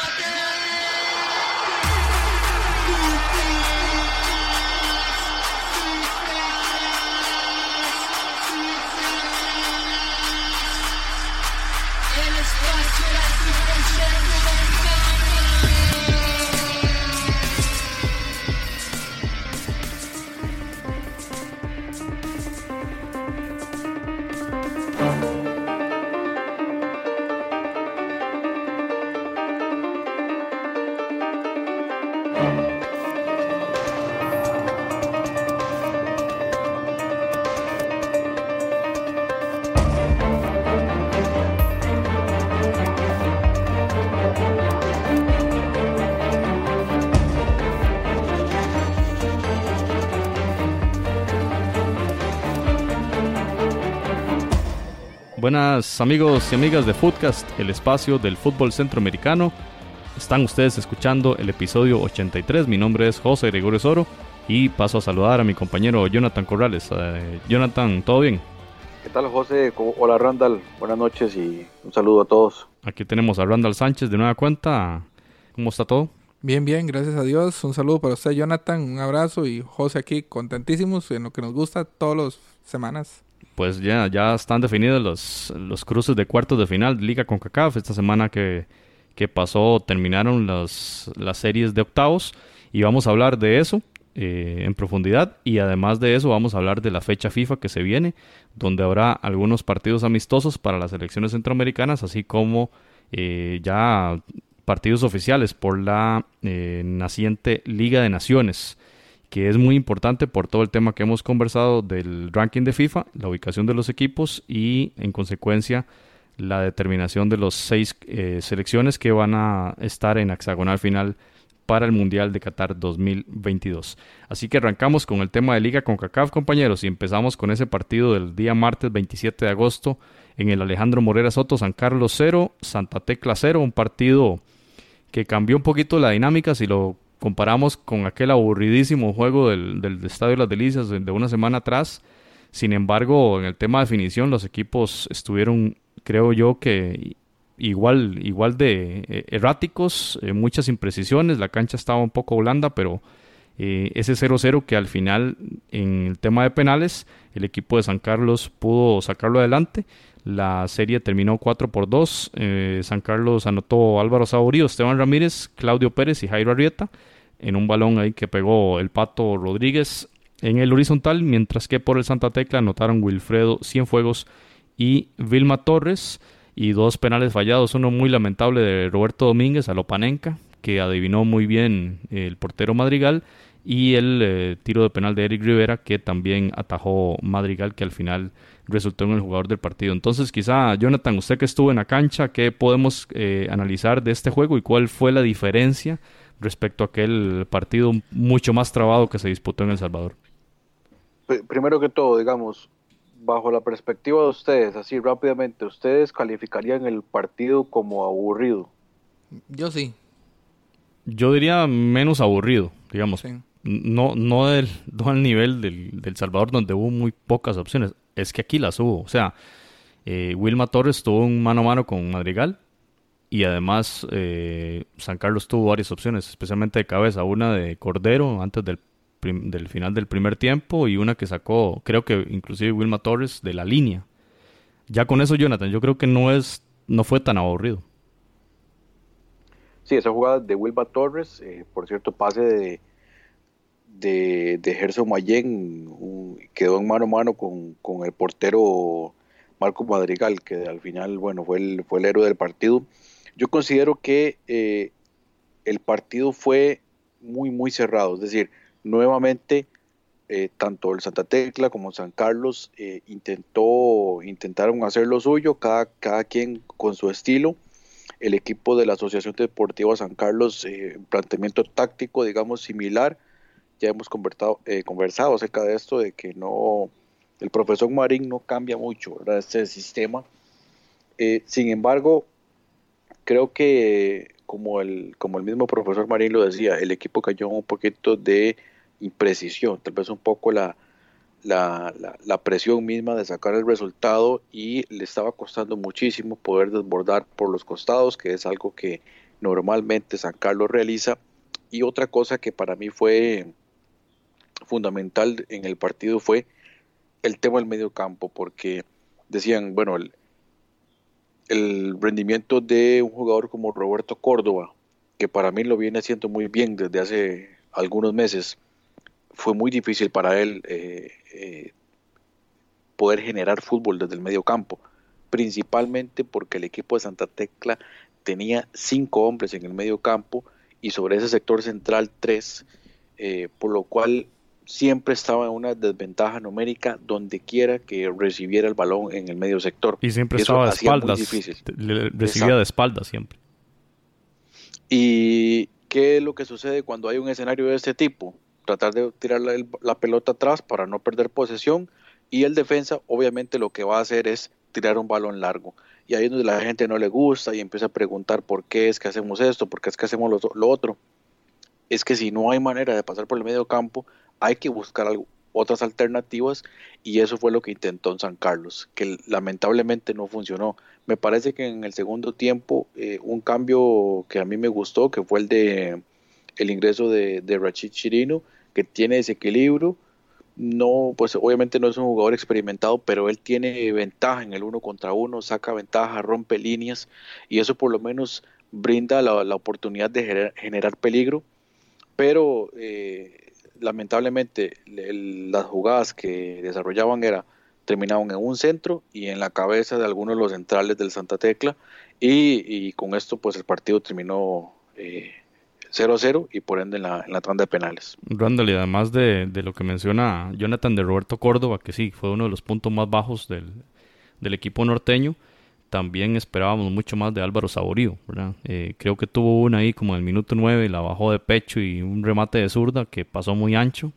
Motherfucker! Buenas amigos y amigas de Footcast, el espacio del fútbol centroamericano. Están ustedes escuchando el episodio 83. Mi nombre es José Gregorio Soro y paso a saludar a mi compañero Jonathan Corrales. Eh, Jonathan, ¿todo bien? ¿Qué tal José? Hola Randall, buenas noches y un saludo a todos. Aquí tenemos a Randall Sánchez de nueva cuenta. ¿Cómo está todo? Bien, bien, gracias a Dios. Un saludo para usted, Jonathan. Un abrazo y José aquí, contentísimos en lo que nos gusta todas las semanas pues ya, ya están definidos los, los cruces de cuartos de final de Liga CONCACAF. Esta semana que, pasó terminaron las, las series de octavos y vamos a hablar de eso eh, en profundidad y además de eso vamos a hablar de la fecha FIFA que se viene, donde habrá algunos partidos amistosos para las elecciones centroamericanas, así como eh, ya partidos oficiales por la eh, naciente Liga de Naciones que es muy importante por todo el tema que hemos conversado del ranking de FIFA, la ubicación de los equipos y en consecuencia la determinación de los seis eh, selecciones que van a estar en hexagonal final para el Mundial de Qatar 2022. Así que arrancamos con el tema de Liga con CACAF, compañeros, y empezamos con ese partido del día martes 27 de agosto en el Alejandro Morera Soto, San Carlos 0, Santa Tecla 0, un partido que cambió un poquito la dinámica si lo comparamos con aquel aburridísimo juego del, del Estadio de las Delicias de, una semana atrás. Sin embargo, en el tema de definición, los equipos estuvieron, creo yo, que igual, igual de eh, erráticos, eh, muchas imprecisiones, la cancha estaba un poco blanda, pero eh, ese 0-0 que al final, en el tema de penales, el equipo de San Carlos pudo sacarlo adelante. La serie terminó 4 por 2. San Carlos anotó Álvaro Saborío, Esteban Ramírez, Claudio Pérez y Jairo Arrieta en un balón ahí que pegó el Pato Rodríguez en el horizontal, mientras que por el Santa Tecla anotaron Wilfredo Cienfuegos y Vilma Torres y dos penales fallados, uno muy lamentable de Roberto Domínguez a Lopanenca, que adivinó muy bien el portero Madrigal, y el eh, tiro de penal de Eric Rivera, que también atajó Madrigal, que al final resultó en el jugador del partido. Entonces, quizá, Jonathan, usted que estuvo en la cancha, ¿qué podemos eh, analizar de este juego y cuál fue la diferencia respecto a aquel partido mucho más trabado que se disputó en El Salvador? Primero que todo, digamos, bajo la perspectiva de ustedes, así rápidamente, ¿ustedes calificarían el partido como aburrido? Yo sí. Yo diría menos aburrido, digamos. No, no, del, no al nivel del, del, Salvador donde hubo muy pocas opciones. Es que aquí las hubo. O sea, eh, Wilma Torres tuvo un mano a mano con Madrigal y además eh, San Carlos tuvo varias opciones, especialmente de cabeza, una de Cordero antes del, del, final del primer tiempo y una que sacó, creo que inclusive Wilma Torres de la línea. Ya con eso, Jonathan, yo creo que no es, no fue tan aburrido. Sí, esa jugada de Wilma Torres, eh, por cierto, pase de, de, de Mayen, quedó en mano a mano con, con el portero Marco Madrigal, que al final, bueno, fue el, fue el héroe del partido. Yo considero que eh, el partido fue muy, muy cerrado. Es decir, nuevamente, eh, tanto el Santa Tecla como San Carlos eh, intentó, intentaron hacer lo suyo, cada, cada quien con su estilo. El equipo de la Asociación Deportiva San Carlos, planteamiento táctico, digamos, similar. Ya hemos conversado, conversado acerca de esto, de que no, el profesor Marín no cambia mucho. Este sistema. sin embargo, creo que como el, como el mismo profesor Marín lo decía, el equipo cayó un poquito de imprecisión, tal vez un poco la, la, la, presión misma de sacar el resultado y le estaba costando muchísimo poder desbordar por los costados, que es algo que, normalmente San Carlos realiza. Y otra cosa que para mí fue fundamental en el partido fue el tema del medio campo, porque decían, bueno, el, el rendimiento de un jugador como Roberto Córdoba, que para mí lo viene haciendo muy bien desde hace algunos meses, fue muy difícil para él eh, eh, poder generar fútbol desde el medio campo, principalmente porque el equipo de Santa Tecla tenía cinco hombres en el medio campo y sobre ese sector central tres, eh, por lo cual siempre estaba en una desventaja numérica donde quiera que recibiera el balón en el medio sector. Y siempre estaba de espaldas. recibía de espaldas siempre. ¿Y qué es lo que sucede cuando hay un escenario de este tipo? Tratar de tirar la, pelota atrás para no perder posesión y el defensa obviamente lo que va a hacer es tirar un balón largo. Y ahí es donde la gente no le gusta y empieza a preguntar por qué es que hacemos esto, por qué es que hacemos lo otro. Es que si no hay manera de pasar por el medio campo, hay que buscar otras alternativas y eso fue lo que intentó en San Carlos, que lamentablemente no funcionó. Me parece que en el segundo tiempo eh, un cambio que a mí me gustó, que fue el de el ingreso de, Rachid Chirino, que tiene desequilibrio, no, pues obviamente no es un jugador experimentado, pero él tiene ventaja en el uno contra uno, saca ventaja, rompe líneas y eso por lo menos brinda la, oportunidad de generar, peligro, pero eh, lamentablemente las jugadas que desarrollaban era terminaban en un centro y en la cabeza de algunos de los centrales del Santa Tecla y, con esto pues el partido terminó 0-0 eh, y por ende en la, en la tanda de penales. Randall, y además de, de, lo que menciona Jonathan de Roberto Córdoba, que sí, fue uno de los puntos más bajos del, del equipo norteño, también esperábamos mucho más de Álvaro Saborío, ¿verdad? Eh, creo que tuvo una ahí como en el minuto 9, la bajó de pecho y un remate de zurda que pasó muy ancho.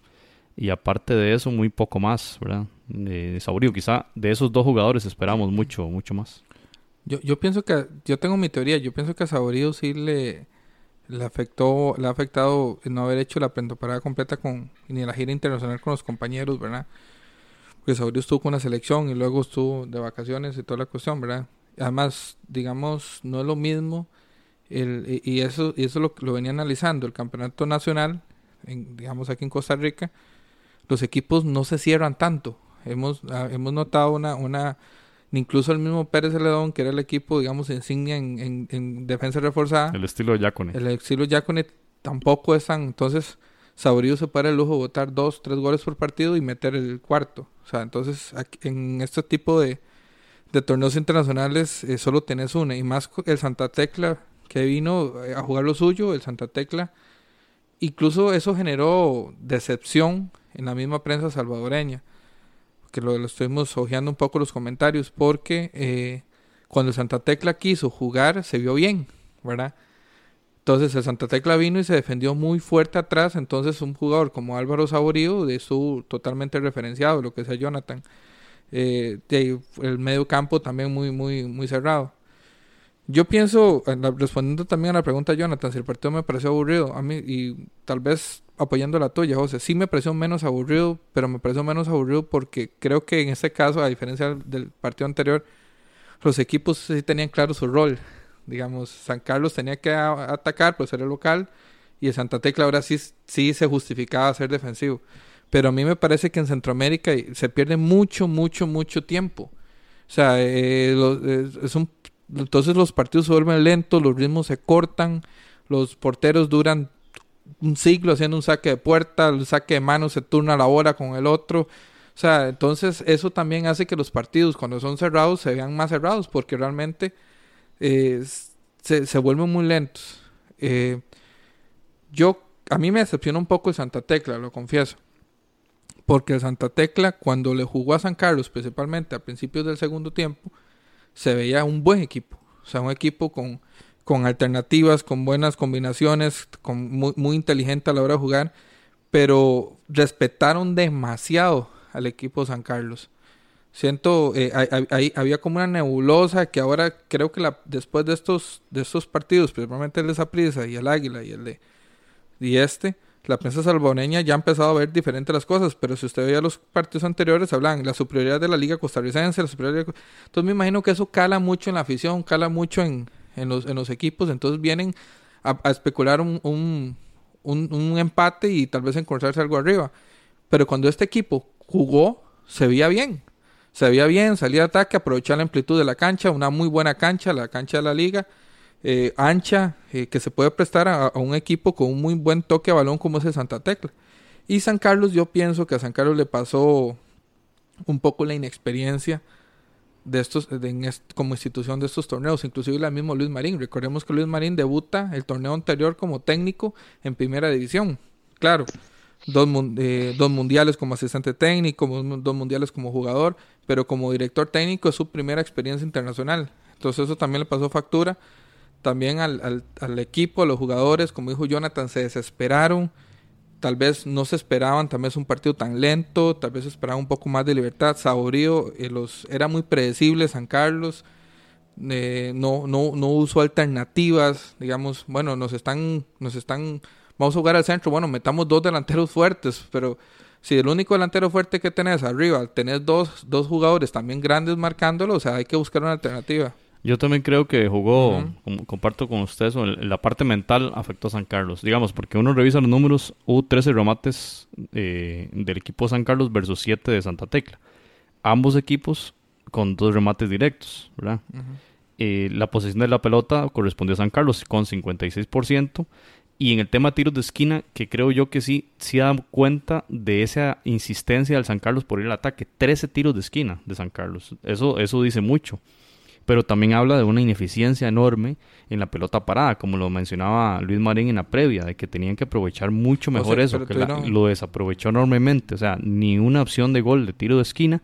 Y aparte de eso, muy poco más, ¿verdad? De, Saborío, quizá de esos dos jugadores esperamos mucho, mucho más. Yo, yo pienso que, yo tengo mi teoría, yo pienso que a Saborío sí le, le afectó, le ha afectado no haber hecho la pretemporada completa con, ni la gira internacional con los compañeros, ¿verdad? Porque Saborío estuvo con la selección y luego estuvo de vacaciones y toda la cuestión, ¿verdad? Además, digamos, no es lo mismo, el, y eso, y eso lo, lo venía analizando, el campeonato nacional, en, digamos aquí en Costa Rica, los equipos no se cierran tanto. Hemos, ah, hemos notado una, una, incluso el mismo Pérez Celedón, que era el equipo, digamos, insignia en, en, defensa reforzada. El estilo Yacone. El estilo Yacone tampoco es tan, entonces, Saborío se para el lujo de botar dos, tres goles por partido y meter el cuarto. O sea, entonces, en este tipo de, de torneos internacionales eh, solo tenés una. Y más el Santa Tecla, que vino eh, a jugar lo suyo, el Santa Tecla. Incluso eso generó decepción en la misma prensa salvadoreña. Que lo, estuvimos hojeando un poco los comentarios. Porque eh, cuando el Santa Tecla quiso jugar, se vio bien, ¿verdad? Entonces el Santa Tecla vino y se defendió muy fuerte atrás. Entonces un jugador como Álvaro Saborío su totalmente referenciado, lo que sea Jonathan eh, el medio campo también muy, muy, muy cerrado. Yo pienso, respondiendo también a la pregunta de Jonathan, si el partido me pareció aburrido, a mí, y tal vez apoyando la tuya, José, sí me pareció menos aburrido, pero me pareció menos aburrido porque creo que en este caso, a diferencia del partido anterior, los equipos sí tenían claro su rol. Digamos, San Carlos tenía que atacar, pues era el local, y el Santa Tecla ahora sí, sí se justificaba ser defensivo. Pero a mí me parece que en Centroamérica se pierde mucho, mucho, mucho tiempo. O sea, eh, es un, entonces los partidos se vuelven lentos, los ritmos se cortan, los porteros duran un siglo haciendo un saque de puerta, el saque de mano se turna la hora con el otro. O sea, entonces eso también hace que los partidos cuando son cerrados se vean más cerrados porque realmente eh, se, se, vuelven muy lentos. Eh, yo, a mí me decepciona un poco el Santa Tecla, lo confieso porque el Santa Tecla, cuando le jugó a San Carlos, principalmente a principios del segundo tiempo, se veía un buen equipo. O sea, un equipo con, con alternativas, con buenas combinaciones, con muy, muy inteligente a la hora de jugar, pero respetaron demasiado al equipo San Carlos. Siento, eh, había como una nebulosa que ahora creo que la, después de estos, de estos partidos, principalmente el de Saprissa y el Águila y el de y este, la prensa salvadoreña ya ha empezado a ver diferentes las cosas, pero si usted veía los partidos anteriores, hablan la superioridad de la liga costarricense, la superioridad... Entonces me imagino que eso cala mucho en la afición, cala mucho en, en los, en los equipos, entonces vienen a, especular un, un, un, empate y tal vez encontrarse algo arriba. Pero cuando este equipo jugó, se veía bien. Se veía bien, salía de ataque, aprovechar la amplitud de la cancha, una muy buena cancha, la cancha de la liga, eh, ancha, eh, que se puede prestar a, un equipo con un muy buen toque a balón como es el Santa Tecla. Y San Carlos, yo pienso que a San Carlos le pasó un poco la inexperiencia de estos como institución de estos torneos, inclusive la mismo Luis Marín. Recordemos que Luis Marín debuta el torneo anterior como técnico en primera división. Claro, dos, eh, dos mundiales como asistente técnico, dos mundiales como jugador, pero como director técnico es su primera experiencia internacional. Entonces eso también le pasó factura. También al, al, al equipo, a los jugadores, como dijo Jonathan, se desesperaron tal vez no se esperaban, tal vez un partido tan lento, tal vez se esperaba un poco más de libertad. Saborío eh, los, era muy predecible San Carlos, eh, no, no, no usó alternativas, digamos, bueno, nos están, nos están, vamos a jugar al centro, bueno, metamos dos delanteros fuertes, pero si el único delantero fuerte que tenés arriba, tenés dos, dos jugadores también grandes marcándolo, o sea, hay que buscar una alternativa. Yo también creo que jugó, comparto con ustedes, la parte mental afectó a San Carlos. Digamos, porque uno revisa los números, hubo 13 remates eh, del equipo San Carlos versus 7 de Santa Tecla. Ambos equipos con dos remates directos, ¿verdad? Eh, la posición de la pelota correspondió a San Carlos con 56%. Y en el tema de tiros de esquina, que creo yo que sí, sí da cuenta de esa insistencia del San Carlos por ir al ataque. 13 tiros de esquina de San Carlos. Eso, eso dice mucho pero también habla de una ineficiencia enorme en la pelota parada, como lo mencionaba Luis Marín en la previa, de que tenían que aprovechar mucho mejor eso, que lo desaprovechó enormemente, o sea, ni una opción de gol de tiro de esquina.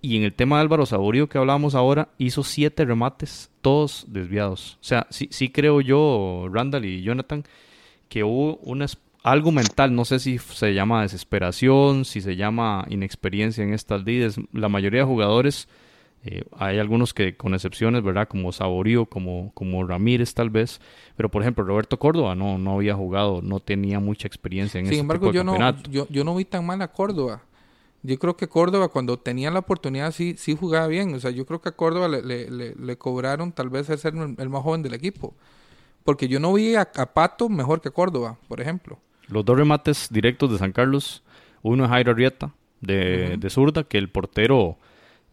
Y en el tema de Álvaro Saborío que hablábamos ahora, hizo siete remates, todos desviados. O sea, sí, sí creo yo, Randall y Jonathan, que hubo una, algo mental, no sé si se llama desesperación, si se llama inexperiencia en estas lides. La mayoría de jugadores eh, hay algunos que con excepciones, ¿verdad? Como Saborío, como, como Ramírez tal vez. Pero por ejemplo, Roberto Córdoba no, no había jugado, no tenía mucha experiencia en Sin embargo, yo No, yo, yo no vi tan mal a Córdoba. Yo creo que Córdoba cuando tenía la oportunidad sí, sí jugaba bien. O sea, yo creo que a Córdoba le, le, le, cobraron tal vez ser el más joven del equipo. Porque yo no vi a, Pato mejor que Córdoba, por ejemplo. Los dos remates directos de San Carlos, uno es Jairo Arrieta de, de zurda, que el portero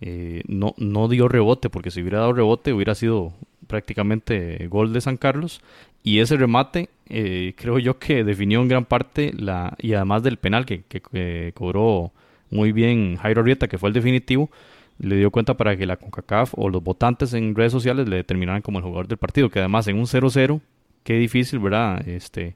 eh, no, no dio rebote, porque si hubiera dado rebote hubiera sido prácticamente gol de San Carlos. Y ese remate eh, creo yo que definió en gran parte la y además del penal que, que, cobró muy bien Jairo Rieta, que fue el definitivo, le dio cuenta para que la CONCACAF o los votantes en redes sociales le determinaran como el jugador del partido, que además en un 0-0, qué difícil, ¿verdad? Este,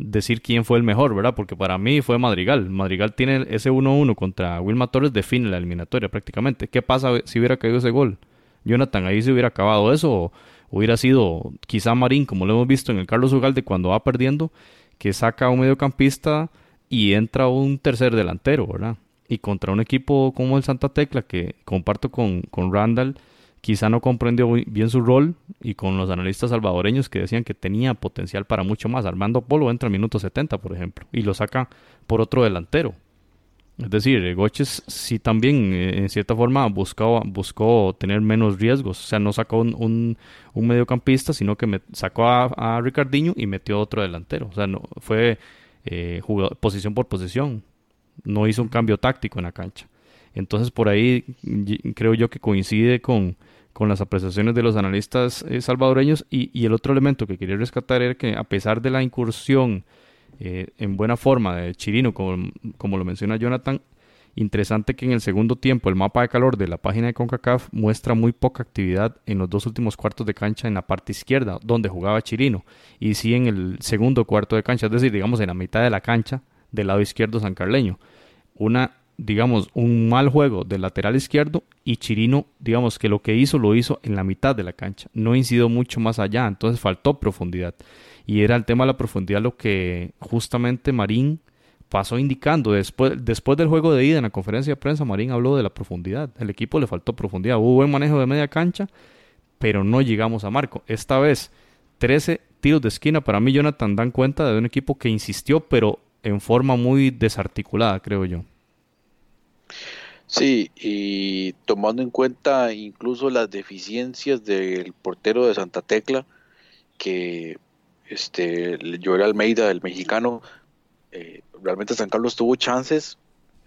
decir quién fue el mejor, ¿verdad? Porque para mí fue Madrigal. Madrigal tiene ese 1-1 contra Wilma Torres, define la eliminatoria prácticamente. ¿Qué pasa si hubiera caído ese gol? Jonathan, ahí se hubiera acabado eso, o hubiera sido quizá Marín, como lo hemos visto en el Carlos Ugalde cuando va perdiendo, que saca a un mediocampista y entra un tercer delantero, ¿verdad? Y contra un equipo como el Santa Tecla, que comparto con, con Randall, quizá no comprendió bien su rol y con los analistas salvadoreños que decían que tenía potencial para mucho más. Armando Polo entra al minuto 70, por ejemplo, y lo saca por otro delantero. Es decir, Goches sí también, eh, en cierta forma, buscó, buscó tener menos riesgos. O sea, no sacó un, un, mediocampista, sino que sacó a, Ricardinho y metió otro delantero. O sea, no, fue eh, posición por posición. No hizo un cambio táctico en la cancha. Entonces, por ahí creo yo que coincide con, con las apreciaciones de los analistas eh, salvadoreños. Y, el otro elemento que quería rescatar era que a pesar de la incursión eh, en buena forma de Chirino, como, como lo menciona Jonathan, interesante que en el segundo tiempo el mapa de calor de la página de CONCACAF muestra muy poca actividad en los dos últimos cuartos de cancha en la parte izquierda, donde jugaba Chirino, y sí en el segundo cuarto de cancha, es decir, digamos en la mitad de la cancha del lado izquierdo sancarleño. Una digamos, un mal juego del lateral izquierdo y Chirino, digamos que lo que hizo lo hizo en la mitad de la cancha, no incidió mucho más allá, entonces faltó profundidad. Y era el tema de la profundidad lo que justamente Marín pasó indicando. Después, después del juego de ida en la conferencia de prensa, Marín habló de la profundidad. El equipo le faltó profundidad. Hubo buen manejo de media cancha, pero no llegamos a marco. Esta vez, 13 tiros de esquina. Para mí, Jonathan dan cuenta de un equipo que insistió, pero en forma muy desarticulada, creo yo. Sí, y tomando en cuenta incluso las deficiencias del portero de Santa Tecla, que este, Joel Almeida, el mexicano, eh, realmente San Carlos tuvo chances,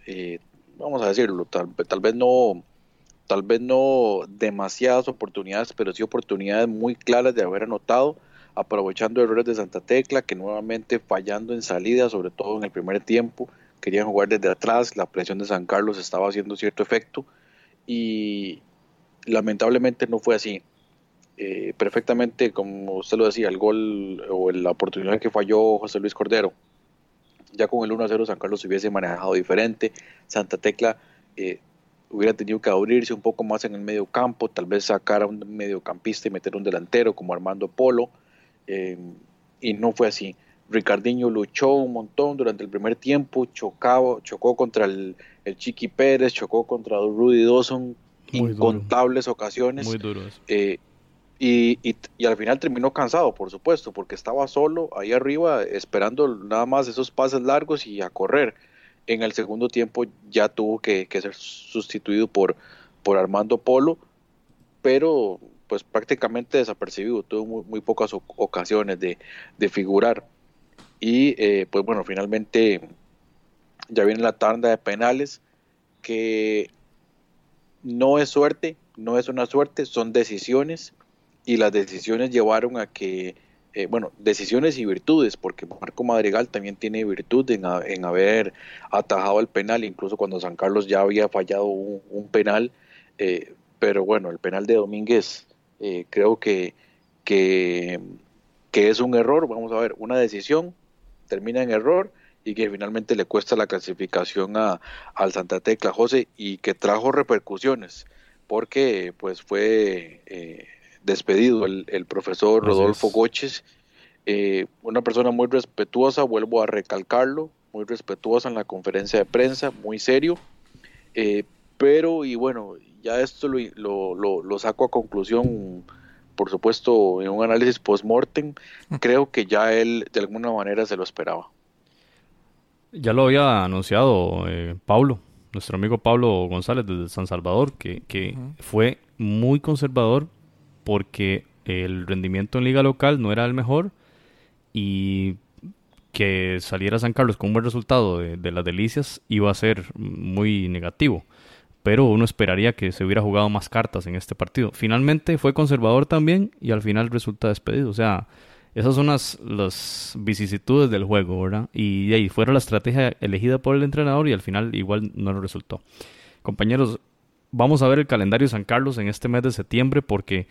eh, vamos a decirlo, tal, tal, vez no tal vez no demasiadas oportunidades, pero sí oportunidades muy claras de haber anotado, aprovechando errores de Santa Tecla, que nuevamente fallando en salida, sobre todo en el primer tiempo, querían jugar desde atrás, la presión de San Carlos estaba haciendo cierto efecto y lamentablemente no fue así. Eh, perfectamente, como usted lo decía, el gol o la oportunidad que falló José Luis Cordero, ya con el 1-0 San Carlos se hubiese manejado diferente, Santa Tecla eh, hubiera tenido que abrirse un poco más en el medio campo, tal vez sacar a un mediocampista y meter un delantero como Armando Polo, eh, y no fue así. Ricardinho luchó un montón durante el primer tiempo, chocaba, chocó contra el, el Chiqui Pérez, chocó contra Rudy Dawson, incontables ocasiones. Muy duro eh, y, y, al final terminó cansado, por supuesto, porque estaba solo ahí arriba esperando nada más esos pases largos y a correr. En el segundo tiempo ya tuvo que, ser sustituido por, por Armando Polo, pero pues prácticamente desapercibido, tuvo muy, muy pocas ocasiones de, de figurar. Y eh, pues bueno, finalmente ya viene la tanda de penales que no es suerte, no es una suerte, son decisiones. Y las decisiones llevaron a que, eh, bueno, decisiones y virtudes, porque Marco Madrigal también tiene virtud en, haber atajado el penal, incluso cuando San Carlos ya había fallado un, penal, eh, pero bueno, el penal de Domínguez creo que, que, que es un error, vamos a ver, una decisión termina en error y que finalmente le cuesta la clasificación a, al Santa Tecla José y que trajo repercusiones porque pues fue eh, despedido el, profesor Rodolfo Goches, eh, una persona muy respetuosa, vuelvo a recalcarlo, muy respetuosa en la conferencia de prensa, muy serio, eh, pero y bueno, ya esto lo, lo, lo saco a conclusión por supuesto, en un análisis post-mortem, creo que ya él de alguna manera se lo esperaba. Ya lo había anunciado eh, Pablo, nuestro amigo Pablo González desde San Salvador, que, que fue muy conservador porque el rendimiento en liga local no era el mejor y que saliera San Carlos con un buen resultado de, de las delicias iba a ser muy negativo pero uno esperaría que se hubiera jugado más cartas en este partido. Finalmente fue conservador también y al final resulta despedido. O sea, esas son las, las vicisitudes del juego, ¿verdad? Y de ahí fuera la estrategia elegida por el entrenador y al final igual no lo resultó. Compañeros, vamos a ver el calendario de San Carlos en este mes de septiembre porque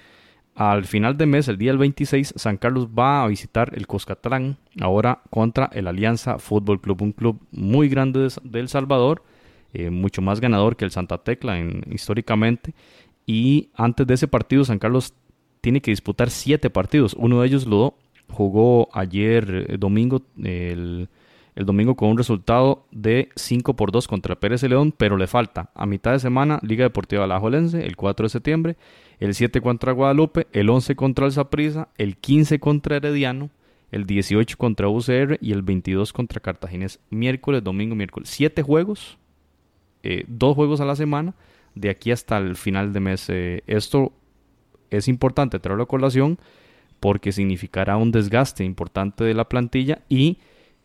al final de mes, el día del 26, San Carlos va a visitar el Coscatlán, ahora contra el Alianza Fútbol Club, un club muy grande de El Salvador eh, mucho más ganador que el Santa Tecla en, históricamente. Y antes de ese partido, San Carlos tiene que disputar siete partidos. Uno de ellos lo jugó ayer eh, domingo, el, domingo con un resultado de 5 por 2 contra Pérez León, pero le falta a mitad de semana Liga Deportiva Alajuelense, el 4 de septiembre, el 7 contra Guadalupe, el 11 contra el Zaprisa, el 15 contra Herediano, el 18 contra UCR y el 22 contra Cartaginés. Miércoles, domingo, miércoles. Siete juegos eh, dos juegos a la semana de aquí hasta el final de mes. Eh, esto es importante traerlo a colación porque significará un desgaste importante de la plantilla y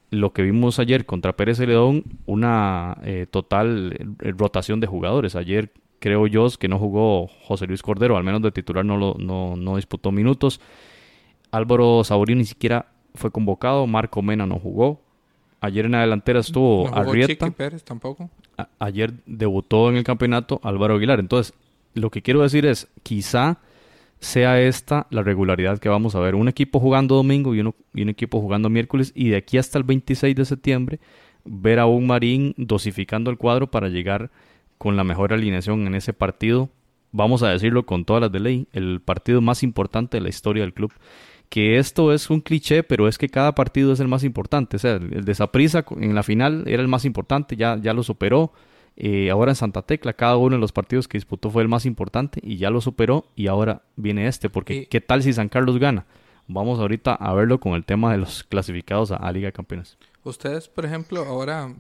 lo que vimos ayer contra Pérez Celedón, una eh, total rotación de jugadores. Ayer creo yo que no jugó José Luis Cordero, al menos de titular no, lo, no, no disputó minutos. Álvaro Saborío ni siquiera fue convocado, Marco Mena no jugó, Ayer en la delantera estuvo no Arrieta. Pérez tampoco. Ayer debutó en el campeonato Álvaro Aguilar. Entonces, lo que quiero decir es, quizá sea esta la regularidad que vamos a ver. Un equipo jugando domingo y, un equipo jugando miércoles. Y de aquí hasta el 26 de septiembre, ver a un Marín dosificando el cuadro para llegar con la mejor alineación en ese partido. Vamos a decirlo con todas las de ley, el partido más importante de la historia del club que esto es un cliché, pero es que cada partido es el más importante. O sea, el de Saprissa en la final era el más importante, ya, ya lo superó. Eh, ahora en Santa Tecla, cada uno de los partidos que disputó fue el más importante y ya lo superó. Y ahora viene este, porque ¿qué tal si San Carlos gana? Vamos ahorita a verlo con el tema de los clasificados a, Liga de Campeones. Ustedes, por ejemplo, ahora,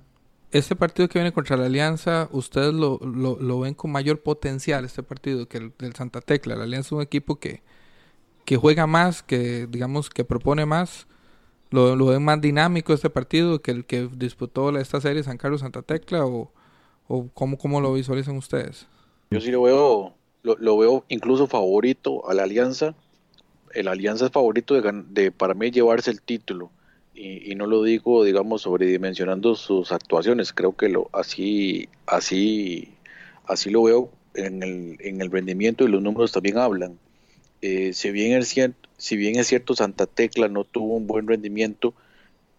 este partido que viene contra la Alianza, ustedes lo, lo, ven con mayor potencial, este partido, que el del Santa Tecla. La Alianza es un equipo que que juega más, que digamos que propone más, lo, lo ven más dinámico este partido que el que disputó esta serie San Carlos Santa Tecla o, o cómo, cómo lo visualizan ustedes? Yo sí lo veo, lo, veo incluso favorito a la Alianza. El Alianza es favorito de, de para mí llevarse el título. Y, y, no lo digo, digamos, sobredimensionando sus actuaciones. Creo que lo así, así, así lo veo en el, en el rendimiento y los números también hablan. Eh, si, bien es cierto, si bien es cierto Santa Tecla no tuvo un buen rendimiento,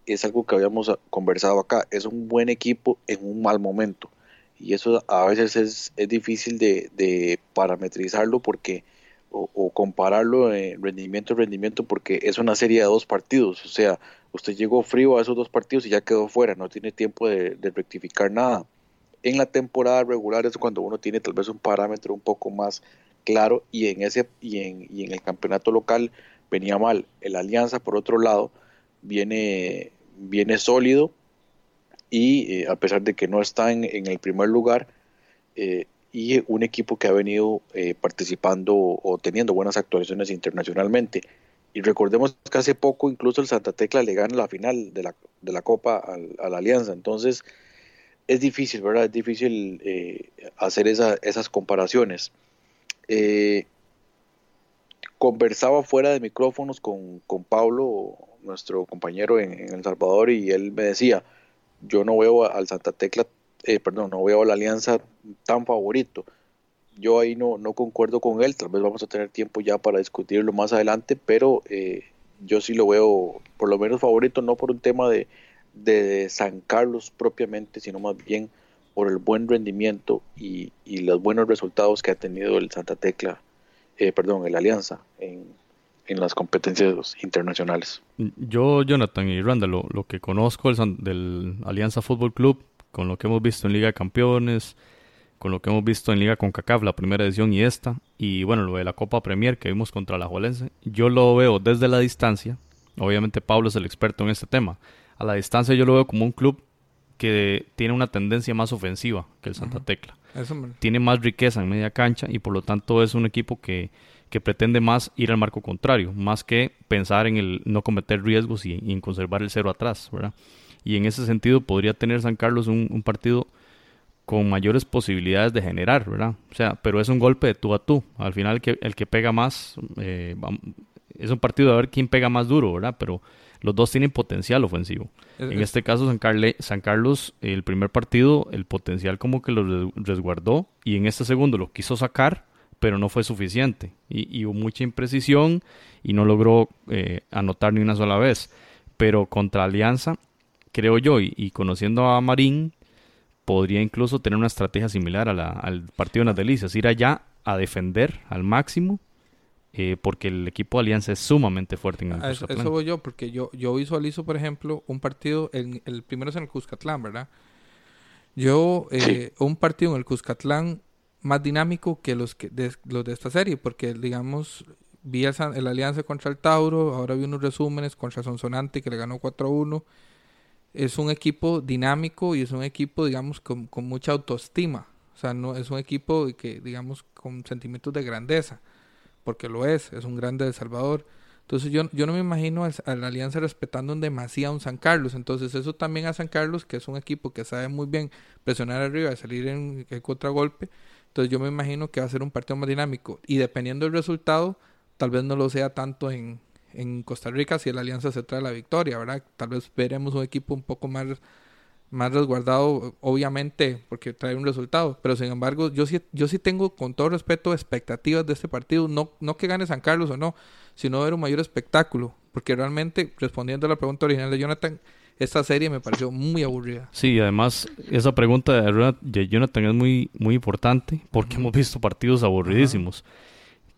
es algo que habíamos conversado acá. Es un buen equipo en un mal momento y eso a veces es, es difícil de, de, parametrizarlo porque o, compararlo en rendimiento rendimiento porque es una serie de dos partidos o sea usted llegó frío a esos dos partidos y ya quedó fuera no tiene tiempo de, rectificar nada en la temporada regular es cuando uno tiene tal vez un parámetro un poco más claro y en ese y en, y en el campeonato local venía mal el alianza por otro lado viene viene sólido y eh, a pesar de que no está en, el primer lugar, eh, y un equipo que ha venido eh, participando o teniendo buenas actuaciones internacionalmente. Y recordemos que hace poco incluso el Santa Tecla le gana la final de la, de la Copa a la Alianza. Entonces es difícil, ¿verdad? Es difícil hacer esas comparaciones. Conversaba fuera de micrófonos con, con Pablo, nuestro compañero en, en El Salvador, y él me decía, yo no veo al Santa Tecla, eh, perdón, no veo a la Alianza tan favorito. Yo ahí no, no concuerdo con él, tal vez vamos a tener tiempo ya para discutirlo más adelante, pero eh, yo sí lo veo por lo menos favorito, no por un tema de, de San Carlos propiamente, sino más bien por el buen rendimiento y, y los buenos resultados que ha tenido el Santa Tecla, eh, perdón, el Alianza en, las competencias internacionales. Yo, Jonathan y Randa, lo, que conozco del, del, Alianza Fútbol Club, con lo que hemos visto en Liga de Campeones, con lo que hemos visto en Liga con CACAF, la primera edición y esta, y bueno, lo de la Copa Premier que vimos contra la Juelense, yo lo veo desde la distancia, obviamente Pablo es el experto en este tema, a la distancia yo lo veo como un club que tiene una tendencia más ofensiva que el Santa Tecla. tiene más riqueza en media cancha y por lo tanto es un equipo que que pretende más ir al marco contrario, más que pensar en el no cometer riesgos y, en conservar el cero atrás, ¿verdad? Y en ese sentido podría tener San Carlos un, partido con mayores posibilidades de generar, ¿verdad? O sea, pero es un golpe de tú a tú. Al final el que, el que pega más, eh, es un partido de ver quién pega más duro, ¿verdad? Pero los dos tienen potencial ofensivo. en este caso, San, San Carlos, el primer partido, el potencial como que lo resguardó y en este segundo lo quiso sacar pero no fue suficiente y, hubo mucha imprecisión y no logró eh, anotar ni una sola vez. Pero contra Alianza, creo yo, y, conociendo a Marín, podría incluso tener una estrategia similar al partido de las Delicias, ir allá a defender al máximo, eh, porque el equipo de Alianza es sumamente fuerte en el Eso, eso voy yo, porque yo, yo visualizo, por ejemplo, un partido, el, el primero es en el Cuscatlán, ¿verdad? Yo, eh, un partido en el Cuscatlán más dinámico que los, que de, los de esta serie, porque digamos, vi el, el, alianza contra el Tauro, ahora vi unos resúmenes contra Sonsonante que le ganó 4-1. Es un equipo dinámico y es un equipo, digamos, con, con, mucha autoestima. O sea, no es un equipo que, digamos, con sentimientos de grandeza, porque lo es, es un grande de Salvador. Entonces yo, yo no me imagino a la Alianza respetando en demasía a un San Carlos. Entonces eso también a San Carlos, que es un equipo que sabe muy bien presionar arriba y salir en, en contragolpe, entonces yo me imagino que va a ser un partido más dinámico. Y dependiendo del resultado, tal vez no lo sea tanto en, en Costa Rica si la alianza se trae la victoria, ¿verdad? Tal vez veremos un equipo un poco más, más resguardado, obviamente, porque trae un resultado. Pero sin embargo, yo sí, yo sí tengo, con todo respeto, expectativas de este partido. No, no que gane San Carlos o no, sino ver un mayor espectáculo. Porque realmente, respondiendo a la pregunta original de Jonathan, esta serie me pareció muy aburrida. Sí, además esa pregunta de Jonathan es muy, muy importante porque hemos visto partidos aburridísimos.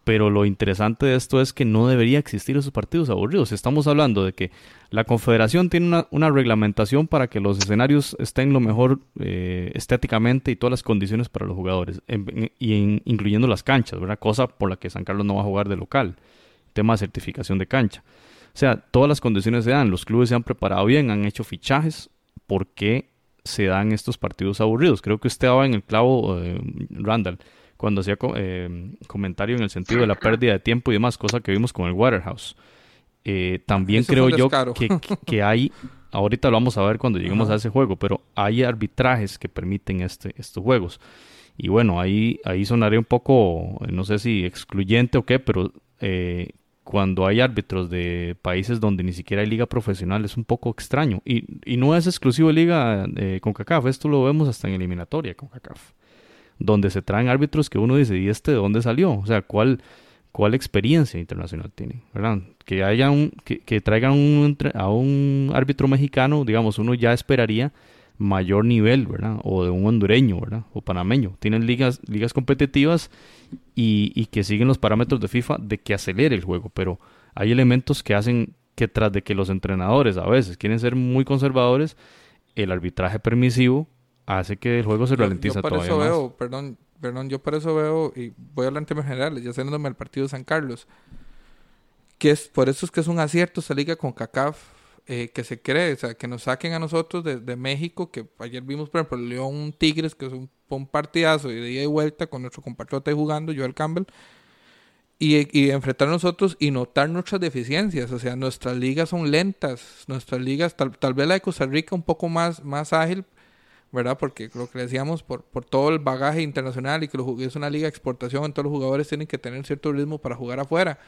Pero lo interesante de esto es que no debería existir esos partidos aburridos. Estamos hablando de que la Confederación tiene una, reglamentación para que los escenarios estén lo mejor eh, estéticamente y todas las condiciones para los jugadores, y incluyendo las canchas, ¿verdad? Cosa por la que San Carlos no va a jugar de local. Tema de certificación de cancha. O sea, todas las condiciones se dan, los clubes se han preparado bien, han hecho fichajes, ¿por qué se dan estos partidos aburridos? Creo que usted va en el clavo, eh, Randall, cuando hacía eh, comentario en el sentido de la pérdida de tiempo y demás, cosa que vimos con el Waterhouse. Eh, también creo yo que, que, hay, ahorita lo vamos a ver cuando lleguemos a ese juego, pero hay arbitrajes que permiten este, estos juegos. Y bueno, ahí, ahí sonaría un poco, no sé si excluyente o qué, pero eh, cuando hay árbitros de países donde ni siquiera hay liga profesional es un poco extraño. Y, y no es exclusivo de liga eh, con CACAF, esto lo vemos hasta en eliminatoria con CACAF, donde se traen árbitros que uno dice, ¿y este de dónde salió? O sea, ¿cuál, cuál experiencia internacional tiene? ¿verdad? Que, haya un, que, que traigan un, a un árbitro mexicano, digamos, uno ya esperaría mayor nivel, ¿verdad? O de un hondureño, ¿verdad? O panameño. Tienen ligas, ligas competitivas y, y, que siguen los parámetros de FIFA de que acelere el juego, pero hay elementos que hacen que tras de que los entrenadores a veces quieren ser muy conservadores, el arbitraje permisivo hace que el juego se ralentiza yo, por eso Veo, perdón, perdón, yo por eso veo, y voy a hablar en temas generales, ya saliéndome el partido de San Carlos, que es, por eso es que es un acierto esta liga con CACAF eh, que se cree, o sea, que nos saquen a nosotros de, de, México, que ayer vimos, por ejemplo, León Tigres, que es un, un partidazo y de ida y vuelta con nuestro compatriota jugando, Joel Campbell, y, y, enfrentar a nosotros y notar nuestras deficiencias, o sea, nuestras ligas son lentas, nuestras ligas, tal, tal vez la de Costa Rica un poco más, más ágil, ¿verdad? Porque lo que decíamos, por, por todo el bagaje internacional y que lo, es una liga de exportación, entonces los jugadores tienen que tener cierto ritmo para jugar afuera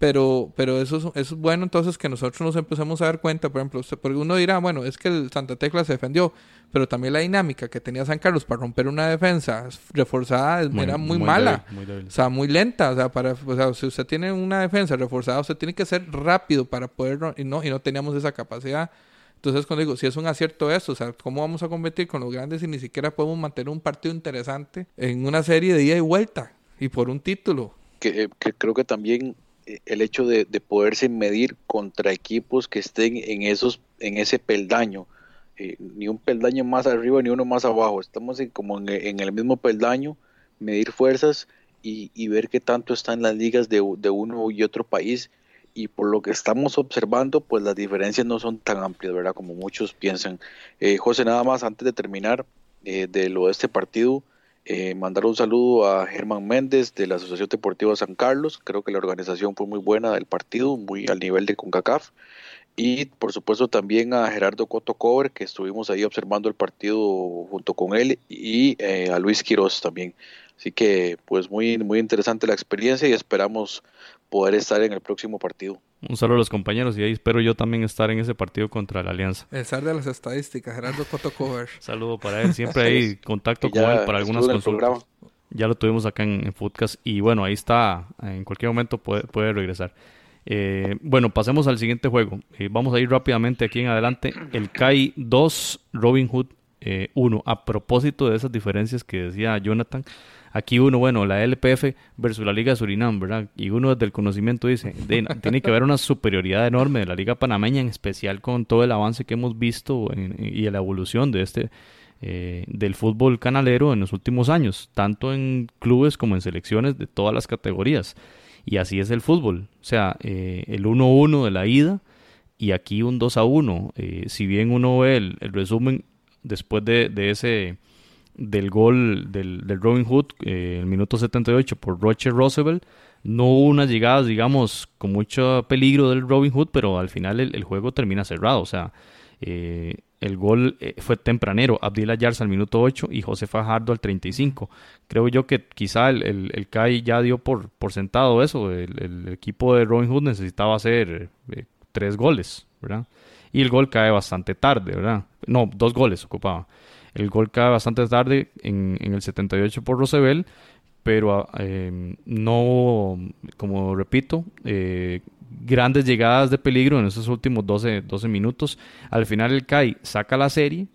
pero, pero eso, es, eso es bueno entonces que nosotros nos empezamos a dar cuenta, por ejemplo, porque uno dirá, bueno, es que el Santa Tecla se defendió, pero también la dinámica que tenía San Carlos para romper una defensa reforzada era muy, mala, o sea, muy lenta, o sea, para, o sea, si usted tiene una defensa reforzada, usted tiene que ser rápido para poder, y no, y no teníamos esa capacidad. Entonces, cuando digo, si es un acierto esto, o sea, ¿cómo vamos a competir con los grandes si ni siquiera podemos mantener un partido interesante en una serie de ida y vuelta y por un título? que, que creo que también el hecho de, poderse medir contra equipos que estén en esos en ese peldaño eh, ni un peldaño más arriba ni uno más abajo estamos en, como en, el mismo peldaño medir fuerzas y, ver qué tanto están las ligas de, uno y otro país y por lo que estamos observando pues las diferencias no son tan amplias verdad como muchos piensan eh, José nada más antes de terminar eh, de lo de este partido eh, mandar un saludo a Germán Méndez de la Asociación Deportiva San Carlos. Creo que la organización fue muy buena del partido, muy al nivel de CONCACAF. Y por supuesto también a Gerardo Coto Cover, que estuvimos ahí observando el partido junto con él, y eh, a Luis Quiroz también. Así que pues muy, muy interesante la experiencia y esperamos poder estar en el próximo partido. Un saludo a los compañeros y ahí espero yo también estar en ese partido contra la Alianza. El zar de las estadísticas, Gerardo Cotocover. Saludo para él, siempre hay contacto con él para algunas consultas. Ya lo tuvimos acá en, Foodcast y bueno, ahí está, en cualquier momento puede, puede regresar. Eh, bueno, pasemos al siguiente juego. Eh, vamos a ir rápidamente aquí en adelante. El CAI 2, Robin Hood 1. Eh, a propósito de esas diferencias que decía Jonathan, Aquí uno, bueno, la LPF versus la Liga Surinam, ¿verdad? Y uno desde el conocimiento dice, tiene que haber una superioridad enorme de la Liga Panameña, en especial con todo el avance que hemos visto y la evolución de este eh, del fútbol canalero en los últimos años, tanto en clubes como en selecciones de todas las categorías. Y así es el fútbol. O sea, eh, el 1-1 de la ida y aquí un 2-1. Eh, si bien uno ve el, resumen después de, de ese del gol del, del Robin Hood, eh, el minuto 78 por Roger Roosevelt. No hubo unas llegadas, digamos, con mucho peligro del Robin Hood, pero al final el, juego termina cerrado. O sea, eh, el gol eh, fue tempranero. Abdillah Yarza al minuto 8 y José Fajardo al 35. Creo yo que quizá el, el, el CAI ya dio por, por sentado eso. El, equipo de Robin Hood necesitaba hacer tres goles, ¿verdad? Y el gol cae bastante tarde, ¿verdad? No, dos goles ocupaba. El gol cae bastante tarde en, en el 78 por Roosevelt, pero eh, no, como repito, eh, grandes llegadas de peligro en esos últimos 12, 12 minutos. Al final el CAI saca la serie.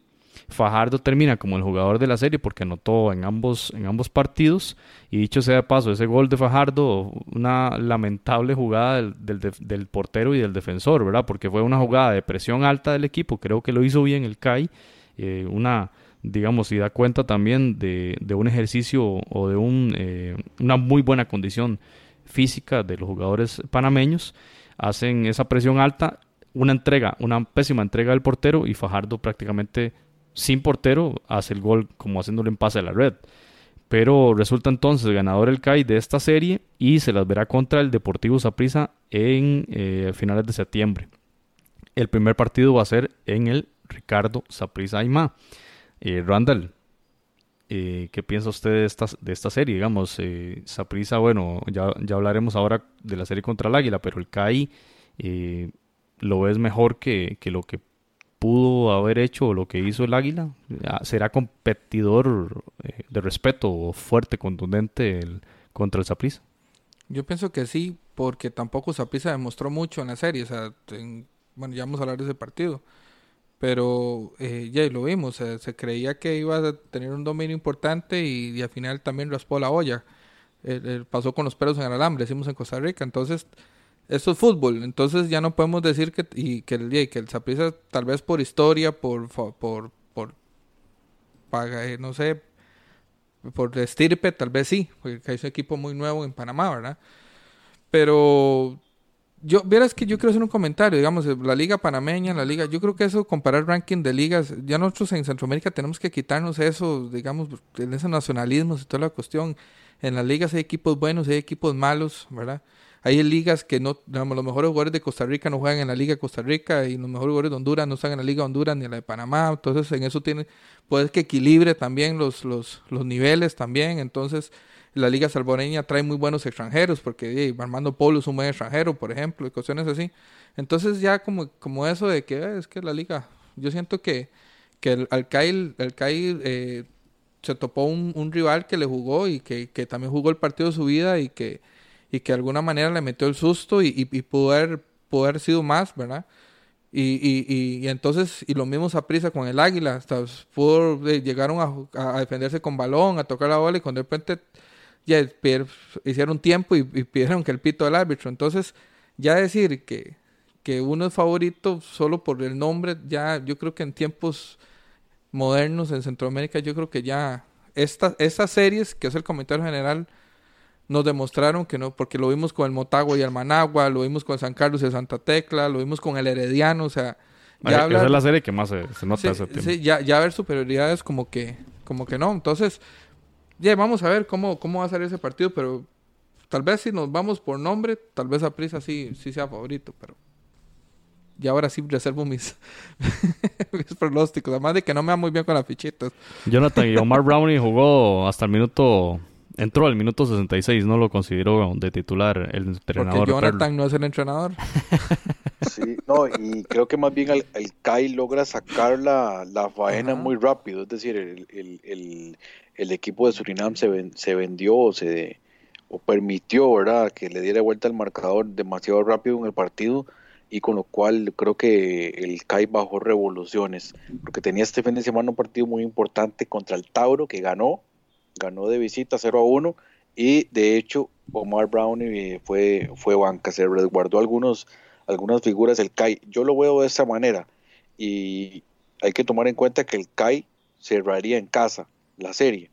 Fajardo termina como el jugador de la serie porque anotó en ambos, en ambos partidos. Y dicho sea de paso, ese gol de Fajardo, una lamentable jugada del, portero y del defensor, ¿verdad? Porque fue una jugada de presión alta del equipo. Creo que lo hizo bien el CAI. Eh, una digamos, y da cuenta también de, de un ejercicio o de un, eh, una muy buena condición física de los jugadores panameños, hacen esa presión alta, una entrega, una pésima entrega del portero y Fajardo prácticamente sin portero hace el gol como haciéndolo en pase a la red. Pero resulta entonces ganador el CAI de esta serie y se las verá contra el Deportivo Saprissa en eh, finales de septiembre. El primer partido va a ser en el Ricardo Saprissa Aymá. Eh, Randall, eh, ¿qué piensa usted de esta, de esta serie? Digamos, eh, Saprissa, bueno, ya, ya hablaremos ahora de la serie contra el Águila, pero el CAI eh, lo ves mejor que, que lo que pudo haber hecho lo que hizo el Águila? ¿Será competidor de respeto fuerte, contundente el, contra el Saprissa? Yo pienso que sí, porque tampoco Saprissa demostró mucho en la serie. O sea, en- bueno, ya vamos a hablar de ese partido. Pero eh, ya lo vimos, se creía que iba a tener un dominio importante y, al final también raspó la olla. Pasó con los pelos en el alambre, decimos en Costa Rica. Entonces, esto es fútbol. Entonces ya no podemos decir que, y que, el, que el Saprissa, tal vez por historia, por, por, por, paga- eh, no sé, por estirpe, tal vez sí, porque es un equipo muy nuevo en Panamá, ¿verdad? Pero yo, vieras que yo quiero hacer un comentario, digamos, la liga panameña, la liga, yo creo que eso, comparar ranking de ligas, ya nosotros en Centroamérica tenemos que quitarnos eso, digamos, en ese nacionalismo y toda la cuestión. En las ligas hay equipos buenos, hay equipos malos, ¿verdad? Hay ligas que no, digamos, los mejores jugadores de Costa Rica no juegan en la liga de Costa Rica y los mejores jugadores de Honduras no están en la liga de Honduras ni en la de Panamá, entonces en eso tiene, puede que equilibre también los, los, los niveles también, entonces la liga salvadoreña trae muy buenos extranjeros, porque eh, Armando Polo es un buen extranjero, por ejemplo, y cuestiones así. Entonces ya como, como eso de que eh, es que la liga, yo siento que, que el Alcail, Alcail eh, se topó un, un rival que le jugó y que, que también jugó el partido de su vida y que, y que de alguna manera le metió el susto y, y, y pudo haber sido más, ¿verdad? Y, y, y, y entonces, y lo mismo prisa con el Águila, hasta pudo, eh, llegaron a, a defenderse con balón, a tocar la bola y cuando de repente ya pier- hicieron tiempo y, y pidieron que el pito del árbitro. Entonces, ya decir que, que uno es favorito solo por el nombre, ya yo creo que en tiempos modernos en Centroamérica, yo creo que ya esta, estas series, que es el comentario general, nos demostraron que no, porque lo vimos con el Motagua y el Managua, lo vimos con San Carlos y Santa Tecla, lo vimos con el Herediano, o sea, Esa ya hablar- es la serie que más se, se nota Sí, ese tiempo. sí, ya, ya ver superioridades como que, como que no. Entonces, ya vamos a ver cómo, cómo va a ser ese partido, pero tal vez si nos vamos por nombre, tal vez a prisa sí, sí sea favorito, pero y ahora sí reservo mis, mis pronósticos, además de que no me va muy bien con las fichitas. Jonathan y Omar Brownie jugó hasta el minuto. Entró al minuto 66, no lo consideró de titular el Porque entrenador. Jonathan no es el entrenador. Sí, no, y creo que más bien el, el CAI logra sacar la, la faena Ajá. muy rápido, es decir, el, el, el, el equipo de Surinam se, se vendió o, se, o permitió, ¿verdad?, que le diera vuelta al marcador demasiado rápido en el partido y con lo cual creo que el CAI bajó revoluciones, porque tenía este fin de semana un partido muy importante contra el Tauro que ganó, ganó de visita 0 a 1 y de hecho Omar Brown eh, fue, fue banca, se resguardó algunos algunas figuras del CAI. Yo lo veo de esa manera y hay que tomar en cuenta que el CAI cerraría en casa la serie.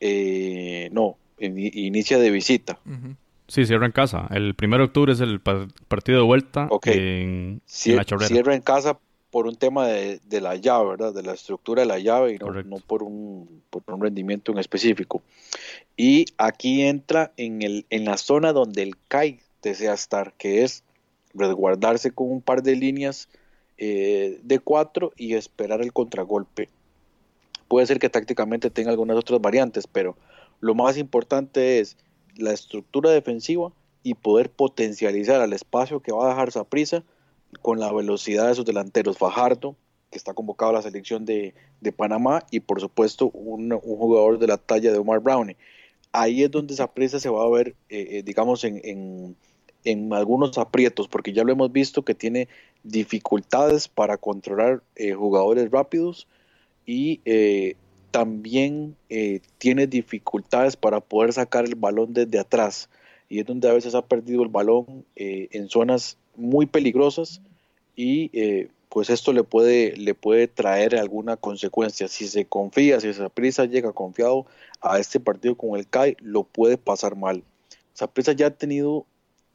Eh, no, in- inicia de visita. Ujú. Sí, cierra en casa. El 1 de octubre es el pa- partido de vuelta Ok. en, en Cier- la chorrera. cierra en casa por un tema de, de la llave, ¿verdad? De la estructura de la llave y no, no por, un, por un rendimiento en específico. Y aquí entra en, el, en la zona donde el CAI desea estar, que es resguardarse con un par de líneas eh, de cuatro y esperar el contragolpe. Puede ser que tácticamente tenga algunas otras variantes, pero lo más importante es la estructura defensiva y poder potencializar al espacio que va a dejar Saprissa con la velocidad de sus delanteros Fajardo, que está convocado a la selección de, Panamá, y por supuesto un, jugador de la talla de Omar Brownie. Ahí es donde Saprissa se va a ver, eh, eh, digamos, en algunos aprietos, porque ya lo hemos visto que tiene dificultades para controlar eh, jugadores rápidos y eh, también eh, tiene dificultades para poder sacar el balón desde atrás y es donde a veces ha perdido el balón eh, en zonas muy peligrosas y pues esto le puede, le puede traer alguna consecuencia. Si se confía, si Saprissa llega confiado a este partido con el CAI, lo puede pasar mal. Saprissa ya ha tenido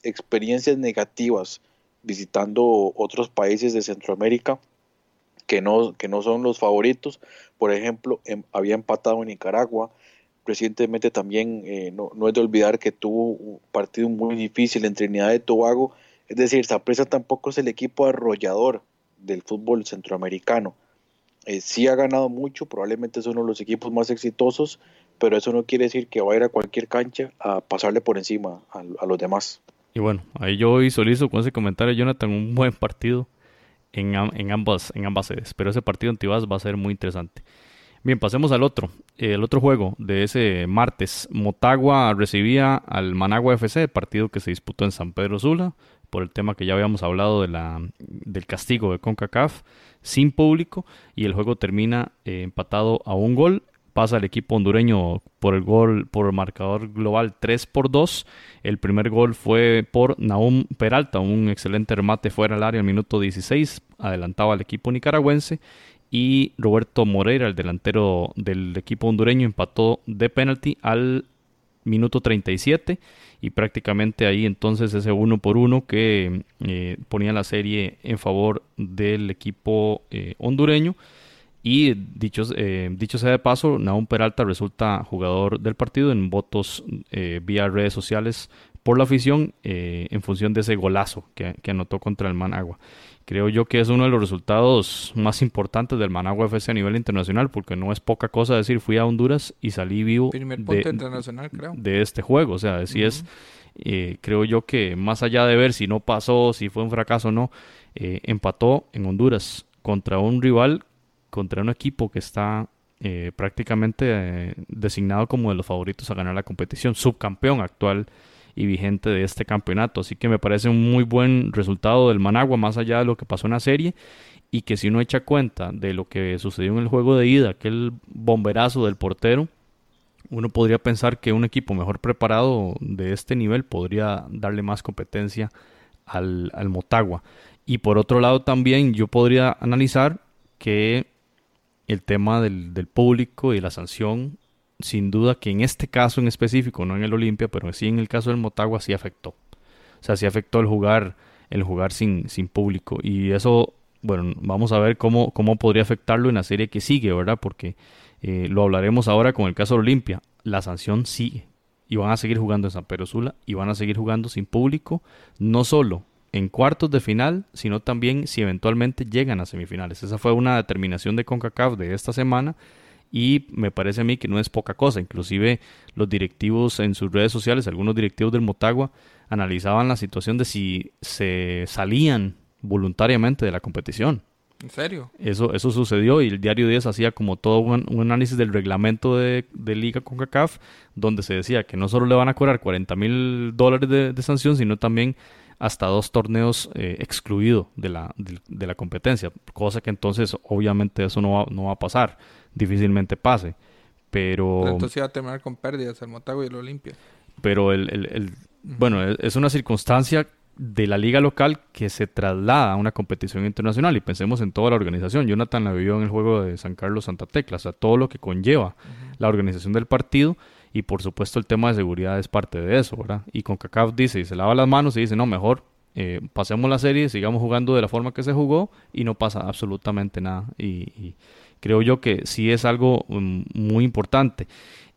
experiencias negativas visitando otros países de Centroamérica que no, que no son los favoritos. Por ejemplo, em- había empatado en Nicaragua, recientemente también, eh, no, no, es de olvidar que tuvo un partido muy difícil en Trinidad y Tobago, es decir, Saprissa tampoco es el equipo arrollador del fútbol centroamericano. Eh, sí ha ganado mucho, probablemente es uno de los equipos más exitosos, pero eso no quiere decir que va a ir a cualquier cancha a pasarle por encima a, los demás. Y bueno, ahí yo solizo con ese comentario, Jonathan, un buen partido en, en, ambas, en ambas sedes, pero ese partido Tibás va a ser muy interesante. Bien, pasemos al otro. El otro juego de ese martes. Motagua recibía al Managua FC, partido que se disputó en San Pedro Sula por el tema que ya habíamos hablado de la, del castigo de CONCACAF, sin público, y el juego termina eh, empatado a un gol. Pasa el equipo hondureño por el gol, por el marcador global 3 por 2. El primer gol fue por Naum Peralta, un excelente remate fuera del área al minuto 16, adelantaba al equipo nicaragüense. Y Roberto Moreira, el delantero del equipo hondureño, empató de penalti al minuto 37 y prácticamente ahí entonces ese uno por uno que eh, ponía la serie en favor del equipo eh, hondureño. Y dicho, eh, dicho sea de paso, Naum Peralta resulta jugador del partido en votos vía redes sociales por la afición en función de ese golazo que, que anotó contra el Managua. Creo yo que es uno de los resultados más importantes del Managua FC a nivel internacional, porque no es poca cosa decir fui a Honduras y salí vivo de, este juego. O sea, así es, eh, creo yo que más allá de ver si no pasó, si fue un fracaso o no, eh, empató en Honduras contra un rival, contra un equipo que está eh, prácticamente designado como de los favoritos a ganar la competición, subcampeón actual y vigente de este campeonato. Así que me parece un muy buen resultado del Managua, más allá de lo que pasó en la serie, y que si uno echa cuenta de lo que sucedió en el juego de ida, aquel bomberazo del portero, uno podría pensar que un equipo mejor preparado de este nivel podría darle más competencia al Motagua. Y por otro lado también yo podría analizar que el tema del, del público y la sanción sin duda que en este caso en específico, no en el Olimpia, pero sí en el caso del Motagua sí afectó. O sea, sí afectó el jugar, el jugar sin, sin público. Y eso, bueno, vamos a ver cómo, cómo podría afectarlo en la serie que sigue, ¿verdad? Porque eh, lo hablaremos ahora con el caso del Olimpia. La sanción sigue. Y van a seguir jugando en San Pedro Sula y van a seguir jugando sin público, no solo en cuartos de final, sino también si eventualmente llegan a semifinales. Esa fue una determinación de CONCACAF de esta semana y me parece a mí que no es poca cosa. Inclusive los directivos en sus redes sociales, algunos directivos del Motagua, analizaban la situación de si se salían voluntariamente de la competición. ¿En serio? Eso, eso sucedió y el diario 10 hacía como todo un, análisis del reglamento de, de Liga con CACAF, donde se decía que no solo le van a cobrar 40 mil dólares de, sanción, sino también hasta dos torneos eh, excluidos de la, de, la competencia, cosa que entonces obviamente eso no no va a pasar difícilmente pase. Pero, entonces iba a terminar con pérdidas el Motagua y el Olimpia. Pero el, el, bueno, es una circunstancia de la liga local que se traslada a una competición internacional y pensemos en toda la organización. Jonathan la vivió en el juego de San Carlos Santa Tecla, o sea, todo lo que conlleva la organización del partido y por supuesto el tema de seguridad es parte de eso, ¿verdad? Y con CACAF dice, se lava las manos y dice, no, mejor eh, pasemos la serie, sigamos jugando de la forma que se jugó y no pasa absolutamente nada. y, creo yo que sí es algo mm, muy importante.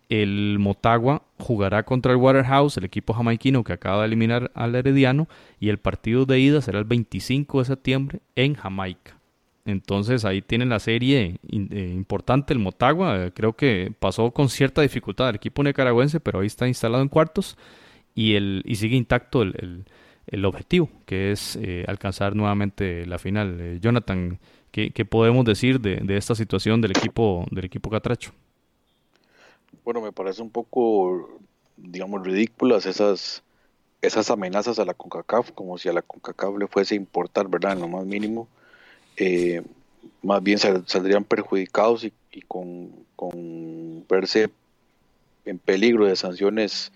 El Motagua jugará contra el Waterhouse, el equipo jamaiquino que acaba de eliminar al Herediano, y el partido de ida será el 25 de septiembre en Jamaica. Entonces ahí tienen la serie eh, importante el Motagua. creo que pasó con cierta dificultad el equipo nicaragüense, pero ahí está instalado en cuartos y, el, y sigue intacto el, el, objetivo, que es eh, alcanzar nuevamente la final. Eh, Jonathan, ¿Qué, podemos decir de, esta situación del equipo, del equipo Catracho? Bueno, me parece un poco, digamos, ridículas esas, esas amenazas a la CONCACAF, como si a la CONCACAF le fuese importar, ¿verdad? En lo más mínimo. Eh, más bien saldrían perjudicados y, con, verse en peligro de sanciones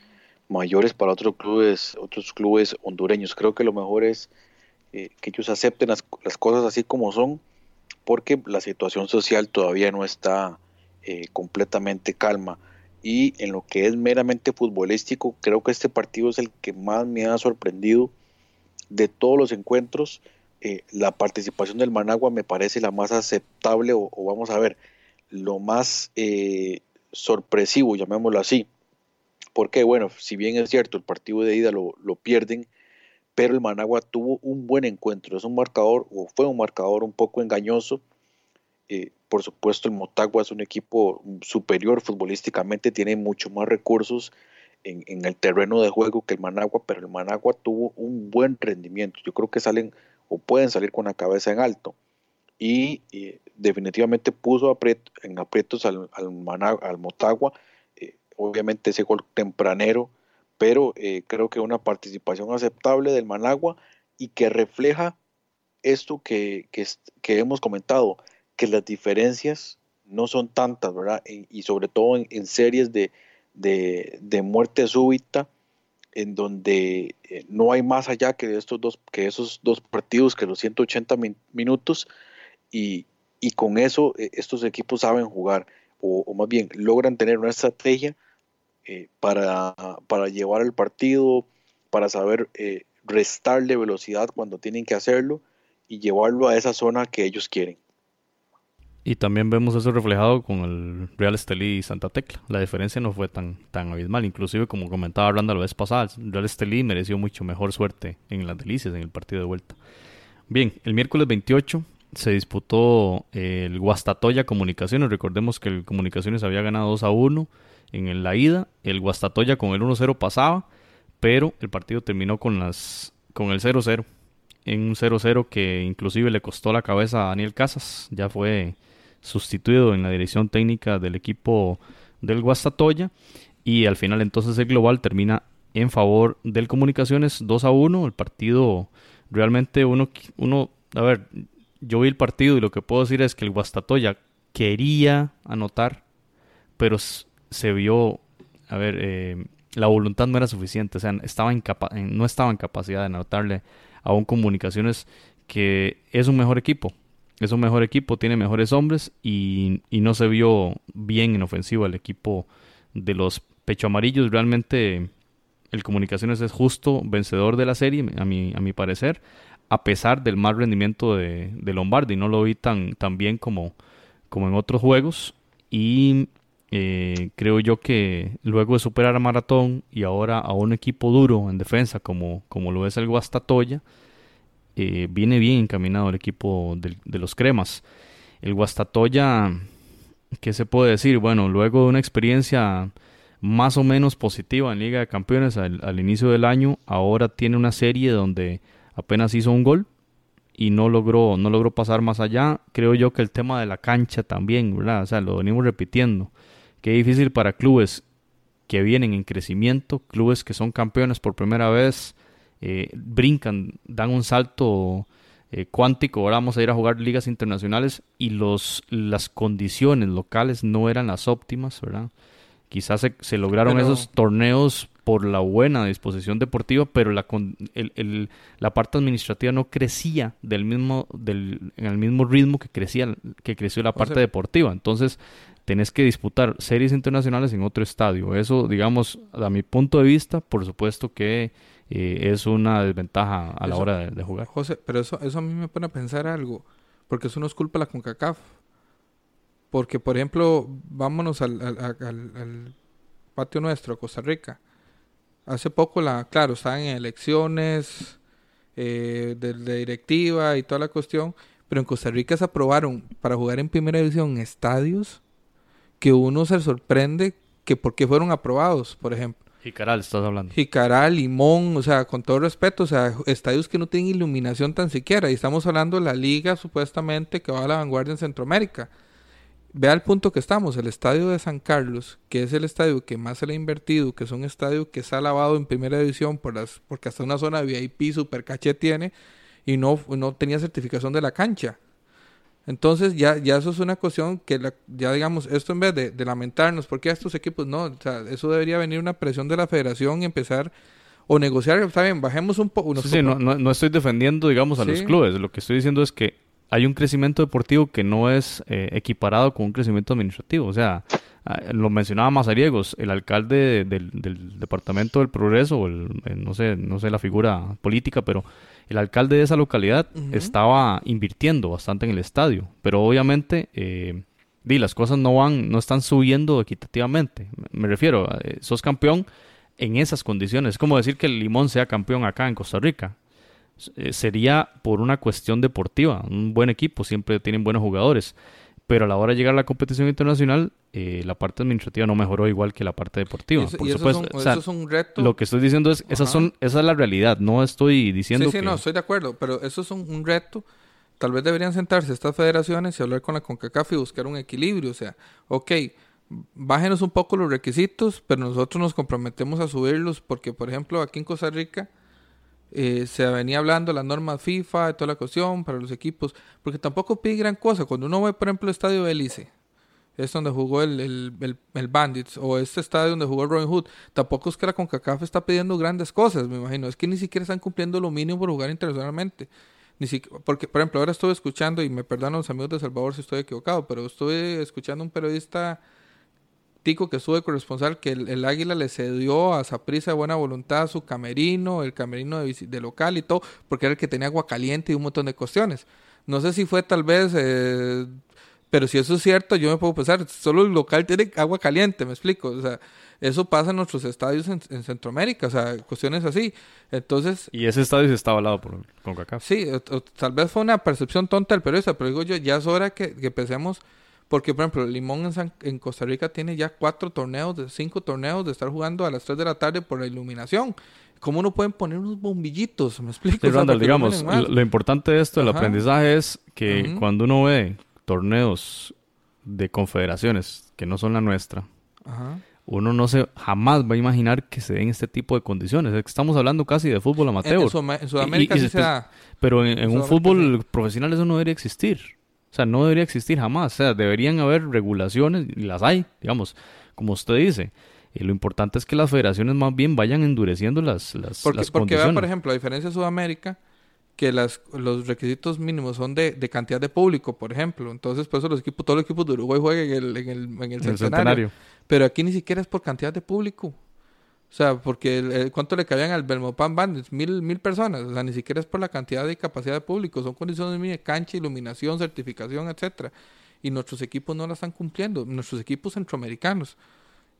mayores para otros clubes, otros clubes hondureños. Creo que lo mejor es eh, que ellos acepten las, cosas así como son porque la situación social todavía no está eh, completamente calma. Y en lo que es meramente futbolístico, creo que este partido es el que más me ha sorprendido de todos los encuentros. Eh, la participación del Managua me parece la más aceptable, o, vamos a ver, lo más eh, sorpresivo, llamémoslo así. Porque, bueno, si bien es cierto, el partido de ida lo, lo pierden, pero el Managua tuvo un buen encuentro. Es un marcador, o fue un marcador un poco engañoso. Eh, por supuesto, el Motagua es un equipo superior futbolísticamente, tiene mucho más recursos en, en, el terreno de juego que el Managua, pero el Managua tuvo un buen rendimiento. Yo creo que salen o pueden salir con la cabeza en alto. Y, definitivamente puso en aprietos al, al, Motagua, eh, obviamente ese gol tempranero, pero eh, creo que una participación aceptable del Managua y que refleja esto que, que, hemos comentado, que las diferencias no son tantas, ¿verdad? Y, sobre todo en, series de, de, de, muerte súbita, en donde eh, no hay más allá que, estos dos, que esos dos partidos, que los 180 minutos, y, y con eso eh, estos equipos saben jugar, o, más bien logran tener una estrategia eh, para, para, llevar el partido, para saber restarle velocidad cuando tienen que hacerlo y llevarlo a esa zona que ellos quieren. Y también vemos eso reflejado con el Real Estelí y Santa Tecla. La diferencia no fue tan, tan abismal. Inclusive, como comentaba hablando la vez pasada, el Real Estelí mereció mucho mejor suerte en las delicias en el partido de vuelta. Bien, el miércoles 28 se disputó el Guastatoya Comunicaciones. Recordemos que el Comunicaciones había ganado 2 a 1 en la ida. El Guastatoya con el 1-0 pasaba, pero el partido terminó con, las, con el 0-0. En un 0-0 que inclusive le costó la cabeza a Daniel Casas. Ya fue sustituido en la dirección técnica del equipo del Guastatoya. Y al final entonces el global termina en favor del Comunicaciones 2 a 1, el partido realmente uno, uno, a ver, yo vi el partido y lo que puedo decir es que el Guastatoya quería anotar, pero se vio, a ver, eh, la voluntad no era suficiente, o sea, estaba no estaba en capacidad de anotarle a un Comunicaciones que es un mejor equipo, es un mejor equipo, tiene mejores hombres y, no se vio bien en ofensiva el equipo de los pecho amarillos. Realmente el Comunicaciones es justo vencedor de la serie, a mi, a mi parecer, a pesar del mal rendimiento de, de Lombardi. No lo vi tan, tan bien como, como en otros juegos. Y eh, creo yo que luego de superar a Maratón y ahora a un equipo duro en defensa como, como lo es el Guastatoya, eh, viene bien encaminado el equipo de, los cremas. El Guastatoya, ¿qué se puede decir? Bueno, luego de una experiencia más o menos positiva en Liga de Campeones al, inicio del año, ahora tiene una serie donde apenas hizo un gol y no logró, no logró pasar más allá. Creo yo que el tema de la cancha también. O sea, lo venimos repitiendo. Qué difícil para clubes que vienen en crecimiento, clubes que son campeones por primera vez, eh, brincan, dan un salto eh, cuántico, ahora vamos a ir a jugar ligas internacionales y los, las condiciones locales no eran las óptimas, ¿verdad? Quizás se, lograron esos torneos por la buena disposición deportiva, pero la, el, la parte administrativa no crecía del mismo, del, en el mismo ritmo que, crecía, que creció la parte deportiva. Entonces, tenés que disputar series internacionales en otro estadio. Eso, digamos, a mi punto de vista, por supuesto que es una desventaja a la hora de, jugar. José, pero eso, eso a mí me pone a pensar algo, porque eso no es culpa de la CONCACAF. Porque, por ejemplo, vámonos al, al, patio nuestro, Costa Rica. Hace poco, la claro, estaban en elecciones eh, de, de, directiva y toda la cuestión, pero en Costa Rica se aprobaron para jugar en primera división estadios que uno se sorprende que por qué fueron aprobados, por ejemplo. Jicaral, estás hablando. Jicaral, Limón, o sea, con todo respeto, o sea, estadios que no tienen iluminación tan siquiera. Y estamos hablando de la liga supuestamente que va a la vanguardia en Centroamérica. Vea el punto que estamos, el estadio de San Carlos, que es el estadio que más se le ha invertido, que es un estadio que está lavado en primera división por las, porque hasta una zona VIP super caché tiene y no, no tenía certificación de la cancha. Entonces ya, ya eso es una cuestión que ya digamos, esto en vez de, lamentarnos, porque a estos equipos no, o sea, eso debería venir una presión de la federación y empezar o negociar, está bien, bajemos un poco. Sí, no, no, estoy defendiendo, digamos, a los clubes, lo que estoy diciendo es que hay un crecimiento deportivo que no es eh, equiparado con un crecimiento administrativo, o sea, ah, lo mencionaba Mazariegos, el alcalde del, departamento del progreso, el, no sé, no sé la figura política, pero el alcalde de esa localidad estaba invirtiendo bastante en el estadio, pero obviamente eh, di, las cosas no van, no están subiendo equitativamente. Me refiero, eh, sos campeón en esas condiciones. Es como decir que el Limón sea campeón acá en Costa Rica. Eh, sería por una cuestión deportiva. Un buen equipo, siempre tienen buenos jugadores. Pero a la hora de llegar a la competición internacional, eh, la parte administrativa no mejoró igual que la parte deportiva. por supuesto, eso es un reto. Lo que estoy diciendo es, esas son, esa es la realidad. No estoy diciendo sí, sí, no, estoy de acuerdo. Pero eso es un, reto. Tal vez deberían sentarse estas federaciones y hablar con la CONCACAF y buscar un equilibrio. O sea, ok, bájenos un poco los requisitos, pero nosotros nos comprometemos a subirlos porque, por ejemplo, aquí en Costa Rica eh, se venía hablando la norma FIFA y toda la cuestión para los equipos, porque tampoco pide gran cosa. Cuando uno ve, por ejemplo, el estadio Belice, es donde jugó el, el, el, Bandits, o este estadio donde jugó el Robin Hood, tampoco es que la CONCACAF está pidiendo grandes cosas, me imagino. Es que ni siquiera están cumpliendo lo mínimo por jugar internacionalmente. Ni porque, por ejemplo, ahora estuve escuchando, y me perdonan los amigos de Salvador si estoy equivocado, pero estuve escuchando un periodista que estuve corresponsal que el, Águila le cedió a Saprisa de buena voluntad su camerino, el camerino de, local y todo, porque era el que tenía agua caliente y un montón de cuestiones. No sé si fue tal vez, eh, pero si eso es cierto, yo me puedo pensar, solo el local tiene agua caliente, me explico. O sea, eso pasa en nuestros estadios en, Centroamérica, o sea, cuestiones así. Entonces... Y ese estadio se estaba avalado por CONCACAF. Sí, tal vez fue una percepción tonta del periodista, pero digo yo, ya es hora que, que pensemos porque, por ejemplo, Limón en, Costa Rica tiene ya cuatro torneos, de cinco torneos de estar jugando a las 3 de la tarde por la iluminación. ¿Cómo no pueden poner unos bombillitos? ¿Me explico? digamos, lo, importante de esto, el aprendizaje es que cuando uno ve torneos de confederaciones que no son la nuestra, uno no se jamás va a imaginar que se den este tipo de condiciones. Estamos hablando casi de fútbol amateur. En, Sudamérica sí se da. Pero en, un fútbol profesional eso no debería existir. O sea, no debería existir jamás. O sea, deberían haber regulaciones, y las hay, digamos, como usted dice. Y lo importante es que las federaciones más bien vayan endureciendo las, las, porque, las porque por ejemplo, a diferencia de Sudamérica, que las, los requisitos mínimos son de, de, cantidad de público, por ejemplo. Entonces, por eso los equipos, todos los equipos de Uruguay juegan en el, en el, en el, centenario. Pero aquí ni siquiera es por cantidad de público. O sea, porque el, cuánto le cabían al Belmopan Bandits, mil, mil personas. O sea, ni siquiera es por la cantidad de capacidad de público, son condiciones de cancha, iluminación, certificación, etcétera. Y nuestros equipos no la están cumpliendo, nuestros equipos centroamericanos.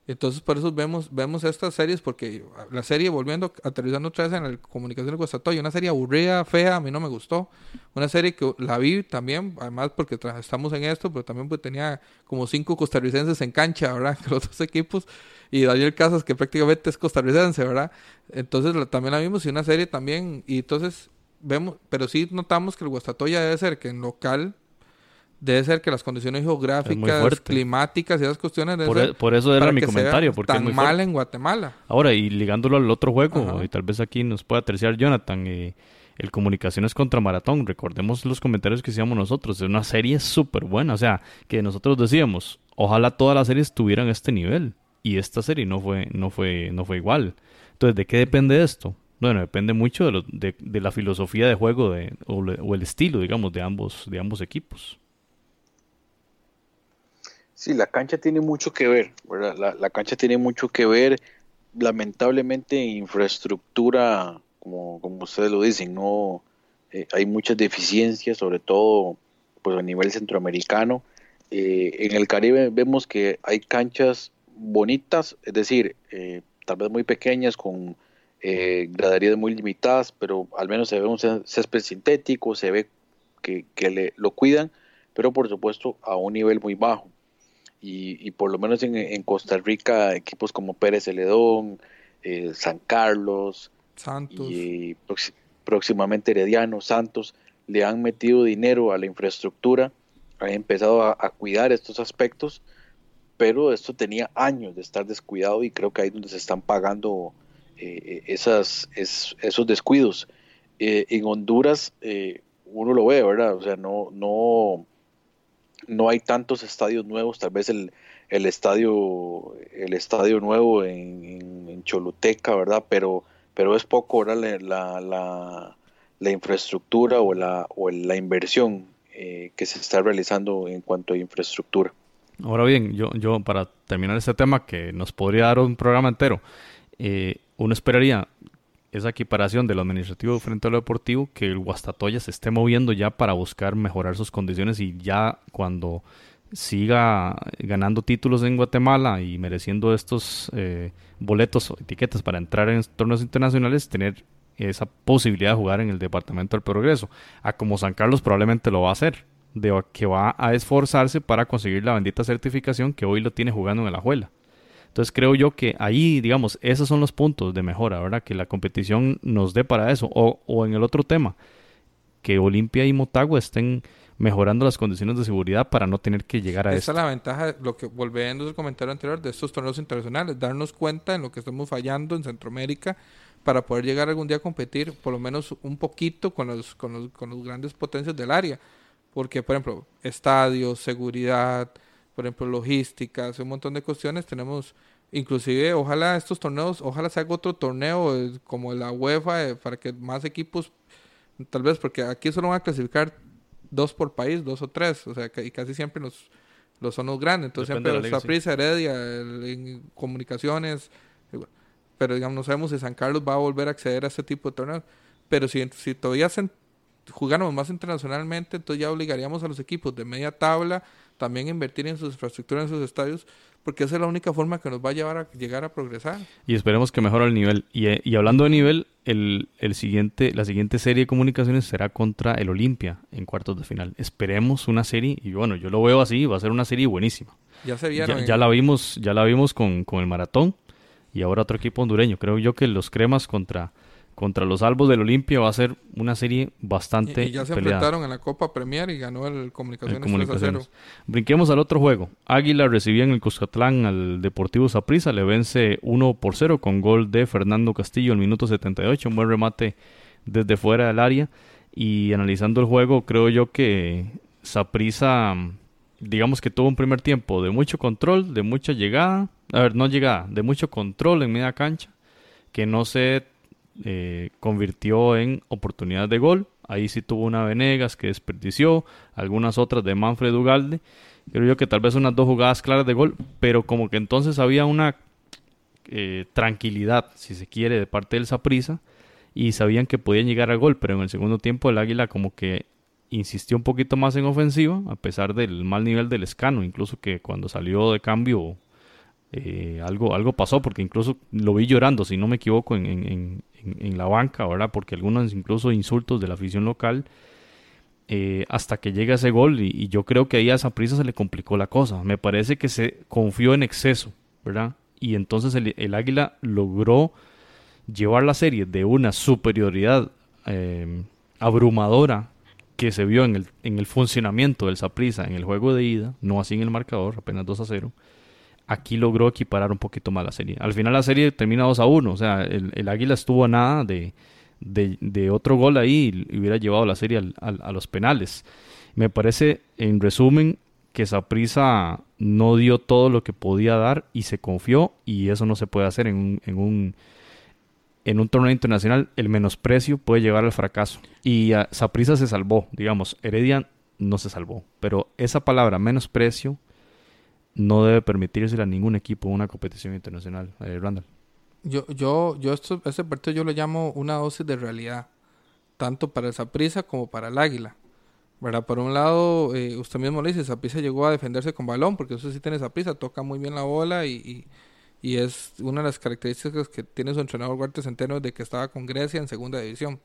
Entonces, por eso vemos, vemos estas series, porque la serie, volviendo, aterrizando otra vez en la comunicación de Guastatoya, una serie aburrida, fea, a mí no me gustó. Una serie que la vi también, además porque estamos en esto, pero también pues, tenía como cinco costarricenses en cancha, ¿verdad? Los dos equipos y Daniel Casas, que prácticamente es costarricense, ¿verdad? Entonces también la vimos y una serie también, y entonces vemos, pero sí notamos que el Guastatoya debe ser que en local debe ser que las condiciones geográficas, climáticas y esas cuestiones por, e, por, eso era mi comentario porque tan mal en Guatemala. Ahora y ligándolo al otro juego y tal vez aquí nos pueda terciar Jonathan eh, el Comunicaciones contra Maratón, recordemos los comentarios que hacíamos nosotros, es una serie súper buena, o sea, que nosotros decíamos, ojalá todas las series tuvieran este nivel y esta serie no fue, no fue, no fue igual. Entonces, ¿de qué depende esto? Bueno, depende mucho de, de, la filosofía de juego de, o, el estilo, digamos, de ambos, de ambos equipos. Sí, la cancha tiene mucho que ver, ¿verdad? La, cancha tiene mucho que ver. Lamentablemente, infraestructura, como, ustedes lo dicen, no eh, hay muchas deficiencias, sobre todo pues a nivel centroamericano. Eh, en el Caribe vemos que hay canchas bonitas, es decir, eh, tal vez muy pequeñas, con graderías muy limitadas, pero al menos se ve un césped sintético, se ve que, le, lo cuidan, pero por supuesto a un nivel muy bajo. Y, por lo menos en, Costa Rica, equipos como Pérez Celedón, eh, San Carlos, Santos. y próximamente Herediano, Santos, le han metido dinero a la infraestructura, han empezado a cuidar estos aspectos pero esto tenía años de estar descuidado y creo que ahí es donde se están pagando eh, esas, esos descuidos. Eh, en Honduras eh, uno lo ve, ¿verdad? O sea, no, no, no hay tantos estadios nuevos, tal vez el, el estadio, el estadio nuevo en, en, Choluteca, ¿verdad? Pero, pero es poco, ¿verdad? La, la, la infraestructura o la, o la inversión que se está realizando en cuanto a infraestructura. Ahora bien, yo, yo para terminar este tema que nos podría dar un programa entero, eh, uno esperaría esa equiparación de lo administrativo frente a lo deportivo, que el Guastatoya se esté moviendo ya para buscar mejorar sus condiciones y ya cuando siga ganando títulos en Guatemala y mereciendo estos eh, boletos o etiquetas para entrar en torneos internacionales, tener esa posibilidad de jugar en el Departamento del Progreso. A como San Carlos probablemente lo va a hacer, de que va a esforzarse para conseguir la bendita certificación que hoy lo tiene jugando en la Juela. Entonces creo yo que ahí, digamos, esos son los puntos de mejora, ¿verdad? Que la competición nos dé para eso. O, o en el otro tema, que Olimpia y Motagua estén mejorando las condiciones de seguridad para no tener que llegar a Esa esto. es la ventaja, lo que volviendo al comentario anterior, de estos torneos internacionales, darnos cuenta en lo que estamos fallando en Centroamérica para poder llegar algún día a competir por lo menos un poquito con los, con los, con los grandes potencias del área. Porque, por ejemplo, estadios, seguridad, por ejemplo, logísticas, un montón de cuestiones tenemos... Inclusive, ojalá estos torneos, ojalá se haga otro torneo eh, como la UEFA eh, para que más equipos, tal vez, porque aquí solo van a clasificar dos por país, dos o tres, o sea, y casi siempre los, los son los grandes. Entonces Depende siempre liga, Saprissa, Heredia, el- en comunicaciones, pero digamos, no sabemos si San Carlos va a volver a acceder a este tipo de torneos. Pero si, si todavía se, jugáramos más internacionalmente, entonces ya obligaríamos a los equipos de media tabla también invertir en sus infraestructuras, en sus estadios, porque esa es la única forma que nos va a llevar a llegar a progresar. Y esperemos que mejore el nivel. Y, eh, y hablando de nivel, el, el siguiente, la siguiente serie de comunicaciones será contra el Olimpia en cuartos de final. Esperemos una serie, y bueno, yo lo veo así, va a ser una serie buenísima. Ya se vieron. ya la vimos, ya la vimos con, con el maratón y ahora otro equipo hondureño. Creo yo que los cremas contra, contra los albos del Olimpia va a ser una serie bastante y, y ya se peleada. enfrentaron en la Copa Premier y ganó el Comunicaciones, en 3 a 0. comunicaciones. Brinquemos al otro juego. Águila recibía en el Cuscatlán al Deportivo Saprissa, le vence 1 por 0 con gol de Fernando Castillo al minuto 78, un buen remate desde fuera del área. Y analizando el juego, creo yo que Saprissa, digamos que tuvo un primer tiempo de mucho control, de mucha llegada, a ver, no llegada, de mucho control en media cancha, que no se eh, convirtió en oportunidad de gol. Ahí sí tuvo una Venegas que desperdició, algunas otras de Manfred Ugalde. Creo yo que tal vez unas dos jugadas claras de gol, pero como que entonces había una eh, tranquilidad, si se quiere, de parte del Saprissa y sabían que podían llegar al gol, pero en el segundo tiempo el Águila como que insistió un poquito más en ofensiva, a pesar del mal nivel del escano, incluso que cuando salió de cambio eh, algo, algo pasó, porque incluso lo vi llorando, si no me equivoco, en, en, la banca, ¿verdad? Porque algunos incluso insultos de la afición local, eh, hasta que llega ese gol, y, yo creo que ahí a esa prisa se le complicó la cosa. Me parece que se confió en exceso, ¿verdad? Y entonces el, Águila logró llevar la serie de una superioridad eh, abrumadora que se vio en el, en el funcionamiento del Saprissa en el juego de ida, no así en el marcador, apenas 2 a 0 aquí logró equiparar un poquito más la serie. Al final la serie termina 2 a 1, o sea, el, Águila estuvo a nada de, de, otro gol ahí y hubiera llevado la serie al, a los penales. Me parece, en resumen, que Saprissa no dio todo lo que podía dar y se confió y eso no se puede hacer en un, en un, en un torneo internacional. El menosprecio puede llevar al fracaso y Saprissa se salvó, digamos, Heredia no se salvó, pero esa palabra menosprecio no debe permitirse a ningún equipo una competición internacional. Eh, Randall. Yo, yo, yo esto, este partido yo lo llamo una dosis de realidad, tanto para el Saprissa como para el Águila. ¿verdad? Por un lado, eh, usted mismo le dice, Saprissa llegó a defenderse con balón, porque eso sí tiene Saprissa, toca muy bien la bola y, y, y, es una de las características que tiene su entrenador Huerta Centeno de que estaba con Grecia en segunda división.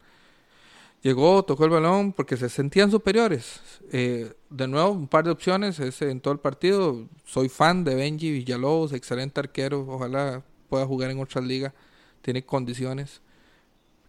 Llegó, tocó el balón porque se sentían superiores. Eh, de nuevo, un par de opciones ese, en todo el partido. Soy fan de Benji Villalobos, excelente arquero. Ojalá pueda jugar en otras ligas. Tiene condiciones.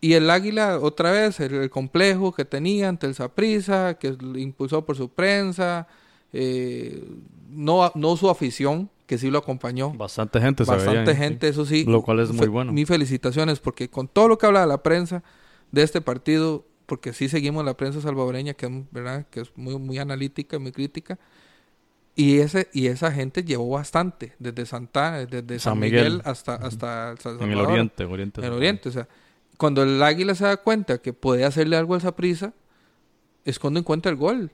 Y el Águila, otra vez, el, el complejo que tenía ante el Saprissa, que impulsó por su prensa. Eh, no, no su afición, que sí lo acompañó. Bastante gente, Bastante veía, gente, eso sí. Lo cual es muy bueno. Mis felicitaciones, porque con todo lo que habla la prensa de este partido, porque sí seguimos la prensa salvadoreña que, ¿verdad? que es muy, muy analítica, muy crítica. Y ese y esa gente llevó bastante, desde Santa, desde San, San Miguel, Miguel, hasta, hasta El Salvador, En el oriente, oriente. En el oriente, o sea, cuando el Águila se da cuenta que puede hacerle algo al Saprissa, es cuando encuentra el gol.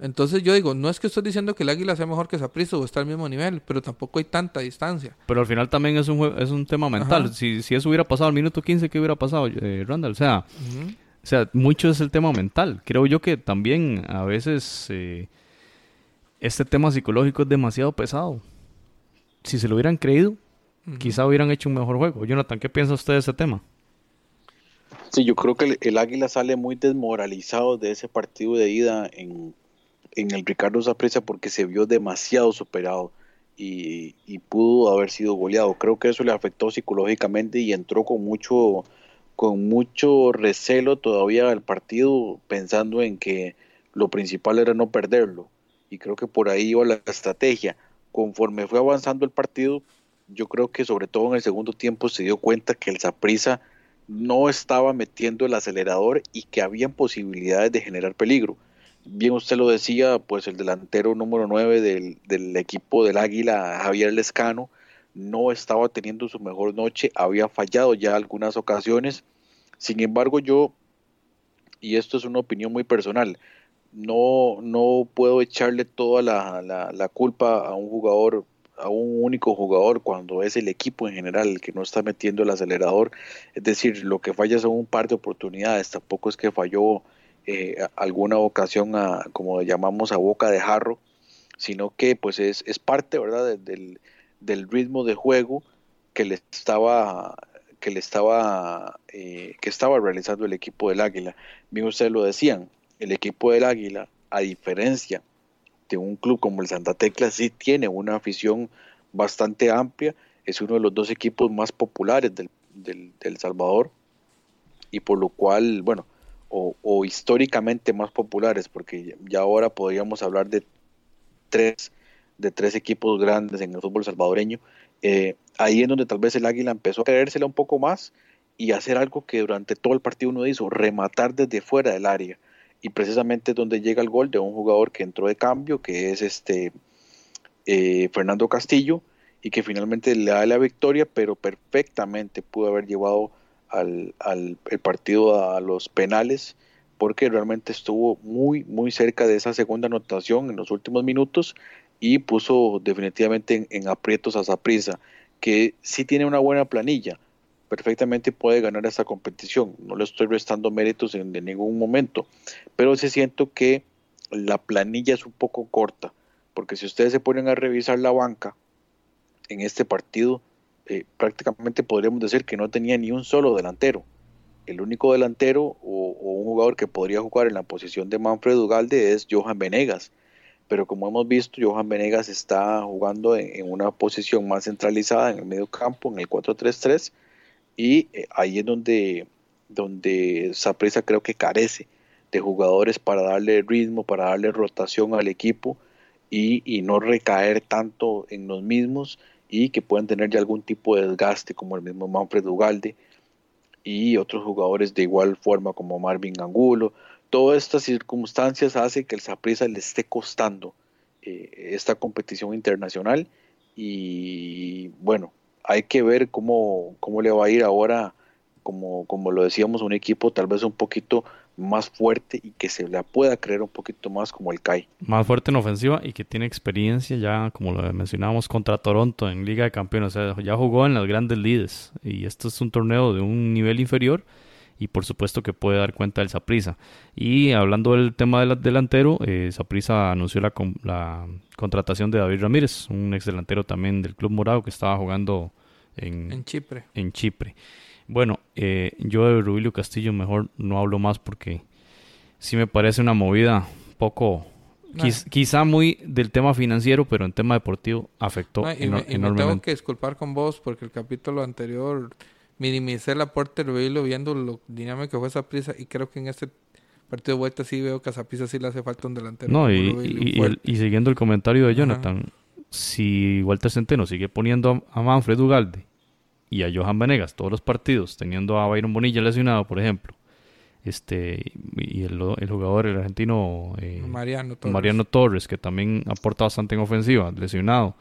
Entonces yo digo, no es que estoy diciendo que el Águila sea mejor que Saprissa o está al mismo nivel, pero tampoco hay tanta distancia. Pero al final también es un, es un tema mental. Si, si, eso hubiera pasado al minuto 15, ¿qué hubiera pasado, eh, Randall? O sea, uh -huh. O sea, mucho es el tema mental. Creo yo que también a veces eh, este tema psicológico es demasiado pesado. Si se lo hubieran creído, quizá hubieran hecho un mejor juego. Jonathan, ¿qué piensa usted de ese tema? Sí, yo creo que el, Águila sale muy desmoralizado de ese partido de ida en, el Ricardo Zapresa porque se vio demasiado superado y, pudo haber sido goleado. Creo que eso le afectó psicológicamente y entró con mucho, con mucho recelo todavía al partido pensando en que lo principal era no perderlo. Y creo que por ahí iba la estrategia. Conforme fue avanzando el partido, yo creo que sobre todo en el segundo tiempo se dio cuenta que el Zaprisa no estaba metiendo el acelerador y que habían posibilidades de generar peligro. Bien usted lo decía, pues el delantero número 9 del, equipo del Águila, Javier Lescano, no estaba teniendo su mejor noche, había fallado ya algunas ocasiones. Sin embargo, yo, y esto es una opinión muy personal, no, no puedo echarle toda la, la culpa a un jugador a un único jugador cuando es el equipo en general el que no está metiendo el acelerador. Es decir, lo que falla son un par de oportunidades, tampoco es que falló eh, alguna ocasión, a, como llamamos, a boca de jarro, sino que pues es, es parte, ¿verdad?, del, del ritmo de juego que le estaba que le estaba eh, que estaba realizando el equipo del Águila. Bien ustedes lo decían, el equipo del Águila, a diferencia un club como el Santa Tecla sí tiene una afición bastante amplia, es uno de los dos equipos más populares del, del, Salvador y por lo cual, bueno, o, históricamente más populares, porque ya ahora podríamos hablar de tres, de tres equipos grandes en el fútbol salvadoreño. Eh, ahí es donde tal vez el Águila empezó a creérsela un poco más y hacer algo que durante todo el partido uno hizo, rematar desde fuera del área y precisamente es donde llega el gol de un jugador que entró de cambio, que es este eh, Fernando Castillo, y que finalmente le da la victoria, pero perfectamente pudo haber llevado al, el partido a los penales, porque realmente estuvo muy, muy cerca de esa segunda anotación en los últimos minutos y puso definitivamente en, aprietos a Zaprisa, que sí tiene una buena planilla, perfectamente puede ganar esta competición. No le estoy restando méritos en, ningún momento, pero sí siento que la planilla es un poco corta, porque si ustedes se ponen a revisar la banca en este partido, eh, prácticamente podríamos decir que no tenía ni un solo delantero. El único delantero o, un jugador que podría jugar en la posición de Manfred Ugalde es Johan Venegas. Pero como hemos visto, Johan Venegas está jugando en, una posición más centralizada en el medio campo, en el 4-3-3, y eh, ahí es donde, donde creo que carece de jugadores para darle ritmo, para darle rotación al equipo y, y, no recaer tanto en los mismos y que puedan tener ya algún tipo de desgaste como el mismo Manfred Ugalde y otros jugadores de igual forma como Marvin Angulo. Todas estas circunstancias hacen que el Saprissa le esté costando eh, esta competición internacional y bueno, hay que ver cómo, cómo le va a ir ahora, como, como lo decíamos, un equipo tal vez un poquito más fuerte y que se le pueda creer un poquito más como el CAI. Más fuerte en ofensiva y que tiene experiencia ya, como lo mencionábamos, contra Toronto en Liga de Campeones. O sea, ya jugó en las grandes lides y esto es un torneo de un nivel inferior y por supuesto que puede dar cuenta del Saprisa. Y hablando del tema del delantero, eh, Saprisa anunció la, la, contratación de David Ramírez, un ex delantero también del Club Morado que estaba jugando en, Chipre. En Chipre. Bueno, eh, yo de Rubilio Castillo mejor no hablo más porque sí me parece una movida poco... quizá muy del tema financiero, pero en tema deportivo afectó enormemente. me tengo que disculpar con vos porque el capítulo anterior minimicé el aporte de Rubilio viendo lo dinámico que fue esa prisa y creo que en este partido de vuelta sí veo que a Zaprisa sí le hace falta un delantero. No, y, y, siguiendo el comentario de Jonathan, si Walter Centeno sigue poniendo a, Manfred Ugalde y a Johan Venegas todos los partidos, teniendo a Byron Bonilla lesionado, por ejemplo, este y el, el jugador el argentino eh, Mariano, Torres. Mariano Torres, que también aporta bastante en ofensiva, lesionado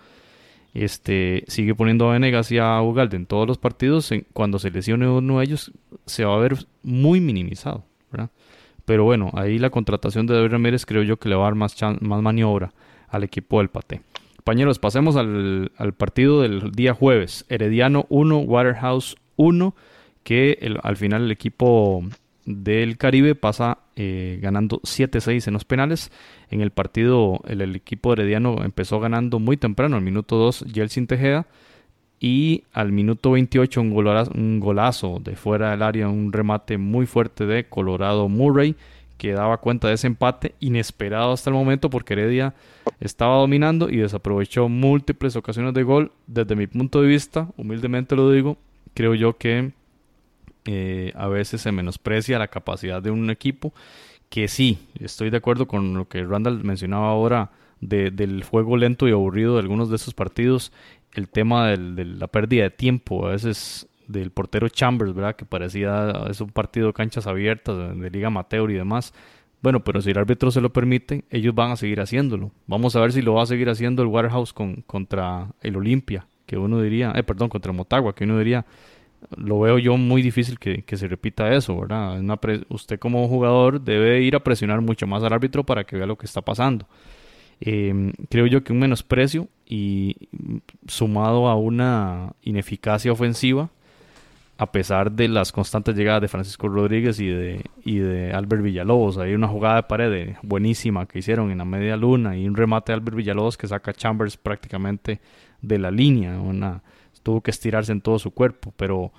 este, sigue poniendo a Venegas y a Ugalde en todos los partidos, cuando se lesione uno de ellos, se va a ver muy minimizado. Pero bueno, ahí la contratación de David Ramírez creo yo que le va a dar más, más maniobra al equipo del Pate. Compañeros, pasemos al, partido del día jueves. Herediano 1, Waterhouse 1, que al final el equipo del Caribe pasa eh, ganando 7-6 en los penales. En el partido el, equipo herediano empezó ganando muy temprano, al minuto 2 Yeltsin Tejeda y al minuto 28 un golazo, un golazo de fuera del área, un remate muy fuerte de Colorado Murray que daba cuenta de ese empate inesperado hasta el momento porque Heredia estaba dominando y desaprovechó múltiples ocasiones de gol. Desde mi punto de vista, humildemente lo digo, creo yo que eh, a veces se menosprecia la capacidad de un equipo que sí, estoy de acuerdo con lo que Randall mencionaba ahora del juego lento y aburrido de algunos de esos partidos, el tema de la pérdida de tiempo, a veces del portero Chambers, ¿verdad? Que parecía, es un partido de canchas abiertas, de, Liga Amateur y demás. Bueno, pero si el árbitro se lo permite, ellos van a seguir haciéndolo. Vamos a ver si lo va a seguir haciendo el Warehouse con, contra el Olimpia, que uno diría, eh, perdón, contra Motagua, que uno diría, lo veo yo muy difícil que, se repita eso, ¿verdad? usted como jugador debe ir a presionar mucho más al árbitro para que vea lo que está pasando. Em, creo yo que un menosprecio y sumado a una ineficacia ofensiva, a pesar de las constantes llegadas de Francisco Rodríguez y de, y de Albert Villalobos. Hay una jugada de pared buenísima que hicieron en la media luna y un remate de Albert Villalobos que saca Chambers prácticamente de la línea. Una, tuvo que estirarse en todo su cuerpo, pero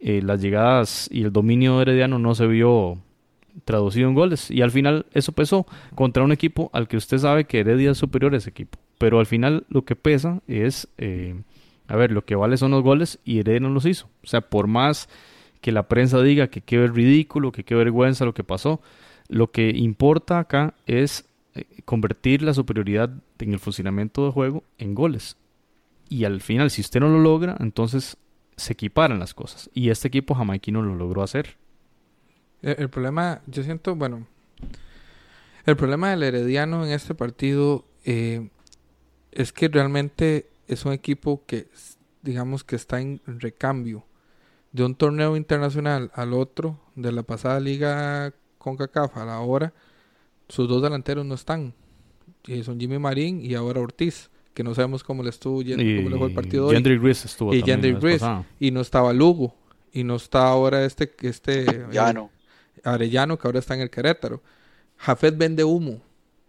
eh, las llegadas y el dominio herediano no se vio traducido en goles. Y al final eso pesó contra un equipo al que usted sabe que Heredia es superior a ese equipo. Pero al final lo que pesa es... Eh, a ver, lo que vale son los goles y Heredia no los hizo. O sea, por más que la prensa diga que qué ridículo, que qué vergüenza lo que pasó, lo que importa acá es eh, convertir la superioridad en el funcionamiento del juego en goles. Y al final, si usted no lo logra, entonces se equiparan las cosas. Y este equipo jamaiquino lo logró hacer. El, problema, yo siento, bueno, el problema del Herediano en este partido eh, es que realmente es un equipo que, digamos que está en recambio de un torneo internacional al otro, de la pasada liga con CACAF a la hora, sus dos delanteros no están. Y son Jimmy Marín y ahora Ortiz, que no sabemos cómo le estuvo yendo, cómo le fue el partido hoy. estuvo y Gris. Y no estaba Lugo. Y no está ahora este... este Arellano. Arellano, que ahora está en el Querétaro. Jafet vende humo,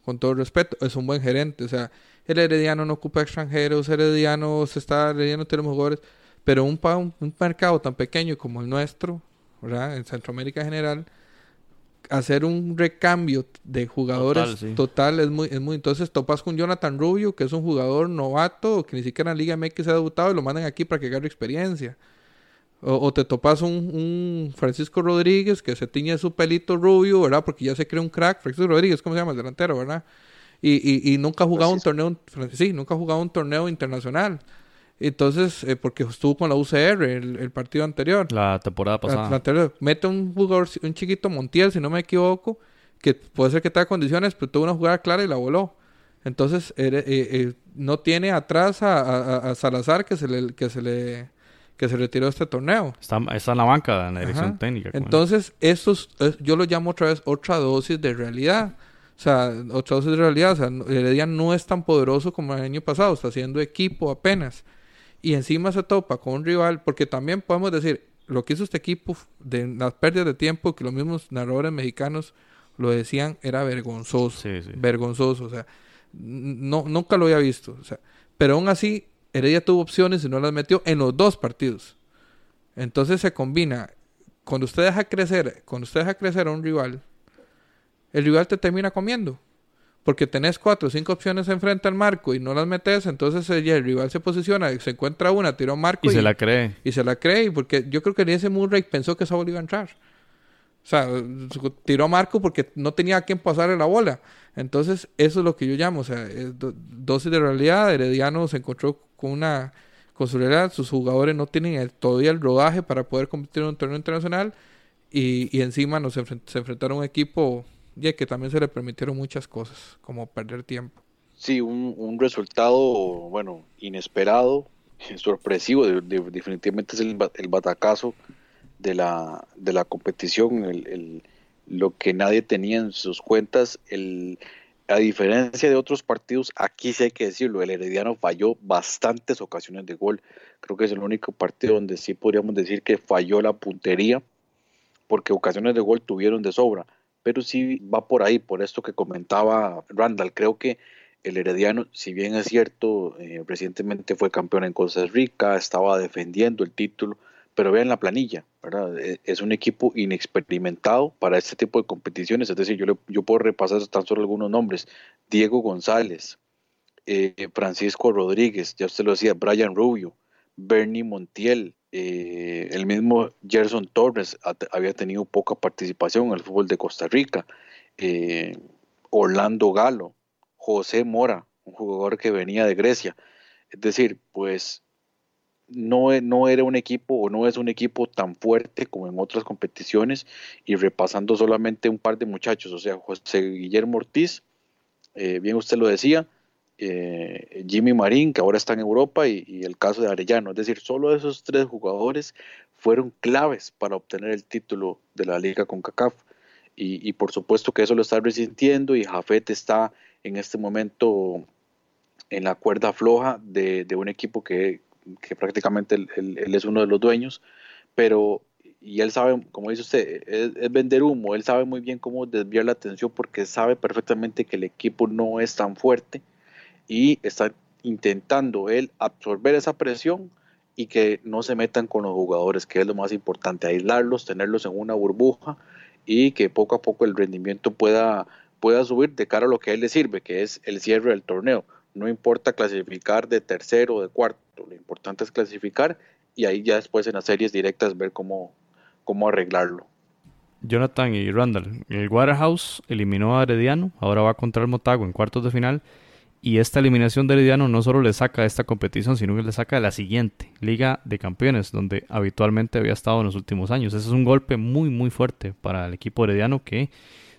con todo respeto. Es un buen gerente. O sea, el Herediano no ocupa extranjeros, Herediano se está, Herediano tenemos jugadores, pero un, un, mercado tan pequeño como el nuestro, ¿verdad? En Centroamérica en general, hacer un recambio de jugadores total, es muy es muy entonces topas con Jonathan Rubio que es un jugador novato que ni siquiera en la Liga MX ha debutado y lo mandan aquí para que agarre experiencia. O, te topas un, un, Francisco Rodríguez que se tiñe su pelito rubio verdad porque ya se cree un crack Francisco Rodríguez cómo se llama el delantero verdad y, y, nunca ha jugado un torneo, sí, nunca ha jugado un torneo internacional. Entonces, eh, porque estuvo con la UCR el, partido anterior. La temporada pasada. Mete un jugador, un chiquito Montiel, si no me equivoco, que puede ser que tenga condiciones, pero tuvo una jugada clara y la voló. Entonces, eh, eh, no tiene atrás a, Salazar que se le, que se le que se retiró de este torneo. Está, está en la banca, en la dirección técnica. Entonces, esos, yo lo llamo otra vez otra dosis de realidad. O sea, otra dosis de realidad. O sea, Heredia no es tan poderoso como el año pasado. Está haciendo equipo apenas. Y encima se topa con un rival. Porque también podemos decir, lo que hizo este equipo de las pérdidas de tiempo, que los mismos narradores mexicanos lo decían, era vergonzoso. Sí, sí. Vergonzoso. O sea, no, nunca lo había visto. O sea, pero aún así, Heredia tuvo opciones y no las metió en los dos partidos. Entonces se combina. Cuando usted deja crecer, cuando usted deja crecer a un rival, el rival te termina comiendo. Porque tenés cuatro o cinco opciones enfrente al marco y no las metes, entonces el rival se posiciona, se encuentra una, tiró marco y, se la cree. Y se la cree, porque yo creo que ese Murray pensó que esa bola iba a entrar. O sea, tiró marco porque no tenía a quien pasarle la bola. Entonces, eso es lo que yo llamo, o sea, dosis de realidad. Herediano se encontró con una con su realidad, sus jugadores no tienen todavía el rodaje para poder competir en un torneo internacional y, y encima nos se enfrentaron a un equipo y que también se le permitieron muchas cosas, como perder tiempo. Sí, un, un resultado, bueno, inesperado, sorpresivo, definitivamente es el, el, batacazo de la, de la competición, el, el, lo que nadie tenía en sus cuentas, el, a diferencia de otros partidos, aquí sí hay que decirlo, el Herediano falló bastantes ocasiones de gol, creo que es el único partido donde sí podríamos decir que falló la puntería, porque ocasiones de gol tuvieron de sobra, pero sí va por ahí, por esto que comentaba Randall. Creo que el Herediano, si bien es cierto, eh, recientemente fue campeón en Costa Rica, estaba defendiendo el título, pero vean la planilla, ¿verdad? E, es un equipo inexperimentado para este tipo de competiciones, es decir, yo, yo puedo repasar tan solo algunos nombres, Diego González, eh, Francisco Rodríguez, ya usted lo decía, Brian Rubio, Bernie Montiel, eh, el mismo Gerson Torres había tenido poca participación en el fútbol de Costa Rica, Orlando Galo, José Mora, un jugador que venía de Grecia. Es decir, pues no, e, no, era un equipo o no es un equipo tan fuerte como en otras competiciones y repasando solamente un par de muchachos, o sea, José Guillermo Ortiz, eh, bien usted lo decía, eh, Jimmy Marín, que ahora está en Europa, y, el caso de Arellano, es decir, solo esos tres jugadores fueron claves para obtener el título de la liga con CACAF. Y, por supuesto que eso lo está resintiendo y Jafet está en este momento en la cuerda floja de, un equipo que, prácticamente él, es uno de los dueños, pero y él sabe, como dice usted, es, vender humo, él sabe muy bien cómo desviar la atención porque sabe perfectamente que el equipo no es tan fuerte y está intentando él absorber esa presión y que no se metan con los jugadores, que es lo más importante, aislarlos, tenerlos en una burbuja y que poco a poco el rendimiento pueda pueda subir de cara a lo que a él le sirve, que es el cierre del torneo. No importa clasificar de tercero o de cuarto, lo importante es clasificar y ahí ya después en las series directas ver cómo, cómo arreglarlo. Jonathan y Randall, el Waterhouse eliminó a Herediano, ahora va contra el Motago en cuartos de final. Y esta eliminación de Herediano no solo le saca de esta competición, sino que le saca de la siguiente, Liga de Campeones, donde habitualmente había estado en los últimos años. Ese es un golpe muy, muy fuerte para el equipo herediano que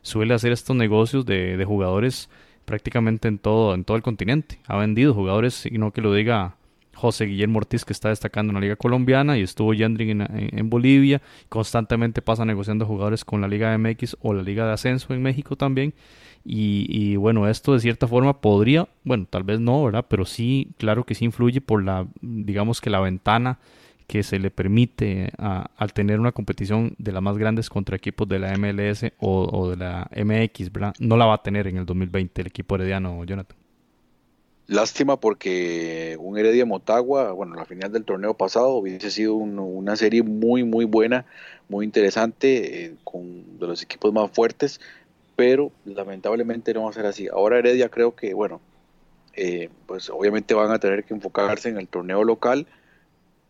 suele hacer estos negocios de, jugadores prácticamente en todo, en todo el continente. Ha vendido jugadores, y no que lo diga José Guillermo Ortiz, que está destacando en la Liga Colombiana y estuvo Yandring en, en, Bolivia. Constantemente pasa negociando jugadores con la Liga MX o la Liga de Ascenso en México también. Y, y, bueno, esto de cierta forma podría, bueno, tal vez no, ¿verdad? Pero sí, claro que sí influye por la, digamos que la ventana que se le permite al tener una competición de las más grandes contra equipos de la MLS o, de la MX, ¿verdad? No la va a tener en el 2020 el equipo herediano, Jonathan. Lástima porque un Heredia Motagua, bueno, la final del torneo pasado hubiese sido una serie muy, muy buena, muy interesante, eh, con de los equipos más fuertes, pero lamentablemente no va a ser así. Ahora Heredia creo que, bueno, eh, pues obviamente van a tener que enfocarse en el torneo local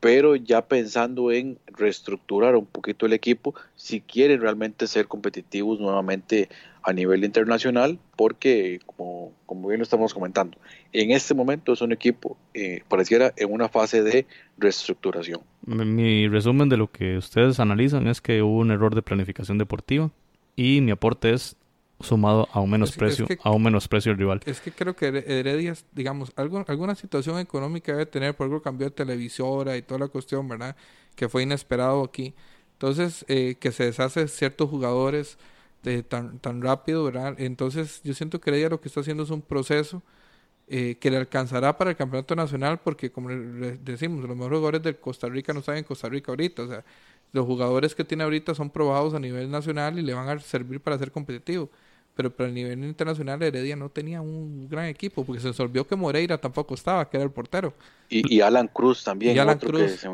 pero ya pensando en reestructurar un poquito el equipo si quieren realmente ser competitivos nuevamente a nivel internacional, porque como, como bien lo estamos comentando, en este momento es un equipo, eh, pareciera, en una fase de reestructuración. Mi resumen de lo que ustedes analizan es que hubo un error de planificación deportiva y mi aporte es sumado a un menosprecio, a un menosprecio del rival. Es que creo que Heredia, digamos, algo, alguna situación económica debe tener, por algo cambió de televisora y toda la cuestión, ¿verdad? Que fue inesperado aquí. Entonces, eh, que se deshace ciertos jugadores de, tan, tan rápido, ¿verdad? Entonces, yo siento que Heredia lo que está haciendo es un proceso eh, que le alcanzará para el campeonato nacional, porque como decimos, los mejores jugadores de Costa Rica no están en Costa Rica ahorita, o sea, los jugadores que tiene ahorita son probados a nivel nacional y le van a servir para ser competitivo pero para el nivel internacional Heredia no tenía un gran equipo, porque se resolvió que Moreira tampoco estaba, que era el portero. Y, Alan Cruz también, y Alan Cruz, que se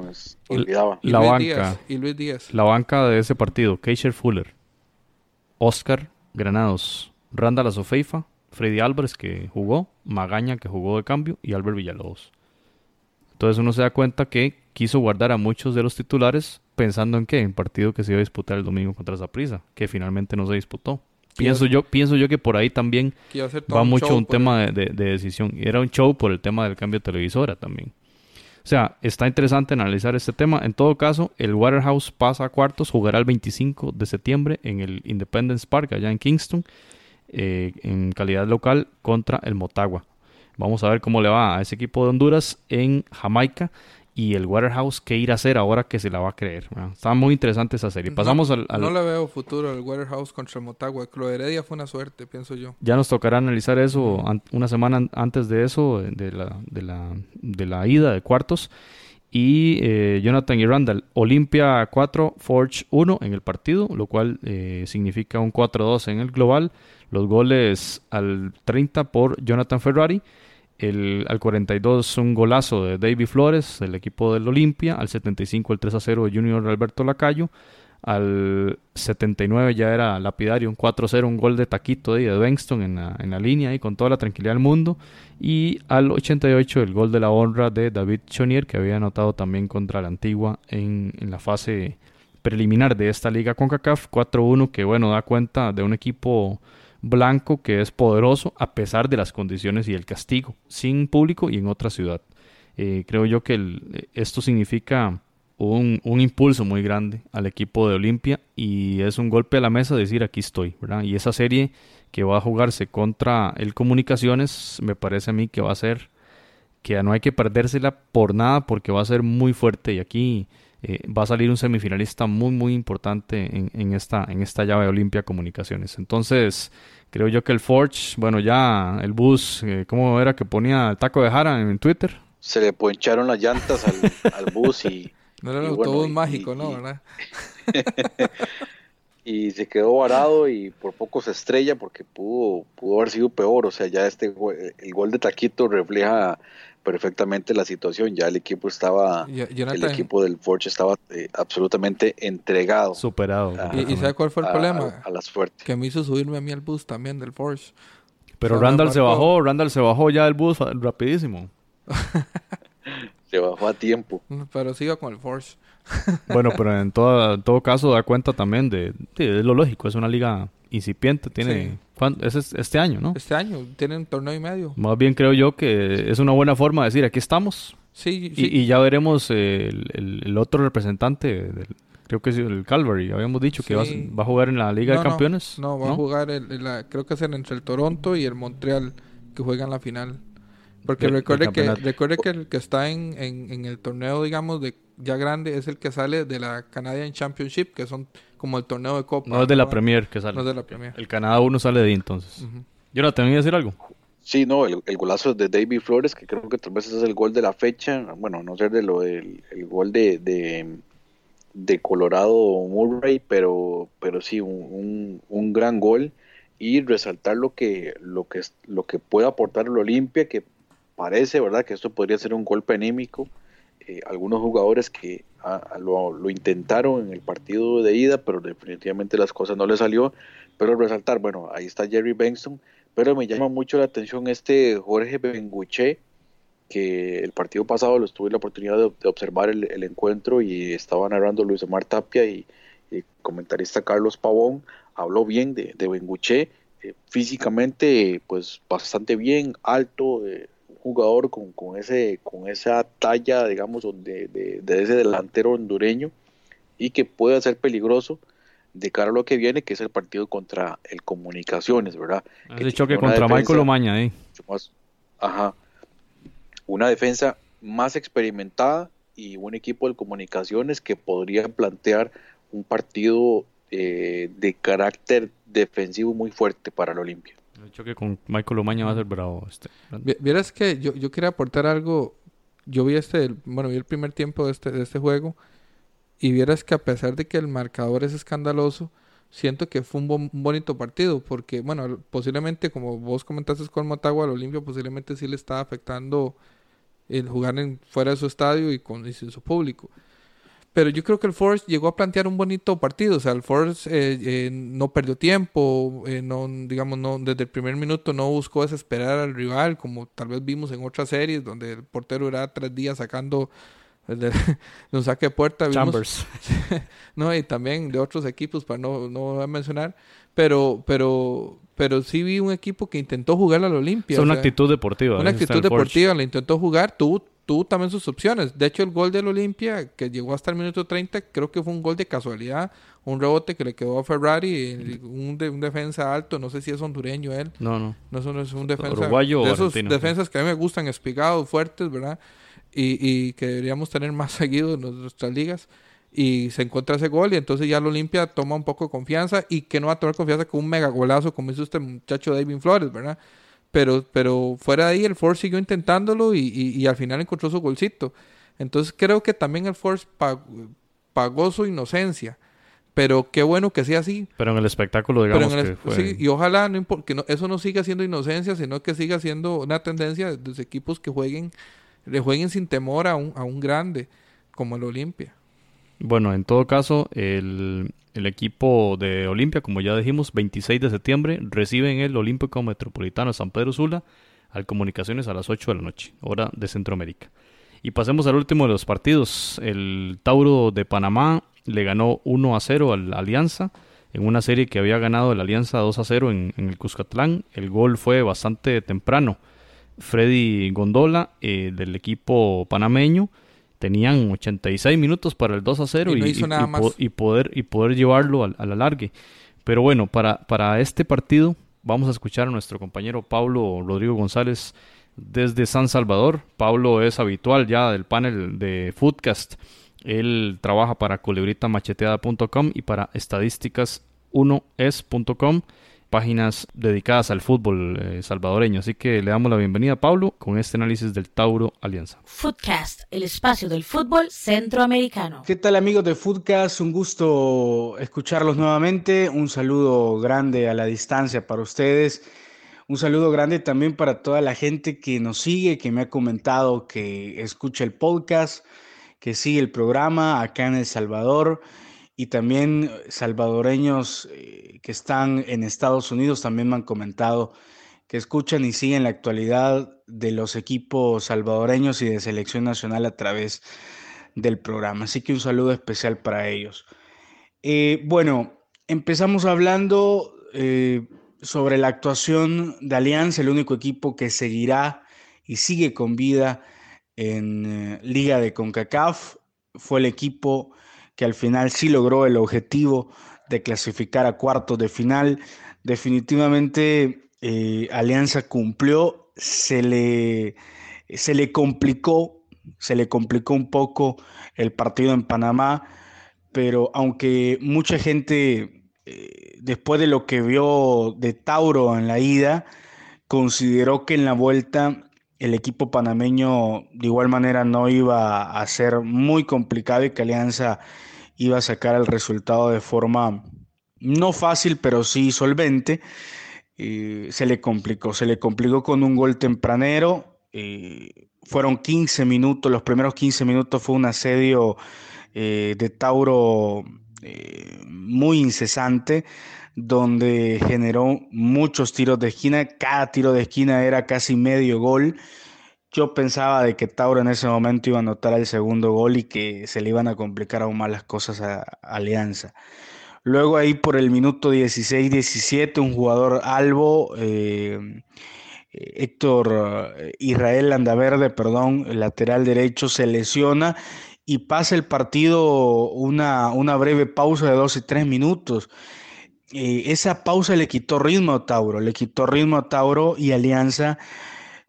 olvidaba. La, banca, y Luis Díaz. La banca de ese partido, Keisher Fuller, Oscar Granados, Randall Azofeifa, Freddy Álvarez que jugó, Magaña que jugó de cambio y Albert Villalobos. Entonces uno se da cuenta que quiso guardar a muchos de los titulares pensando en qué, en partido que se iba a disputar el domingo contra Zaprisa, que finalmente no se disputó. Pienso yo, pienso yo que por ahí también va mucho un tema de, decisión. Era un show por el tema del cambio de televisora también. O sea, está interesante analizar este tema. En todo caso, el Waterhouse pasa a cuartos, jugará el 25 de septiembre en el Independence Park, allá en Kingston, eh, en calidad local contra el Motagua. Vamos a ver cómo le va a ese equipo de Honduras en Jamaica y el Waterhouse qué ir a hacer ahora que se la va a creer. Está muy interesante esa serie. Pasamos no, al, No le veo futuro al Waterhouse contra Motagua. Lo de Heredia fue una suerte, pienso yo. Ya nos tocará analizar eso una semana antes de eso, de la, de la, de la ida de cuartos. y eh, Jonathan y Randall. Olimpia 4, Forge 1 en el partido, lo cual eh, significa un 4-2 en el global. Los goles al 30 por Jonathan Ferrari. El, al 42 un golazo de David Flores del equipo del Olimpia. Al 75 el 3 0 de Junior Alberto Lacayo. Al 79 ya era lapidario, un 4-0, un gol de taquito de, la, en la línea y con toda la tranquilidad del mundo. Y al 88 el gol de la honra de David Chonier, que había anotado también contra la Antigua en, en la fase preliminar de esta liga con CACAF. 4-1 que bueno, da cuenta de un equipo blanco que es poderoso a pesar de las condiciones y el castigo, sin público y en otra ciudad. Eh, creo yo que el, esto significa un, un, impulso muy grande al equipo de Olimpia y es un golpe a la mesa decir aquí estoy. Y esa serie que va a jugarse contra el Comunicaciones me parece a mí que va a ser que no hay que perdérsela por nada porque va a ser muy fuerte y aquí eh, va a salir un semifinalista muy muy importante en, en, esta, en esta llave de Olimpia Comunicaciones. Entonces creo yo que el Forge, bueno ya el bus, eh, ¿cómo era que ponía el taco de Jara en Twitter? Se le poncharon las llantas al, al bus y no era el autobús bueno, mágico, y, ¿no? ¿verdad? y se quedó varado y por poco se estrella porque pudo, pudo haber sido peor. O sea, ya este el gol de Taquito refleja perfectamente la situación. Ya el equipo estaba, Jonathan, el equipo del Forge estaba eh, absolutamente entregado. Superado. A, ¿Y, ¿Y, sabe cuál fue el a, problema? A, las fuertes. Que me hizo subirme a mí al bus también del Forge. Pero o sea, Randall se bajó, Randall se bajó ya del bus rapidísimo. se bajó a tiempo. Pero siga con el Force. Bueno, pero en todo, en todo caso da cuenta también de, de, lo lógico. Es una liga incipiente. Tiene sí. es este año, ¿no? Este año. Tiene un torneo y medio. Más bien creo yo que es una buena forma de decir aquí estamos. Sí, sí. Y, y, ya veremos el, el, el, otro representante del, creo que es el Calvary, habíamos dicho sí. que va, va, a jugar en la Liga no, de Campeones. No, no va ¿no? a jugar, el, la, creo que es entre el Toronto y el Montreal, que juegan la final. Porque recuerde, que, recuerde que el que está en, en, en, el torneo, digamos, de ya grande, es el que sale de la Canadian Championship, que son como el torneo de Copa. No es de la Premier que sale. No es de la Premier. El Canadá 1 sale de ahí entonces. Uh -huh. No tenía que decir algo. Sí, no, el, el, golazo de David Flores, que creo que tal vez es el gol de la fecha, bueno, no sé de lo del el gol de, de, de, Colorado Murray, pero, pero sí, un, un, un gran gol y resaltar lo que, lo que, lo que puede aportar el Olimpia, que parece, ¿verdad?, que esto podría ser un golpe anímico. Eh, algunos jugadores que ah, lo, lo, intentaron en el partido de ida, pero definitivamente las cosas no le salió. Pero resaltar, bueno, ahí está Jerry Benston, pero me llama mucho la atención este Jorge Benguche, que el partido pasado lo tuve la oportunidad de, observar el, encuentro y estaba narrando Luis Omar Tapia y, y comentarista Carlos Pavón habló bien de, de Benguche, eh, físicamente pues bastante bien, alto, eh, jugador con, con, ese, con esa talla, digamos, de, de, de, ese delantero hondureño y que puede ser peligroso de cara a lo que viene, que es el partido contra el Comunicaciones, ¿verdad? El choque contra defensa, Michael Omaña, ¿eh? Más, ajá. Una defensa más experimentada y un equipo de comunicaciones que podría plantear un partido eh, de carácter defensivo muy fuerte para el Olimpia. El choque con Michael Omaña va a ser bravo. Este. Vieras que yo, yo quería aportar algo. Yo vi este, bueno, vi el primer tiempo de este, de este juego. Y vieras que a pesar de que el marcador es escandaloso, siento que fue un, bon, un bonito partido. Porque, bueno, posiblemente, como vos comentaste con Motagua, al Olimpia posiblemente sí le estaba afectando el jugar en, fuera de su estadio y con y sin su público. Pero yo creo que el Force llegó a plantear un bonito partido. O sea, el Force eh, eh, no perdió tiempo, eh, no, digamos, no, desde el primer minuto no buscó desesperar al rival, como tal vez vimos en otras series, donde el portero era tres días sacando de, de un saque de puerta. Vimos, Chambers. no, y también de otros equipos, para no, no mencionar. Pero, pero, pero sí vi un equipo que intentó jugar al Olimpia. Es una o sea, actitud deportiva. Una actitud deportiva, le intentó jugar, tuvo tuvo también sus opciones. De hecho, el gol del Olimpia, que llegó hasta el minuto 30, creo que fue un gol de casualidad. Un rebote que le quedó a Ferrari, un, de, un defensa alto, no sé si es hondureño él. No, no. No, no es un defensa. Uruguayo de esos defensas que a mí me gustan, espigados, fuertes, ¿verdad? Y, y que deberíamos tener más seguido en nuestras ligas. Y se encuentra ese gol y entonces ya el Olimpia toma un poco de confianza y que no va a tomar confianza con un mega golazo como hizo este muchacho David Flores, ¿verdad? Pero, pero fuera de ahí el Ford siguió intentándolo y, y, y, al final encontró su golcito. Entonces creo que también el Force pagó, su inocencia. Pero qué bueno que sea así. Pero en el espectáculo, digamos que fue... Sí, y ojalá no que eso no siga siendo inocencia, sino que siga siendo una tendencia de los equipos que jueguen, le jueguen sin temor a un, a un grande como el Olimpia. Bueno, en todo caso, el, el equipo de Olimpia, como ya dijimos, 26 de septiembre, recibe en el Olímpico Metropolitano San Pedro Sula al Comunicaciones a las 8 de la noche, hora de Centroamérica. Y pasemos al último de los partidos. El Tauro de Panamá le ganó 1 a 0 a la Alianza en una serie que había ganado la Alianza 2 a 0 en, el Cuscatlán. El gol fue bastante temprano. Freddy Gondola eh, del equipo panameño tenían 86 minutos para el 2 a 0 y, poder, y poder llevarlo a, la largue. Pero bueno, para, para este partido vamos a escuchar a nuestro compañero Pablo Rodrigo González desde San Salvador. Pablo es habitual ya del panel de Foodcast. Él trabaja para culebritamacheteada.com y para estadísticas1es.com páginas dedicadas al fútbol eh, salvadoreño. Así que le damos la bienvenida a Pablo con este análisis del Tauro Alianza. Footcast, el espacio del fútbol centroamericano. ¿Qué tal amigos de Footcast? Un gusto escucharlos nuevamente. Un saludo grande a la distancia para ustedes. Un saludo grande también para toda la gente que nos sigue, que me ha comentado que escucha el podcast, que sigue el programa acá en El Salvador y también salvadoreños eh, que están en Estados Unidos también me han comentado que escuchan y siguen la actualidad de los equipos salvadoreños y de selección nacional a través del programa. Así que un saludo especial para ellos. Eh, bueno, empezamos hablando eh, sobre la actuación de Alianza, el único equipo que seguirá y sigue con vida en Liga de CONCACAF. Fue el equipo que al final sí logró el objetivo de clasificar a cuartos de final. Definitivamente eh, Alianza cumplió, se le, se le complicó, se le complicó un poco el partido en Panamá, pero aunque mucha gente, eh, después de lo que vio de Tauro en la ida, consideró que en la vuelta el equipo panameño de igual manera no iba a ser muy complicado y que Alianza iba a sacar el resultado de forma no fácil, pero sí solvente. se le complicó, se le complicó con un gol tempranero. fueron 15 minutos, los primeros 15 minutos fue un asedio eh, de Tauro eh, muy incesante donde generó muchos tiros de esquina, cada tiro de esquina era casi medio gol. Yo pensaba de que Tauro en ese momento iba a anotar el segundo gol y que se le iban a complicar aún más las cosas a, Alianza. Luego ahí por el minuto 16-17 un jugador albo, eh, Héctor eh, Israel Landaverde, perdón, lateral derecho, se lesiona y pasa el partido una, una breve pausa de 2 y 3 minutos. Eh, esa pausa le quitó ritmo a Tauro, le quitó ritmo a Tauro y Alianza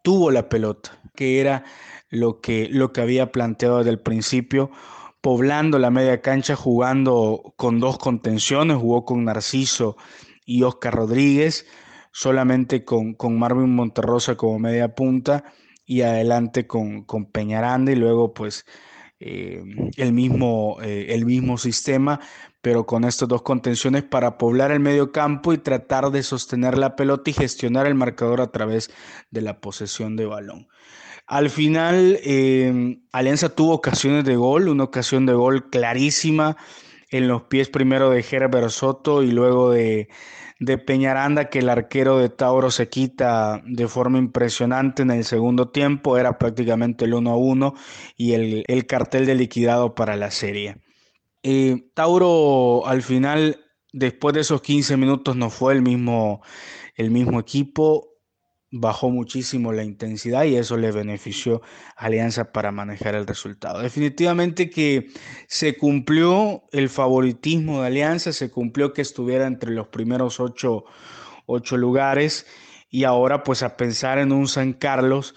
tuvo la pelota, que era lo que, lo que había planteado desde el principio, poblando la media cancha, jugando con dos contenciones, jugó con Narciso y Oscar Rodríguez, solamente con, con Marvin Monterrosa como media punta y adelante con, con Peñaranda y luego pues eh, el, mismo, eh, el mismo sistema, pero con estas dos contenciones para poblar el medio campo y tratar de sostener la pelota y gestionar el marcador a través de la posesión de balón. Al final, eh, Alianza tuvo ocasiones de gol, una ocasión de gol clarísima en los pies primero de Herbert Soto y luego de, de Peñaranda que el arquero de Tauro se quita de forma impresionante en el segundo tiempo, era prácticamente el 1 a 1 y el, cartel de liquidado para la serie. Eh, Tauro al final, después de esos 15 minutos, no fue el mismo, el mismo equipo bajó muchísimo la intensidad y eso le benefició a Alianza para manejar el resultado. Definitivamente que se cumplió el favoritismo de Alianza, se cumplió que estuviera entre los primeros ocho, lugares y ahora pues a pensar en un San Carlos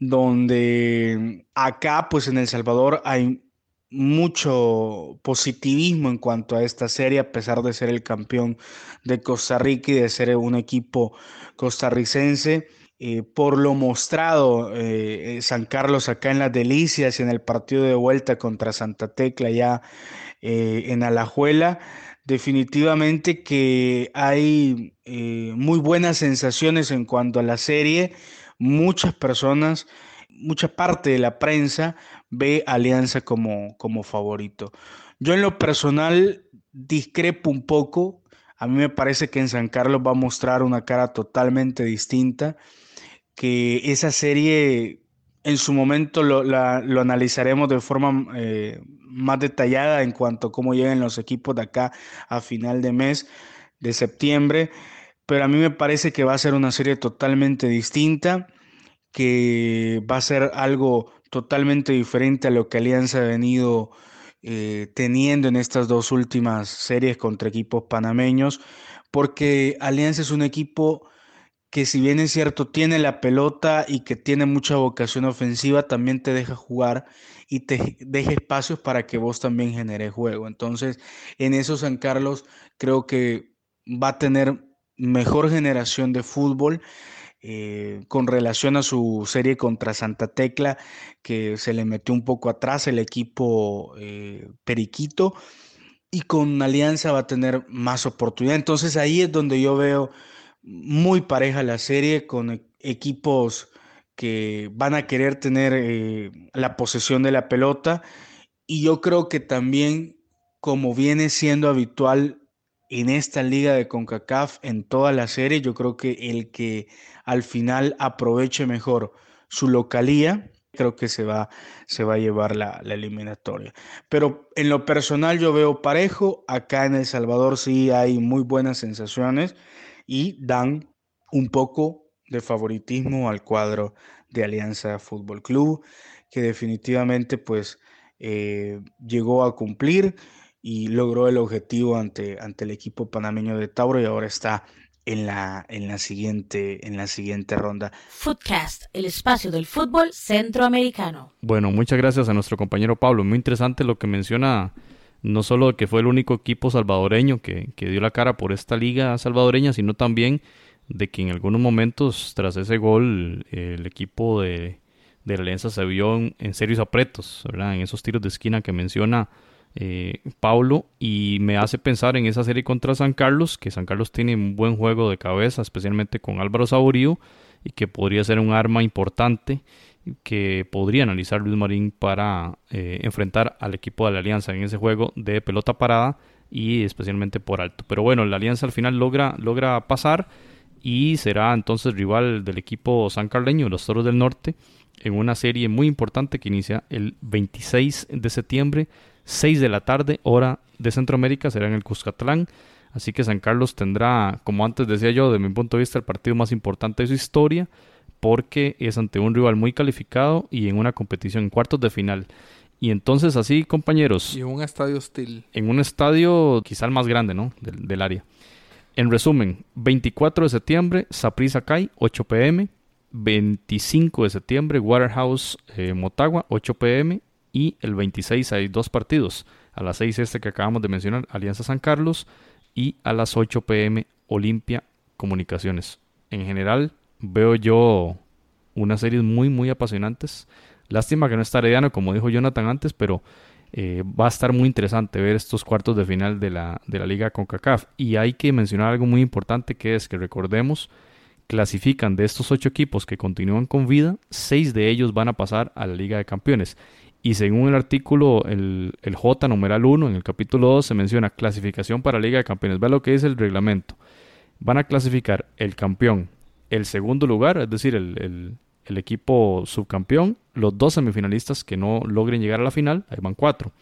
donde acá pues en El Salvador hay mucho positivismo en cuanto a esta serie, a pesar de ser el campeón de Costa Rica y de ser un equipo costarricense. Eh, por lo mostrado eh, San Carlos acá en las Delicias y en el partido de vuelta contra Santa Tecla ya eh, en Alajuela, definitivamente que hay muy buenas sensaciones en cuanto a la serie. Muchas personas, mucha parte de la prensa ve Alianza como, como favorito. Yo en lo personal discrepo un poco. A mí me parece que en San Carlos va a mostrar una cara totalmente distinta, que esa serie en su momento lo, analizaremos de forma eh, más detallada en cuanto a cómo llegan los equipos de acá a final de mes de septiembre, pero a mí me parece que va a ser una serie totalmente distinta, que va a ser algo totalmente diferente a lo que Alianza ha venido eh, teniendo en estas dos últimas series contra equipos panameños, porque Alianza es un equipo que si bien es cierto tiene la pelota y que tiene mucha vocación ofensiva, también te deja jugar y te deja espacios para que vos también generes juego. Entonces, en eso San Carlos creo que va a tener mejor generación de fútbol eh, con relación a su serie contra Santa Tecla, que se le metió un poco atrás el equipo eh, Periquito, y con Alianza va a tener más oportunidad. Entonces ahí es donde yo veo muy pareja la serie con e-, equipos que van a querer tener eh, la posesión de la pelota y yo creo que también como viene siendo habitual en esta liga de CONCACAF en toda la serie, yo creo que el que al final aproveche mejor su localía, creo que se va, se va a llevar la, eliminatoria. Pero en lo personal yo veo parejo, acá en El Salvador sí hay muy buenas sensaciones y dan un poco de favoritismo al cuadro de Alianza Fútbol Club, que definitivamente pues eh, llegó a cumplir y logró el objetivo ante, ante el equipo panameño de Tauro y ahora está en la, en la, siguiente, en la siguiente ronda. Footcast, el espacio del fútbol centroamericano. Bueno, muchas gracias a nuestro compañero Pablo. Muy interesante lo que menciona, no solo que fue el único equipo salvadoreño que, que dio la cara por esta liga salvadoreña, sino también de que en algunos momentos, tras ese gol, el equipo de, de la Alianza se vio en, en serios apretos, ¿verdad? En esos tiros de esquina que menciona eh, Paulo y me hace pensar en esa serie contra San Carlos, que San Carlos tiene un buen juego de cabeza, especialmente con Álvaro Saborío, y que podría ser un arma importante que podría analizar Luis Marín para eh, enfrentar al equipo de la Alianza en ese juego de pelota parada y especialmente por alto. Pero bueno, la Alianza al final logra, logra pasar y será entonces rival del equipo san carleño, los Toros del Norte, en una serie muy importante que inicia el 26 de septiembre 6 de la tarde, hora de Centroamérica, será en el Cuscatlán. Así que San Carlos tendrá, como antes decía yo, de mi punto de vista, el partido más importante de su historia, porque es ante un rival muy calificado y en una competición en cuartos de final. Y entonces así, compañeros. Y en un estadio hostil. En un estadio quizá el más grande, ¿no? Del, área. En resumen, 24 de septiembre, Saprissa Kai, 8 pm. 25 de septiembre, Waterhouse eh, Motagua, 8 pm y el 26 hay dos partidos. A las 6 este que acabamos de mencionar, Alianza San Carlos, y a las 8 pm Olimpia Comunicaciones. En general veo yo unas series muy muy apasionantes. Lástima que no está Herediano, como dijo Jonathan antes, pero eh, va a estar muy interesante ver estos cuartos de final de la, de la liga CONCACAF. Y hay que mencionar algo muy importante que es que recordemos, clasifican de estos ocho equipos que continúan con vida, seis de ellos van a pasar a la Liga de Campeones. Y según el artículo, el, J numeral 1, en el capítulo 2, se menciona clasificación para Liga de Campeones. Vea lo que es el reglamento. Van a clasificar el campeón, el segundo lugar, es decir, el, equipo subcampeón, los dos semifinalistas que no logren llegar a la final, ahí van cuatro.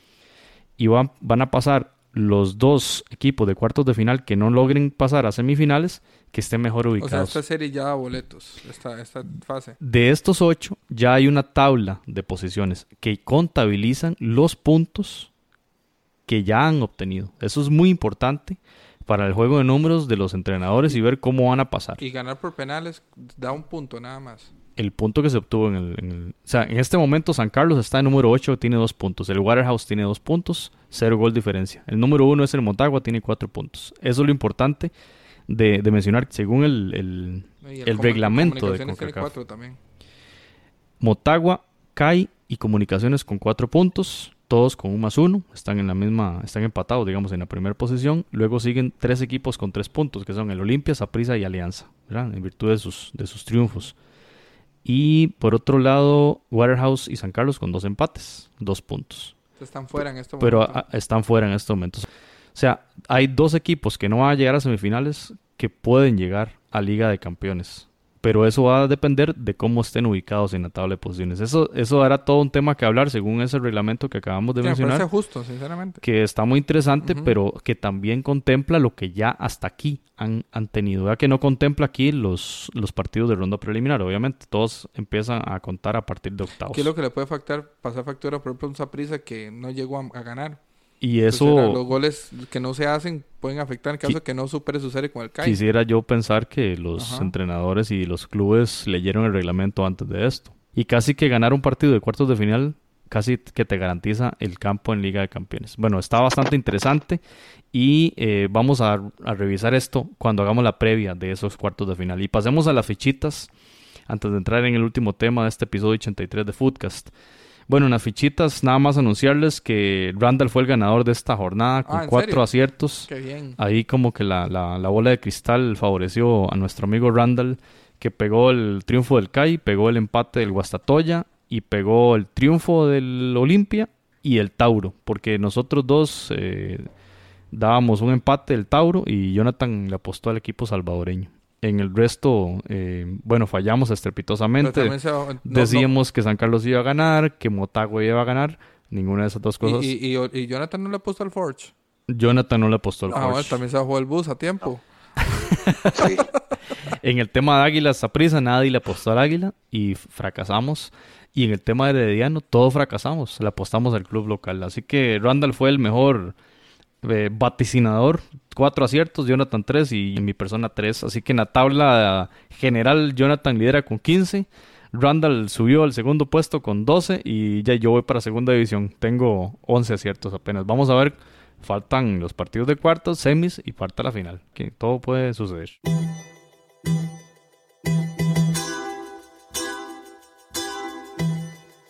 Y van, van a pasar los dos equipos de cuartos de final que no logren pasar a semifinales que estén mejor ubicados. O sea, esta serie ya da boletos, esta, esta fase. De estos ocho, ya hay una tabla de posiciones que contabilizan los puntos que ya han obtenido. Eso es muy importante para el juego de números de los entrenadores y ver cómo van a pasar. Y ganar por penales da un punto nada más. El punto que se obtuvo en el, en el- O sea, en este momento San Carlos está en número 8, tiene dos puntos. El Waterhouse tiene dos puntos, cero gol diferencia. El número uno es el Motagua, tiene cuatro puntos. Eso es lo importante de, de mencionar. Según el, el- reglamento de CONCACAF. Motagua, CAI y Comunicaciones con cuatro puntos, todos con un más uno, están en la misma, están empatados, digamos, en la primera posición. Luego siguen tres equipos con tres puntos, que son el Olimpia, Saprissa y Alianza, ¿verdad? En virtud de sus, de sus triunfos. Y por otro lado, Waterhouse y San Carlos con dos empates, dos puntos. Están fuera en este Pero momento. ah, están fuera en estos momentos. O sea, hay dos equipos que no van a llegar a semifinales que pueden llegar a Liga de Campeones. Pero eso va a depender de cómo estén ubicados en la tabla de posiciones. Eso, eso era todo un tema que hablar según ese reglamento que acabamos de Sí, me mencionar. justo, sinceramente. Que está muy interesante, Ujú. pero que también contempla lo que ya hasta aquí han, han tenido. Ya que no contempla aquí los, los partidos de ronda preliminar. Obviamente, todos empiezan a contar a partir de octavos. ¿Qué es lo que le puede factar, pasar factura, por ejemplo, a un Saprissa que no llegó a, a ganar? Y Entonces, eso. era- los goles que no se hacen pueden afectar en caso de que no supere su serie con el CAI. Quisiera yo pensar que los Ajá. entrenadores y los clubes leyeron el reglamento antes de esto. Y casi que ganar un partido de cuartos de final, casi que te garantiza el campo en Liga de Campeones. Bueno, está bastante interesante y eh, vamos a, a revisar esto cuando hagamos la previa de esos cuartos de final. Y pasemos a las fichitas antes de entrar en el último tema de este episodio 83 de Foodcast. Bueno, en las fichitas nada más anunciarles que Randall fue el ganador de esta jornada con Ah, ¿en cuatro serio? aciertos. Qué bien. Ahí como que la, la, la bola de cristal favoreció a nuestro amigo Randall, que pegó el triunfo del CAI, pegó el empate del Guastatoya y pegó el triunfo del Olimpia y el Tauro, porque nosotros dos eh, dábamos un empate del Tauro y Jonathan le apostó al equipo salvadoreño. En el resto, eh, bueno, fallamos estrepitosamente. también se- no- no- Decíamos que San Carlos iba a ganar, que Motagua iba a ganar, ninguna de esas dos cosas. y, y, y- y Jonathan no le ha puesto al Forge. Jonathan no le apostó al Ah, bueno, Forge. también se bajó el bus a tiempo. Sí. En el tema de Águilas Saprissa, nadie le apostó al Águila y fracasamos. Y en el tema de Herediano, todos fracasamos. Le apostamos al club local. Así que Randall fue el mejor eh, vaticinador. Cuatro aciertos, Jonathan tres y mi persona tres. Así que en la tabla general, Jonathan lidera con 15. Randall subió al segundo puesto con 12 y ya yo voy para segunda división. Tengo 11 aciertos apenas. Vamos a ver. Faltan los partidos de cuartos, semis y falta la final. Que todo puede suceder.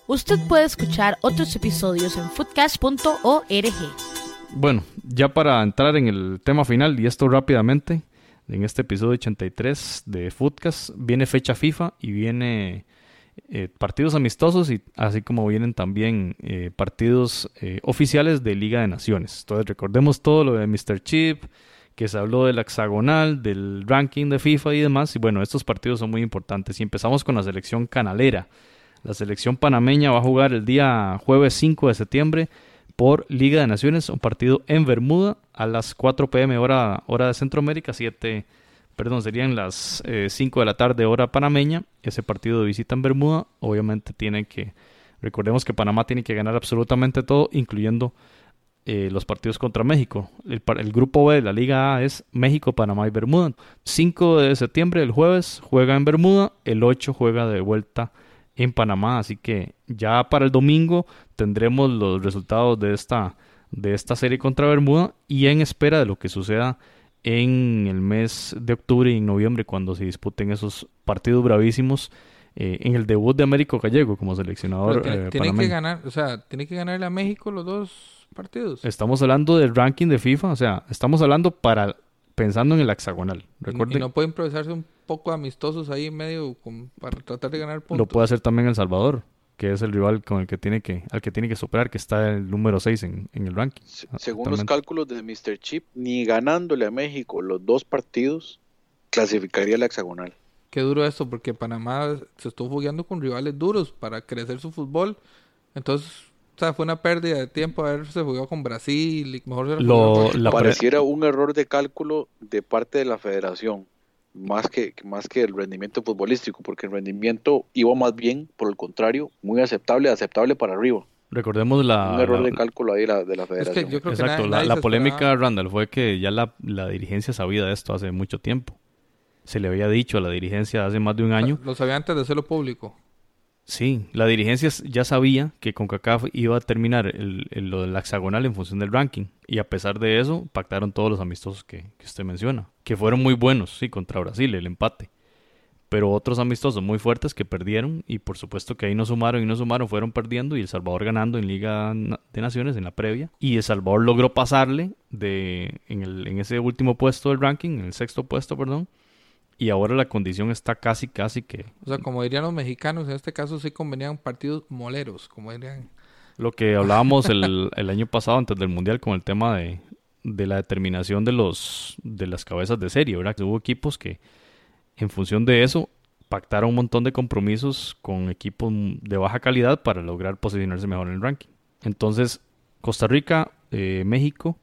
Usted puede escuchar otros episodios en foodcast.org. Bueno, ya para entrar en el tema final y esto rápidamente, en este episodio 83 de Foodcast viene fecha FIFA y viene eh, partidos amistosos y así como vienen también eh, partidos eh, oficiales de Liga de Naciones. Entonces recordemos todo lo de Mr. Chip, que se habló del hexagonal, del ranking de FIFA y demás. Y bueno, estos partidos son muy importantes. Y empezamos con la selección canalera. La selección panameña va a jugar el día jueves 5 de septiembre por Liga de Naciones, un partido en Bermuda a las 4 pm hora, hora de Centroamérica, 7, perdón, serían las eh, 5 de la tarde hora panameña. Ese partido de visita en Bermuda, obviamente tiene que, recordemos que Panamá tiene que ganar absolutamente todo, incluyendo eh, los partidos contra México. El, el grupo B de la Liga A es México, Panamá y Bermuda. 5 de septiembre, el jueves, juega en Bermuda, el 8 juega de vuelta en Panamá, así que ya para el domingo tendremos los resultados de esta, de esta serie contra Bermuda y en espera de lo que suceda en el mes de octubre y en noviembre cuando se disputen esos partidos bravísimos eh, en el debut de Américo Gallego como seleccionador tiene, eh, tiene que ganar, o sea, tiene que ganarle a México los dos partidos. Estamos hablando del ranking de FIFA, o sea, estamos hablando para pensando en el hexagonal. Y- y, no puede improvisarse un poco amistosos ahí en medio con- para tratar de ganar puntos. lo puede hacer también El Salvador, que es el rival con el que tiene que, al que tiene que superar, que está el número 6 en, en el ranking. Se- Ah, Según los cálculos de Mr. Chip, ni ganándole a México los dos partidos, clasificaría la hexagonal. Qué duro esto, porque Panamá se estuvo jugando con rivales duros para crecer su fútbol. Entonces, o sea, fue una pérdida de tiempo haberse jugado con Brasil y mejor se Lo- jugó con- la Pareciera un error de cálculo de parte de la federación, más que, más que el rendimiento futbolístico, porque el rendimiento iba más bien, por el contrario, muy aceptable, aceptable para arriba. Recordemos la, un error la- de cálculo ahí la, de la Es que federación. yo creo que exacto, nadie- la, nadie la se polémica. Randall, fue que ya la, la dirigencia sabía de esto hace mucho tiempo. se le había dicho a la dirigencia hace más de un año. Lo sabía antes de hacerlo público. Sí, la dirigencia ya sabía que CONCACAF iba a terminar el, lo del hexagonal en función del ranking. Y a pesar de eso, pactaron todos los amistosos que, que usted menciona. Que fueron muy buenos, sí, contra Brasil, el empate pero otros amistosos muy fuertes que perdieron y por supuesto que ahí no sumaron y no sumaron, fueron perdiendo y El Salvador ganando en Liga de Naciones en la previa y El Salvador logró pasarle de en, el, en ese último puesto del ranking, en el sexto puesto, perdón, y ahora la condición está casi, casi que... O sea, como dirían los mexicanos, en este caso sí convenían partidos moleros, como dirían... Lo que hablábamos el, el año pasado antes del Mundial con el tema de, de la determinación de los de las cabezas de serie, ¿verdad? Que hubo equipos que en función de eso, pactaron un montón de compromisos con equipos de baja calidad para lograr posicionarse mejor en el ranking. Entonces, Costa Rica, eh, México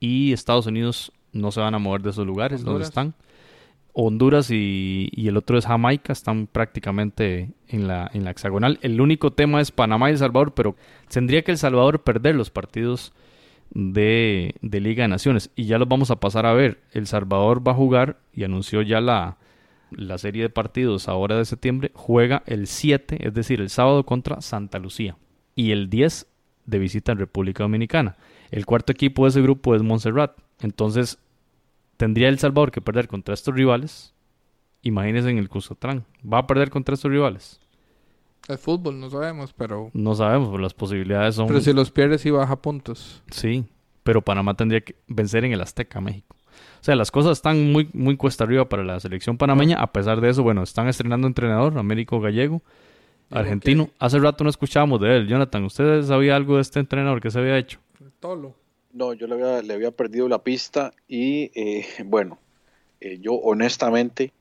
y Estados Unidos no se van a mover de esos lugares donde están. Honduras y, el otro es Jamaica, están prácticamente en la, en la hexagonal. El único tema es Panamá y El Salvador, pero tendría que El Salvador perder los partidos de, de Liga de Naciones. Y ya los vamos a pasar a ver. El Salvador va a jugar y anunció ya la, la serie de partidos ahora de septiembre, juega el 7, es decir, el sábado contra Santa Lucía. Y el 10 de visita en República Dominicana. El cuarto equipo de ese grupo es Montserrat. Entonces, tendría El Salvador que perder contra estos rivales. Imagínense en el Cuscatlán. ¿Va a perder contra estos rivales? El fútbol, no sabemos, pero... No sabemos, pero las posibilidades son... Pero si los pierdes y baja puntos. Sí, pero Panamá tendría que vencer en el Azteca, México. O sea, las cosas están muy, muy cuesta arriba para la selección panameña. A pesar de eso, bueno, están estrenando entrenador, Américo Gallego, argentino. Hace rato no escuchábamos de él. Jonathan, ¿usted sabía algo de este entrenador que se había hecho? Tolo. No, yo le había, le había perdido la pista y eh, bueno, eh, yo honestamente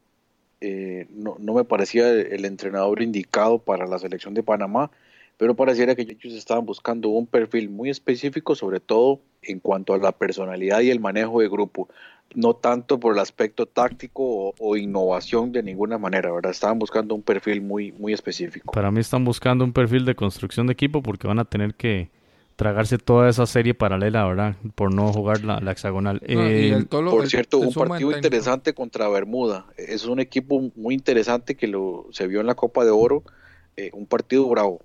eh, no, no, me parecía el, entrenador indicado para la selección de Panamá, pero pareciera que ellos estaban buscando un perfil muy específico, sobre todo en cuanto a la personalidad y el manejo de grupo no tanto por el aspecto táctico o, innovación de ninguna manera, ¿verdad? Estaban buscando un perfil muy, muy específico. Para mí están buscando un perfil de construcción de equipo porque van a tener que tragarse toda esa serie paralela, ¿verdad? Por no jugar la, hexagonal. Eh, por cierto, un partido interesante contra Bermuda. Es un equipo muy interesante que lo se vio en la Copa de Oro. Eh, un partido bravo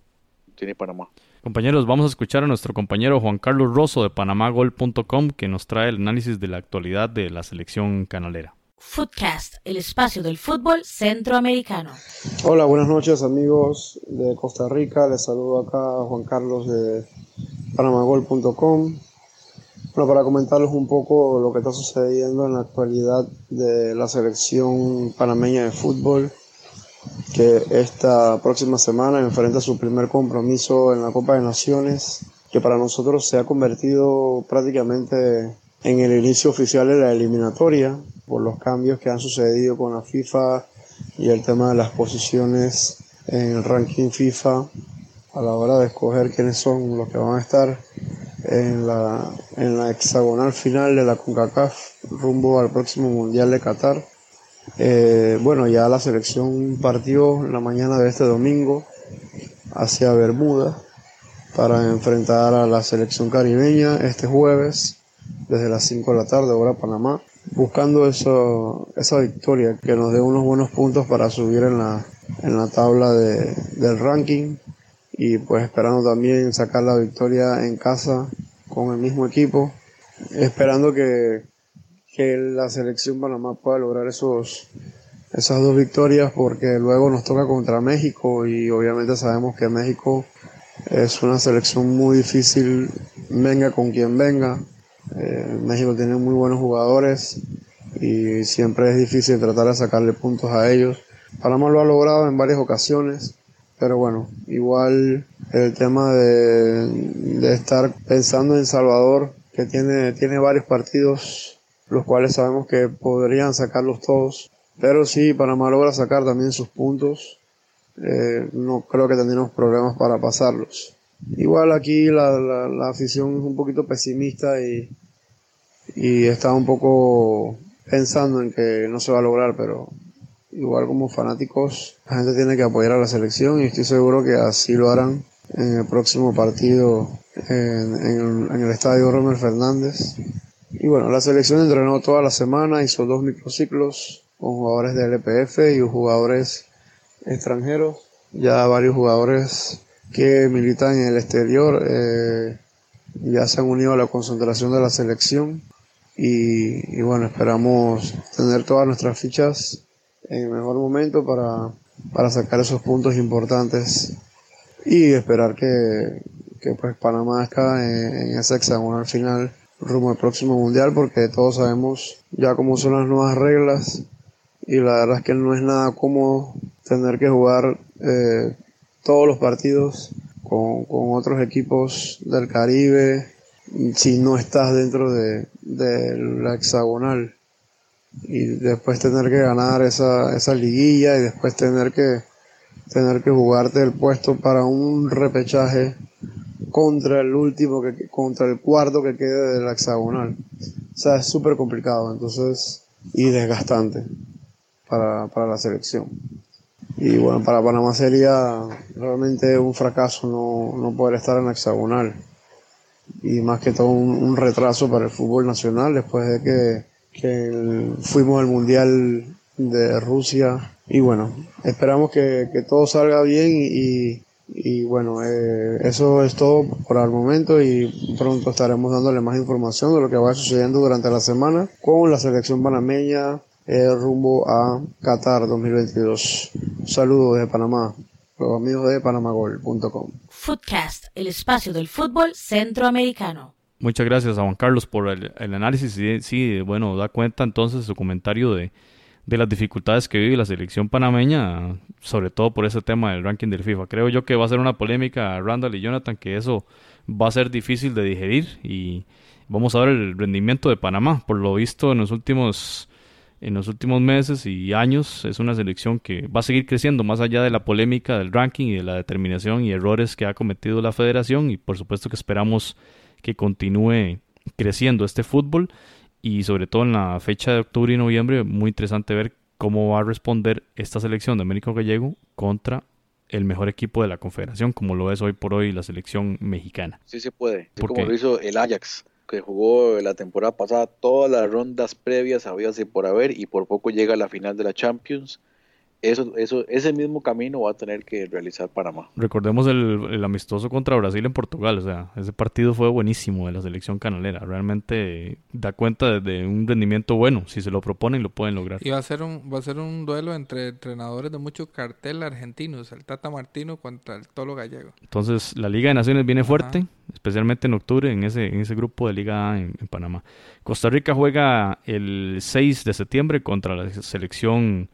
tiene Panamá. Compañeros, vamos a escuchar a nuestro compañero Juan Carlos Rosso de panamagol.com que nos trae el análisis de la actualidad de la selección canalera. Footcast, el espacio del fútbol centroamericano. Hola, buenas noches amigos de Costa Rica. Les saludo acá a Juan Carlos de panamagol.com. Bueno, para comentarles un poco lo que está sucediendo en la actualidad de la selección panameña de fútbol que esta próxima semana enfrenta su primer compromiso en la Copa de Naciones, que para nosotros se ha convertido prácticamente en el inicio oficial de la eliminatoria por los cambios que han sucedido con la FIFA y el tema de las posiciones en el ranking FIFA a la hora de escoger quiénes son los que van a estar en la, en la hexagonal final de la CONCACAF rumbo al próximo Mundial de Qatar. Eh, bueno, ya la selección partió la mañana de este domingo hacia Bermuda para enfrentar a la selección caribeña este jueves desde las 5 de la tarde, hora Panamá, buscando eso, esa victoria que nos dé unos buenos puntos para subir en la, en la tabla de, del ranking y pues esperando también sacar la victoria en casa con el mismo equipo, esperando que que la selección Panamá pueda lograr esos, esas dos victorias porque luego nos toca contra México y obviamente sabemos que México es una selección muy difícil, venga con quien venga. Eh, México tiene muy buenos jugadores y siempre es difícil tratar de sacarle puntos a ellos. Panamá lo ha logrado en varias ocasiones, pero bueno, igual el tema de, de estar pensando en Salvador, que tiene, tiene varios partidos los cuales sabemos que podrían sacarlos todos. Pero si Panamá logra sacar también sus puntos, eh, no creo que tendremos problemas para pasarlos. Igual aquí la, la, afición es un poquito pesimista y, y está un poco pensando en que no se va a lograr, pero igual como fanáticos, la gente tiene que apoyar a la selección y estoy seguro que así lo harán en el próximo partido en, en, en el estadio Romer Fernández y bueno, la selección entrenó toda la semana, hizo dos microciclos con jugadores del LPF y jugadores extranjeros. Ya varios jugadores que militan en el exterior eh, ya se han unido a la concentración de la selección y, bueno, esperamos tener todas nuestras fichas en el mejor momento para, para sacar esos puntos importantes y esperar que, que pues Panamá esté en, en ese hexagonal final rumbo al próximo mundial porque todos sabemos ya cómo son las nuevas reglas y la verdad es que no es nada cómodo tener que jugar eh, todos los partidos con, con, otros equipos del Caribe si no estás dentro de, la hexagonal y después tener que ganar esa, esa liguilla y después tener que tener que jugarte el puesto para un repechaje contra el último, que, contra el cuarto que quede del hexagonal. O sea, es súper complicado, entonces, y desgastante para, para la selección. Y bueno, para Panamá sería realmente un fracaso no, no poder estar en la hexagonal. Y más que todo un, retraso para el fútbol nacional después de que, que fuimos al Mundial de Rusia. Y bueno, esperamos que, que todo salga bien y, y bueno, eh, eso es todo por el momento y pronto estaremos dándole más información de lo que va sucediendo durante la semana con la selección panameña eh, rumbo a Qatar 2022. Un saludo desde Panamá, los amigos de panamagol.com. Footcast, el espacio del fútbol centroamericano. Muchas gracias a Juan Carlos por el, el análisis. Sí, sí, bueno, da cuenta entonces su comentario de, de las dificultades que vive la selección panameña, sobre todo por ese tema del ranking del FIFA. Creo yo que va a ser una polémica, Randall y Jonathan, que eso va a ser difícil de digerir y vamos a ver el rendimiento de Panamá. Por lo visto en los últimos en los últimos meses y años es una selección que va a seguir creciendo más allá de la polémica del ranking y de la determinación y errores que ha cometido la federación. Y por supuesto que esperamos que continúe creciendo este fútbol. Y sobre todo en la fecha de octubre y noviembre, muy interesante ver cómo va a responder esta selección de América Gallego contra el mejor equipo de la confederación, como lo es hoy por hoy la selección mexicana. Sí se puede, como lo hizo el Ajax, que jugó la temporada pasada todas las rondas previas, había por haber, y por poco llega a la final de la Champions eso, eso, ese mismo camino va a tener que realizar Panamá. Recordemos el, amistoso contra Brasil en Portugal, o sea, ese partido fue buenísimo de la selección canalera, realmente da cuenta de, un rendimiento bueno, si se lo proponen lo pueden lograr. Y va a ser un, va a ser un duelo entre entrenadores de mucho cartel argentinos, el Tata Martino contra el Tolo Gallego. Entonces la Liga de Naciones viene fuerte, especialmente en octubre en ese, en ese grupo de Liga A en Panamá. Costa Rica juega el 6 de septiembre contra la selección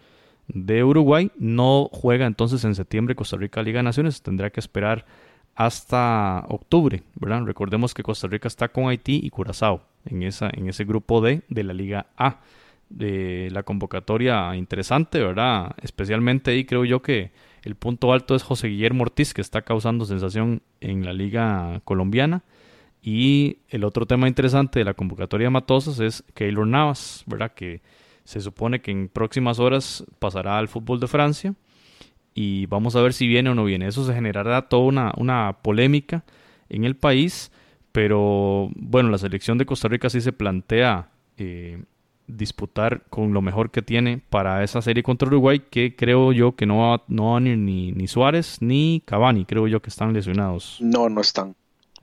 de Uruguay. No juega entonces en septiembre Costa Rica Liga de Naciones, tendrá que esperar hasta octubre, ¿verdad? Recordemos que Costa Rica está con Haití y Curazao en, en ese grupo D de la Liga A. De la convocatoria interesante, ¿verdad? Especialmente ahí creo yo que el punto alto es José Guillermo Ortiz, que está causando sensación en la Liga Colombiana. Y el otro tema interesante de la convocatoria de Matosas es Keylor Navas, ¿verdad? Que se supone que en próximas horas pasará al fútbol de Francia y vamos a ver si viene o no viene. Eso se generará toda una, una polémica en el país, pero bueno, la selección de Costa Rica sí se plantea eh, disputar con lo mejor que tiene para esa serie contra Uruguay, que creo yo que no va, no ni, ni Suárez ni Cavani, creo yo que están lesionados. No, no están.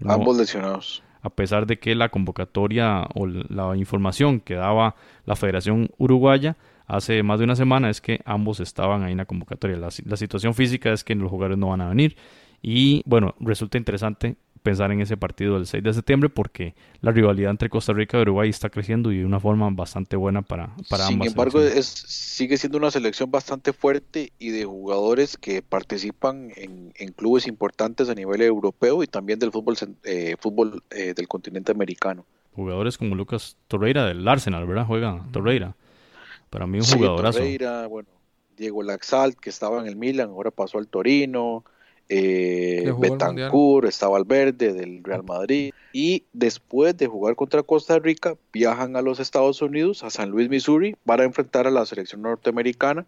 Ambos lesionados a pesar de que la convocatoria o la información que daba la Federación Uruguaya hace más de una semana es que ambos estaban ahí en la convocatoria. La, la situación física es que los jugadores no van a venir y bueno, resulta interesante pensar en ese partido del 6 de septiembre porque la rivalidad entre Costa Rica y Uruguay está creciendo y de una forma bastante buena para, para Sin embargo, es, sigue siendo una selección bastante fuerte y de jugadores que participan en, clubes importantes a nivel europeo y también del fútbol, eh, fútbol eh, del continente americano. Jugadores como Lucas Torreira del Arsenal, ¿verdad? Juega Torreira. Para mí un sí, jugadorazo. Torreira, bueno, Diego Laxalt, que estaba en el Milan, ahora pasó al Torino eh, Betancourt, estaba Valverde del Real Madrid y después de jugar contra Costa Rica viajan a los Estados Unidos, a San Luis, Missouri, para enfrentar a la selección norteamericana.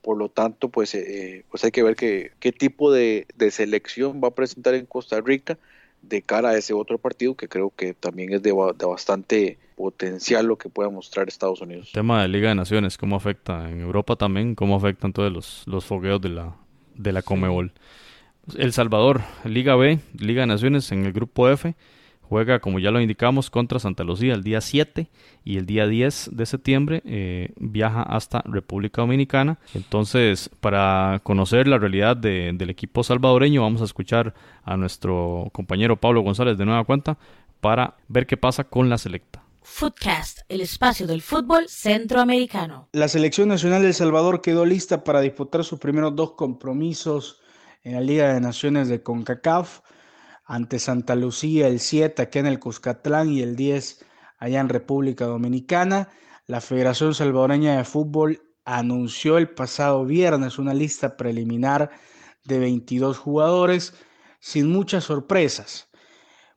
Por lo tanto, pues, eh, pues hay que ver qué tipo de, selección va a presentar en Costa Rica de cara a ese otro partido que creo que también es de, bastante potencial lo que pueda mostrar Estados Unidos. tema de Liga de Naciones, ¿cómo afecta en Europa también? ¿Cómo afectan todos los, los fogueos de la, de la Comebol? El Salvador, Liga B, Liga de Naciones en el grupo F Juega, como ya lo indicamos, contra Santa Lucía el día 7 y el día 10 de septiembre eh, viaja hasta República Dominicana. Entonces, para conocer la realidad del equipo salvadoreño, vamos a escuchar a nuestro compañero Pablo González de nueva cuenta para ver qué pasa con la selecta. Footcast, el espacio del fútbol centroamericano. La selección nacional de El Salvador quedó lista para disputar sus primeros dos compromisos en la Liga de Naciones de CONCACAF ante Santa Lucía el 7 aquí en el Cuscatlán y el 10 allá en República Dominicana. La Federación Salvadoreña de Fútbol anunció el pasado viernes una lista preliminar de 22 jugadores sin muchas sorpresas.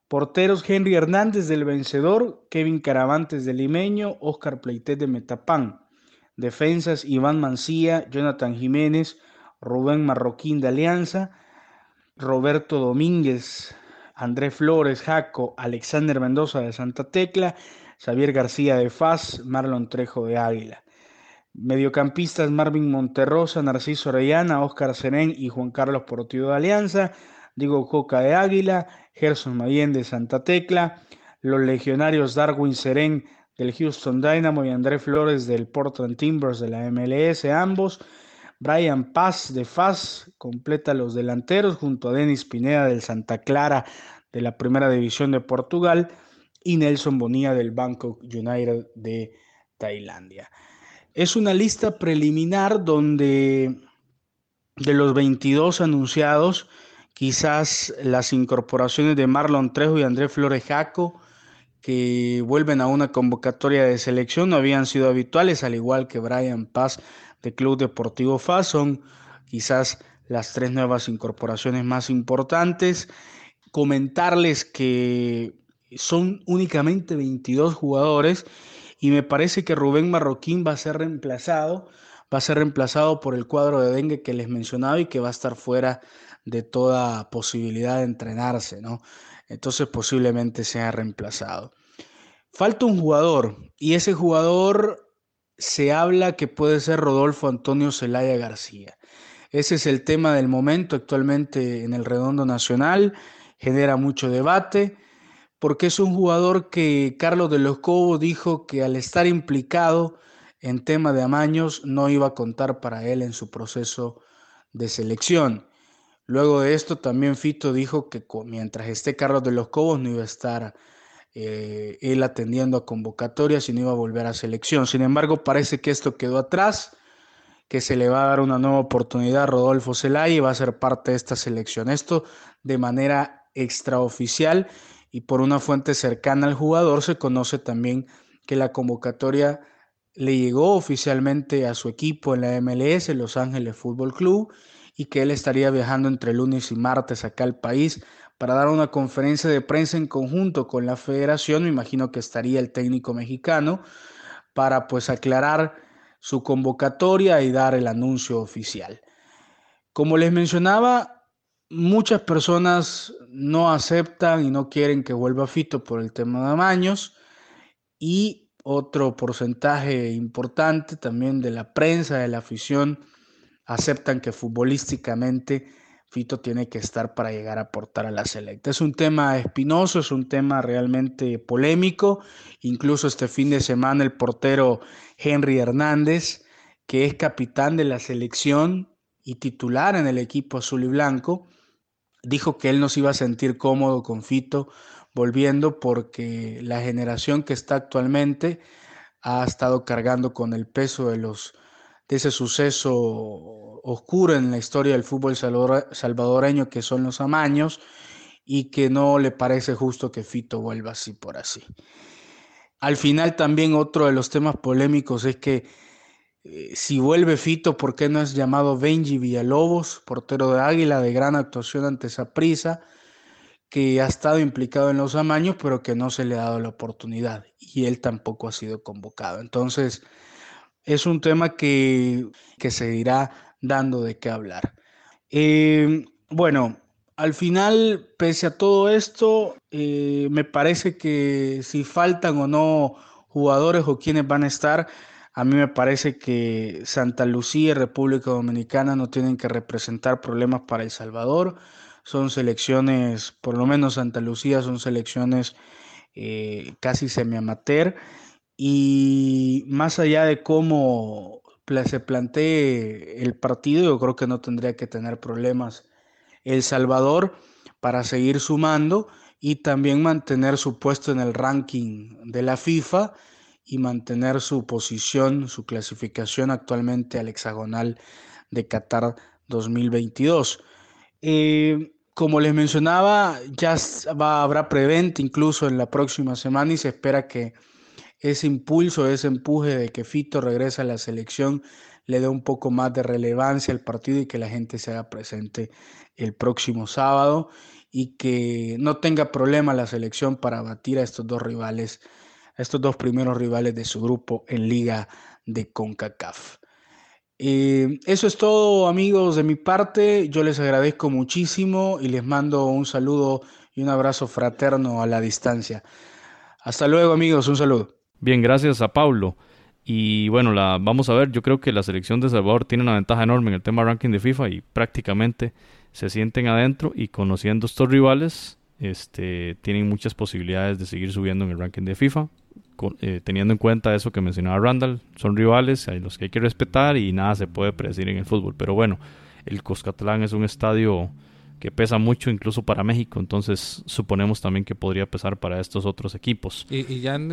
Porteros Henry Hernández del Vencedor, Kevin Caravantes del Limeño, Oscar Pleitet de Metapán. Defensas Iván Mancía, Jonathan Jiménez, Rubén Marroquín de Alianza, Roberto Domínguez Andrés Flores, Jaco, Alexander Mendoza de Santa Tecla, Xavier García de Faz, Marlon Trejo de Águila. Mediocampistas Marvin Monterrosa, Narciso Orellana, Óscar Serén y Juan Carlos Portillo de Alianza, Diego Coca de Águila, Gerson Mayen de Santa Tecla, los legionarios Darwin Serén del Houston Dynamo y Andrés Flores del Portland Timbers de la MLS, ambos. Brian Paz de Faz completa los delanteros junto a Denis Pineda del Santa Clara de la Primera División de Portugal y Nelson Bonilla del Bangkok United de Tailandia. Es una lista preliminar donde de los 22 anunciados, quizás las incorporaciones de Marlon Trejo y Andrés Flores Jaco, que vuelven a una convocatoria de selección, no habían sido habituales, al igual que Brian Paz de Club Deportivo FAS, son quizás las tres nuevas incorporaciones más importantes comentarles que son únicamente 22 jugadores y me parece que Rubén Marroquín va a ser reemplazado, va a ser reemplazado por el cuadro de dengue que les mencionaba y que va a estar fuera de toda posibilidad de entrenarse, ¿no? Entonces posiblemente sea reemplazado. Falta un jugador y ese jugador se habla que puede ser Rodolfo Antonio Zelaya García. Ese es el tema del momento actualmente en el Redondo Nacional genera mucho debate, porque es un jugador que Carlos de los Cobos dijo que al estar implicado en tema de amaños no iba a contar para él en su proceso de selección. Luego de esto también Fito dijo que mientras esté Carlos de los Cobos no iba a estar eh, él atendiendo a convocatorias y no iba a volver a selección. Sin embargo, parece que esto quedó atrás, que se le va a dar una nueva oportunidad a Rodolfo Zelaya y va a ser parte de esta selección. Esto de manera extraoficial y por una fuente cercana al jugador se conoce también que la convocatoria le llegó oficialmente a su equipo en la MLS, Los Ángeles Fútbol Club, y que él estaría viajando entre lunes y martes acá al país para dar una conferencia de prensa en conjunto con la federación, me imagino que estaría el técnico mexicano, para pues aclarar su convocatoria y dar el anuncio oficial. Como les mencionaba, muchas personas no aceptan y no quieren que vuelva Fito por el tema de amaños y otro porcentaje importante también de la prensa, de la afición, aceptan que futbolísticamente Fito tiene que estar para llegar a aportar a la selecta. Es un tema espinoso, es un tema realmente polémico. Incluso este fin de semana el portero Henry Hernández, que es capitán de la selección y titular en el equipo azul y blanco, dijo que él no se iba a sentir cómodo con Fito volviendo porque la generación que está actualmente ha estado cargando con el peso de los de ese suceso oscuro en la historia del fútbol salvadoreño que son los amaños y que no le parece justo que Fito vuelva así por así. Al final también otro de los temas polémicos es que eh, si vuelve Fito, ¿por qué no es llamado Benji Villalobos, portero de Águila, de gran actuación ante prisa, que ha estado implicado en los amaños, pero que no se le ha dado la oportunidad y él tampoco ha sido convocado. Entonces, es un tema que, se irá dando de qué hablar. Eh, bueno, al final, pese a todo esto, eh, me parece que si faltan o no jugadores o quienes van a estar, a mí me parece que Santa Lucía y República Dominicana no tienen que representar problemas para El Salvador. Son selecciones, por lo menos Santa Lucía, son selecciones eh, casi semi-amateur. Y más allá de cómo se plantee el partido, yo creo que no tendría que tener problemas el Salvador para seguir sumando y también mantener su puesto en el ranking de la FIFA y mantener su posición, su clasificación actualmente al hexagonal de Qatar 2022. Eh, como les mencionaba, ya habrá preventa incluso en la próxima semana y se espera que ese impulso, ese empuje de que Fito regrese a la selección le dé un poco más de relevancia al partido y que la gente se haga presente el próximo sábado y que no tenga problema la selección para batir a estos dos rivales, a estos dos primeros rivales de su grupo en Liga de CONCACAF. Eh, eso es todo amigos de mi parte, yo les agradezco muchísimo y les mando un saludo y un abrazo fraterno a la distancia. Hasta luego amigos, un saludo. Bien, gracias a Pablo. Y bueno, la, vamos a ver, yo creo que la selección de Salvador tiene una ventaja enorme en el tema ranking de FIFA y prácticamente se sienten adentro y conociendo estos rivales, este, tienen muchas posibilidades de seguir subiendo en el ranking de FIFA, eh, teniendo en cuenta eso que mencionaba Randall, son rivales a los que hay que respetar y nada se puede predecir en el fútbol. Pero bueno, el Coscatlán es un estadio que pesa mucho incluso para México, entonces suponemos también que podría pesar para estos otros equipos. ¿Y, ya en,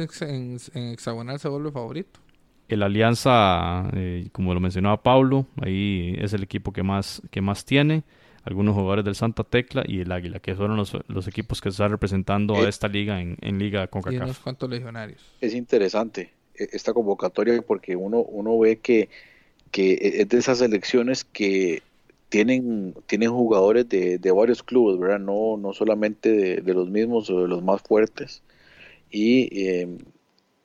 hexagonal se vuelve favorito? El Alianza, eh, como lo mencionaba Pablo, ahí es el equipo que más, que más tiene. Algunos jugadores del Santa Tecla y el Águila, que fueron los, equipos que están representando a eh, esta liga en, en Liga CONCACAF. Y unos cuantos legionarios. Es interesante e, esta convocatoria porque uno, uno ve que, que es de esas elecciones que tienen, tienen jugadores de, de varios clubes, ¿verdad? No, no solamente de, de, los mismos o de los más fuertes. Y eh,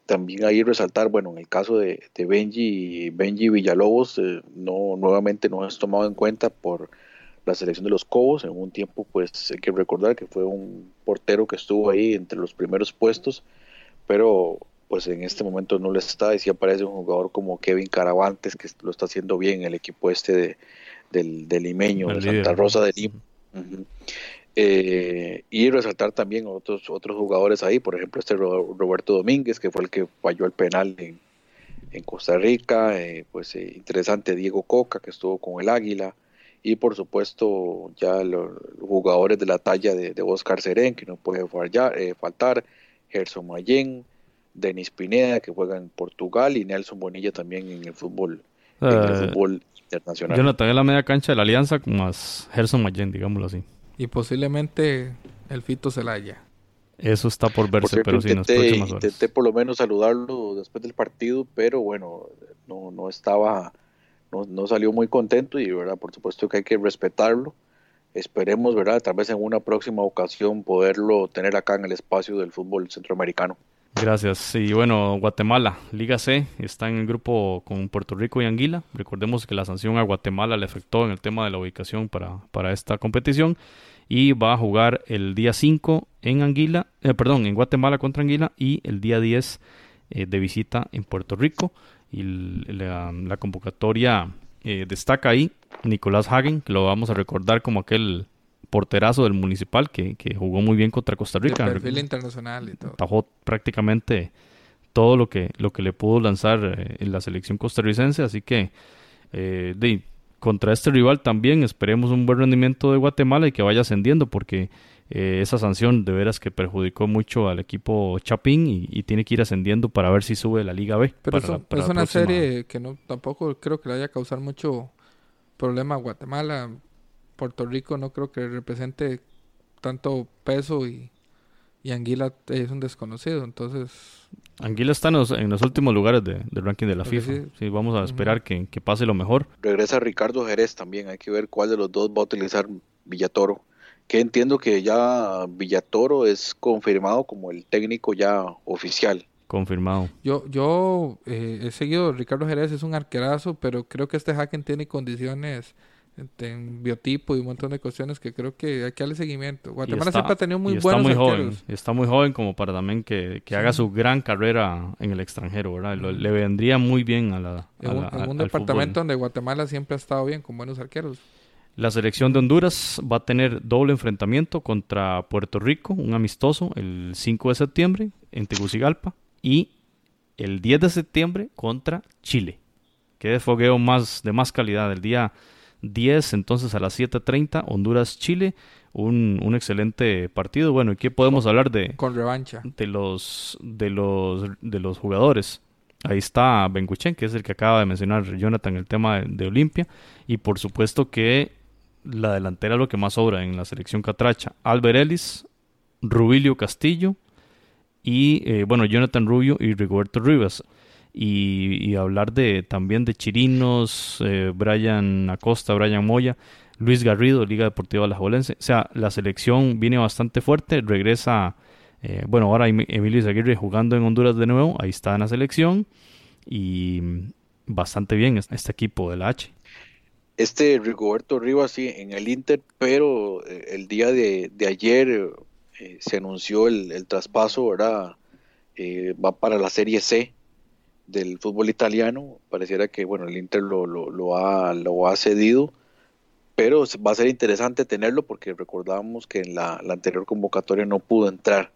también ahí resaltar, bueno, en el caso de, de Benji, Benji Villalobos, eh, no, nuevamente no es tomado en cuenta por la selección de los Cobos. En un tiempo, pues hay que recordar que fue un portero que estuvo ahí entre los primeros puestos, pero pues en este momento no le está y sí aparece un jugador como Kevin Caravantes que lo está haciendo bien el equipo este de, del, del limeño, de Santa Rosa de Lima. Eh, y resaltar también otros otros jugadores ahí, por ejemplo este Roberto Domínguez, que fue el que falló el penal en, en Costa Rica, eh, pues eh, interesante Diego Coca, que estuvo con el Águila, y por supuesto ya los jugadores de la talla de, Oscar Serén, que no puede fallar, faltar, Gerson Mayen, Denis Pineda, que juega en Portugal, y Nelson Bonilla también en el fútbol, en el fútbol internacional. Jonathan en la media cancha de la Alianza, más Gerson Mayen, digámoslo así y posiblemente el Fito Celaya. Eso está por verse, pero sí, intenté, Intenté por lo menos saludarlo después del partido, pero bueno, no, no estaba, no, no salió muy contento y, ¿verdad? Por supuesto que hay que respetarlo. Esperemos, ¿verdad? Tal vez en una próxima ocasión poderlo tener acá en el espacio del fútbol centroamericano. Gracias. Y bueno, Guatemala, Liga C, está en el grupo con Puerto Rico y Anguila. Recordemos que la sanción a Guatemala le afectó en el tema de la ubicación para, para esta competición y va a jugar el día 5 en Anguila, eh, perdón, en Guatemala contra Anguila y el día 10 eh, de visita en Puerto Rico. Y la, convocatoria eh, destaca ahí Nicolás Hagen, que lo vamos a recordar como aquel porterazo del municipal que, jugó muy bien contra Costa Rica. De perfil internacional y todo. Tajó prácticamente todo lo que, lo que le pudo lanzar en la selección costarricense, así que eh, de, contra este rival también esperemos un buen rendimiento de Guatemala y que vaya ascendiendo porque eh, esa sanción de veras que perjudicó mucho al equipo Chapín y, tiene que ir ascendiendo para ver si sube la Liga B. Pero es una serie que no tampoco creo que le vaya a causar mucho problema a Guatemala. Puerto Rico no creo que represente tanto peso y, y Anguila es un desconocido, entonces Anguila está en los, últimos lugares del ranking de la FIFA. Sí. vamos a esperar que, pase lo mejor. Regresa Ricardo Jerez también. Hay que ver cuál de los dos va a utilizar Villatoro. Que entiendo que ya Villatoro es confirmado como el técnico ya oficial. Confirmado. Yo, yo eh, he seguido, Ricardo Jerez es un arquerazo, pero creo que este Hacken tiene condiciones en biotipo y un montón de cuestiones que creo que hay que darle seguimiento. Guatemala está- siempre ha tenido muy y está buenos joven, arqueros. y está muy joven como para también que, que haga su gran carrera en el extranjero, ¿verdad? Lo- le vendría muy bien a la, a En un, departamento fútbol. donde Guatemala siempre ha estado bien, con buenos arqueros. La selección de Honduras va a tener doble enfrentamiento contra Puerto Rico, un amistoso, el 5 de septiembre en Tegucigalpa y el 10 de septiembre contra Chile. Es fogueo más, de más calidad. El día 10, entonces a las 7.30, Honduras-Chile, un, un excelente partido. Bueno, ¿y qué podemos hablar de, Con revancha. de los de los de los jugadores. Ahí está Benguchen, que es el que acaba de mencionar Jonathan el tema de, de Olimpia y por supuesto que la delantera es lo que más sobra en la selección catracha. Albert Ellis, Rubilio Castillo y eh, bueno, Jonathan Rubio y Rigoberto Rivas. Y, hablar de también de Chirinos, eh, Brian Acosta, Brian Moya, Luis Garrido, Liga Deportiva Alajuelense. O sea, la selección viene bastante fuerte, regresa, eh, bueno, ahora Em- Emilio Izaguirre jugando en Honduras de nuevo, ahí está en la selección y bastante bien es- este equipo de la H. Este Rigoberto Rivas sí en el Inter, pero eh, el día de, de ayer eh, se anunció el, el traspaso, ¿verdad? Va para la Serie C del fútbol italiano. Pareciera que bueno el Inter lo, lo, ha, lo ha cedido, pero va a ser interesante tenerlo porque recordamos que en la, anterior convocatoria no pudo entrar.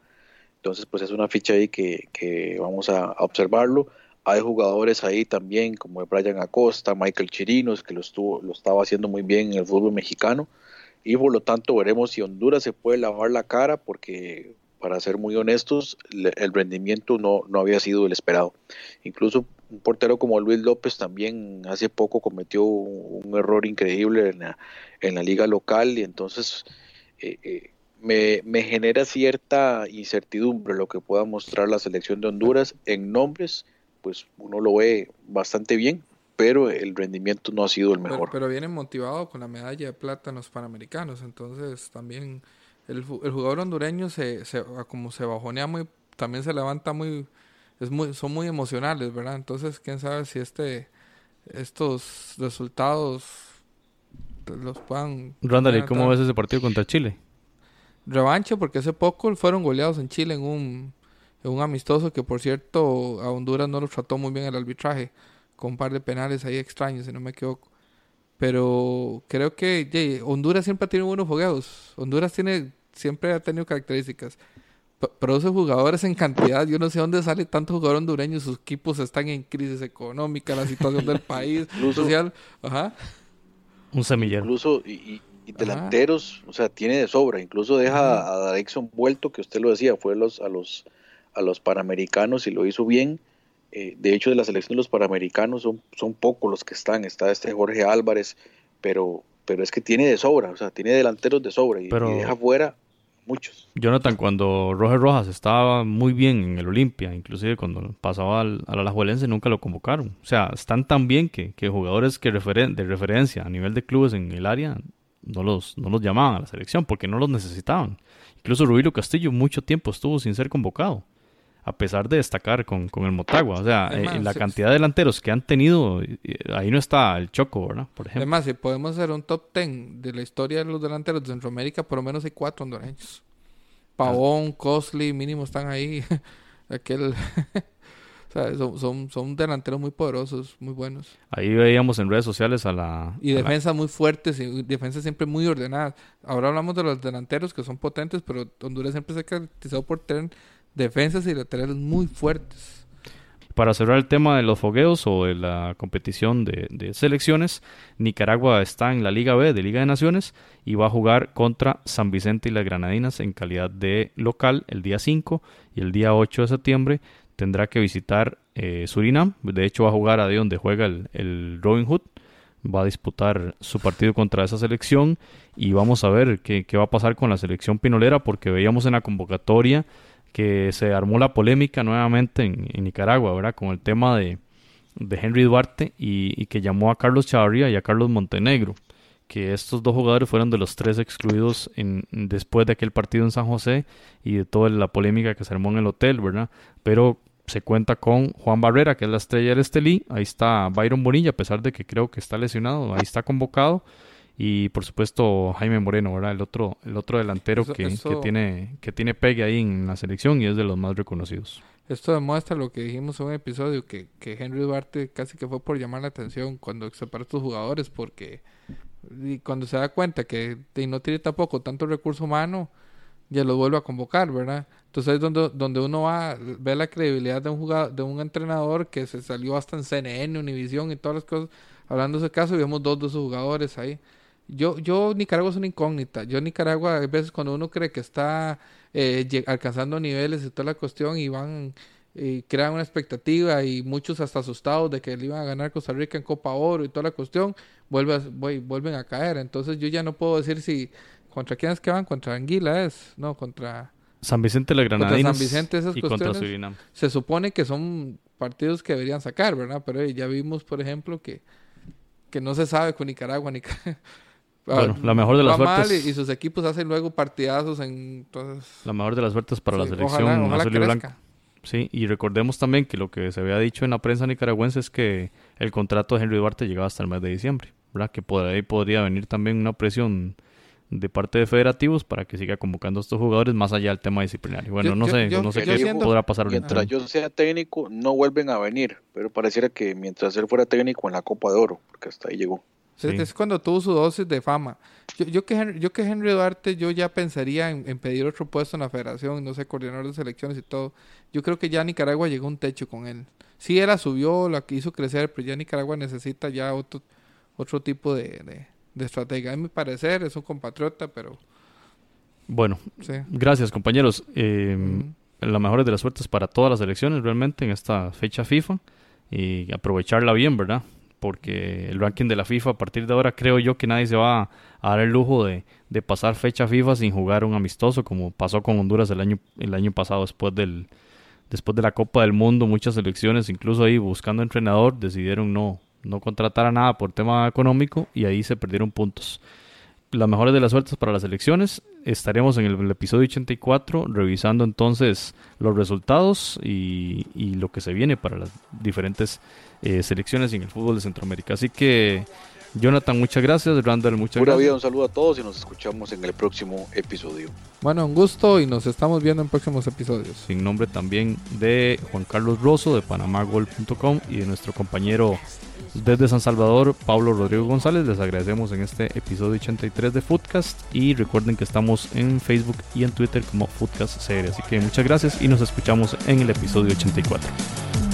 Entonces, pues es una ficha ahí que, que vamos a, a observarlo. Hay jugadores ahí también como Brian Acosta, Michael Chirinos, que lo, estuvo, lo estaba haciendo muy bien en el fútbol mexicano. Y por lo tanto veremos si Honduras se puede lavar la cara porque, para ser muy honestos, le- el rendimiento no, no había sido el esperado. Incluso un portero como Luis López también hace poco cometió un, un error increíble en la, en la liga local y entonces eh, eh, me, me genera cierta incertidumbre lo que pueda mostrar la selección de Honduras en nombres, pues uno lo ve bastante bien, pero el rendimiento no ha sido el Pero, mejor. pero viene motivado con la medalla de plata en los Panamericanos. Entonces también el, el jugador hondureño se, se como se bajonea muy, también se levanta muy, es muy, son muy emocionales, ¿verdad? Entonces quién sabe si este, estos resultados los puedan Randall, ¿y puedan cómo ves ese partido contra Chile? revancha porque hace poco fueron goleados en Chile en un, en un amistoso que por cierto a Honduras no lo trató muy bien el arbitraje con un par de penales ahí extraños si no me equivoco pero creo que Honduras siempre tenido buenos fogueos Honduras tiene siempre ha tenido características P- produce jugadores en cantidad yo no sé dónde sale tanto jugador hondureño sus equipos están en crisis económica la situación del país Incluso- social ajá Un semillero. Incluso y, y- y Ajá. delanteros, o sea, tiene de sobra. Incluso deja a Dixon vuelto, que usted lo decía, fue a los, a los, a los Panamericanos y lo hizo bien. Eh, de hecho, de la selección de los Panamericanos son, son pocos los que están. Está este Jorge Álvarez, pero, pero es que tiene de sobra, o sea, tiene delanteros de sobra y, Pero- y deja fuera muchos. Jonathan, cuando Roger Rojas estaba muy bien en el Olimpia, inclusive cuando pasaba al, al Alajuelense, nunca lo convocaron. O sea, están tan bien que, que jugadores que de referencia a nivel de clubes en el área no los, no los llamaban a la selección porque no los necesitaban. Incluso Rubilio Castillo mucho tiempo estuvo sin ser convocado, a pesar de destacar con, con el Motagua. O sea, Es más, eh, la cantidad de delanteros que han tenido, eh, ahí no está el Choco, ¿verdad? Por ejemplo. Además, si podemos hacer un top 10 de la historia de los delanteros de Centroamérica, por lo menos hay cuatro hondureños. Pavón, Cosley, mínimo están ahí. Aquel. o sea, son, son, son delanteros muy poderosos, muy buenos. Ahí veíamos en redes sociales a la... Y la- defensas muy fuertes y defensas siempre muy ordenadas. Ahora hablamos de los delanteros que son potentes, pero Honduras siempre se ha caracterizado por tener defensas y laterales muy fuertes. Para cerrar el tema de los fogueos o de la competición de, selecciones, Nicaragua está en la Liga B de Liga de Naciones y va a jugar contra San Vicente y las Granadinas en calidad de local el día 5 y el día 8 de septiembre tendrá que visitar eh, Surinam. De hecho va a jugar ahí donde juega el, el Robin Hood. Va a disputar su partido contra esa selección y vamos a ver qué, qué va a pasar con la selección pinolera porque veíamos en la convocatoria que se armó la polémica nuevamente en, Nicaragua, ¿verdad? Con el tema de, de Henry Duarte y, y que llamó a Carlos Chavarría y a Carlos Montenegro, que estos dos jugadores fueron de los tres excluidos en, después de aquel partido en San José y de toda la polémica que se armó en el hotel, ¿verdad? Pero se cuenta con Juan Barrera, que es la estrella del Estelí, ahí está Byron Bonilla, a pesar de que creo que está lesionado, ahí está convocado y por supuesto Jaime Moreno, ¿verdad? El otro, el otro delantero Eso- que, eso- que tiene, que tiene pegue ahí en la selección y es de los más reconocidos. Esto demuestra lo que dijimos en un episodio, que, que Henry Duarte casi que fue por llamar la atención cuando separó a estos jugadores, porque y cuando se da cuenta que no tiene tampoco tanto recurso humano, ya lo vuelve a convocar, ¿verdad? Entonces es donde, donde uno va, ve la credibilidad de un jugador, de un entrenador que se salió hasta en CNN, Univisión y todas las cosas, hablando de ese caso, y vemos dos de esos jugadores ahí. Yo, yo, Nicaragua es una incógnita. Yo, Nicaragua, a veces cuando uno cree que está eh, alcanzando niveles y toda la cuestión y van y crean una expectativa y muchos hasta asustados de que le iban a ganar Costa Rica en Copa Oro y toda la cuestión, vuelve a- vuelven a caer. Entonces yo ya no puedo decir si contra quiénes que van, contra Anguila es, no, contra... San Vicente la San Granadinas Vicente, esas y contra. Surinam. Se supone que son partidos que deberían sacar, ¿verdad? Pero eh, ya vimos, por ejemplo, que, que no se sabe con Nicaragua. Nica- Bueno, la mejor de las va mal suertes- y, y sus equipos hacen luego partidazos en... Entonces, La mejor de las suertes para la sí, selección ojalá, ojalá azul y blanca. Sí, y recordemos también que lo que se había dicho en la prensa nicaragüense es que el contrato de Henry Duarte llegaba hasta el mes de diciembre, ¿verdad? Que por ahí podría venir también una presión de parte de federativos para que siga convocando a estos jugadores más allá del tema disciplinario. Bueno, Yo- no sé, yo- no sé yo qué siento- podrá pasar ahorita. Mientras yo sea técnico, no vuelven a venir, pero pareciera que mientras él fuera técnico en la Copa de Oro, porque hasta ahí llegó. Es, Sí. es cuando tuvo su dosis de fama. Yo, yo, que, Henry, yo que Henry Duarte, yo ya pensaría en, en pedir otro puesto en la federación, no sé, coordinador de selecciones y todo. Yo creo que ya Nicaragua llegó a un techo con él. Sí, él la subió, la hizo crecer, pero ya Nicaragua necesita ya otro, otro tipo de, de, de estrategia. A mi parecer, es un compatriota, pero Bueno, sí. gracias compañeros. Eh. La mejor de las suertes para todas las elecciones realmente en esta fecha FIFA y aprovecharla bien, ¿verdad? Porque el ranking de la FIFA a partir de ahora creo yo que nadie se va a dar el lujo de, de pasar fecha FIFA sin jugar un amistoso como pasó con Honduras el año, el año pasado después del, después de la Copa del Mundo. Muchas selecciones, incluso ahí buscando entrenador, decidieron no, no contratar a nada por tema económico y ahí se perdieron puntos las mejores de las suertes para las elecciones. Estaremos en el, episodio 84 revisando entonces los resultados y, y lo que se viene para las diferentes eh, selecciones en el fútbol de Centroamérica. Así que, Jonathan, muchas gracias. Randall, muchas Pura vida, gracias. un saludo a todos y nos escuchamos en el próximo episodio. Bueno, un gusto y nos estamos viendo en próximos episodios. Sin nombre también de Juan Carlos Rosso de panamagol.com y de nuestro compañero desde San Salvador, Pablo Rodrigo González. Les agradecemos en este episodio 83 de Foodcast y recuerden que estamos en Facebook y en Twitter como Foodcast CR. Así que muchas gracias y nos escuchamos en el episodio 84.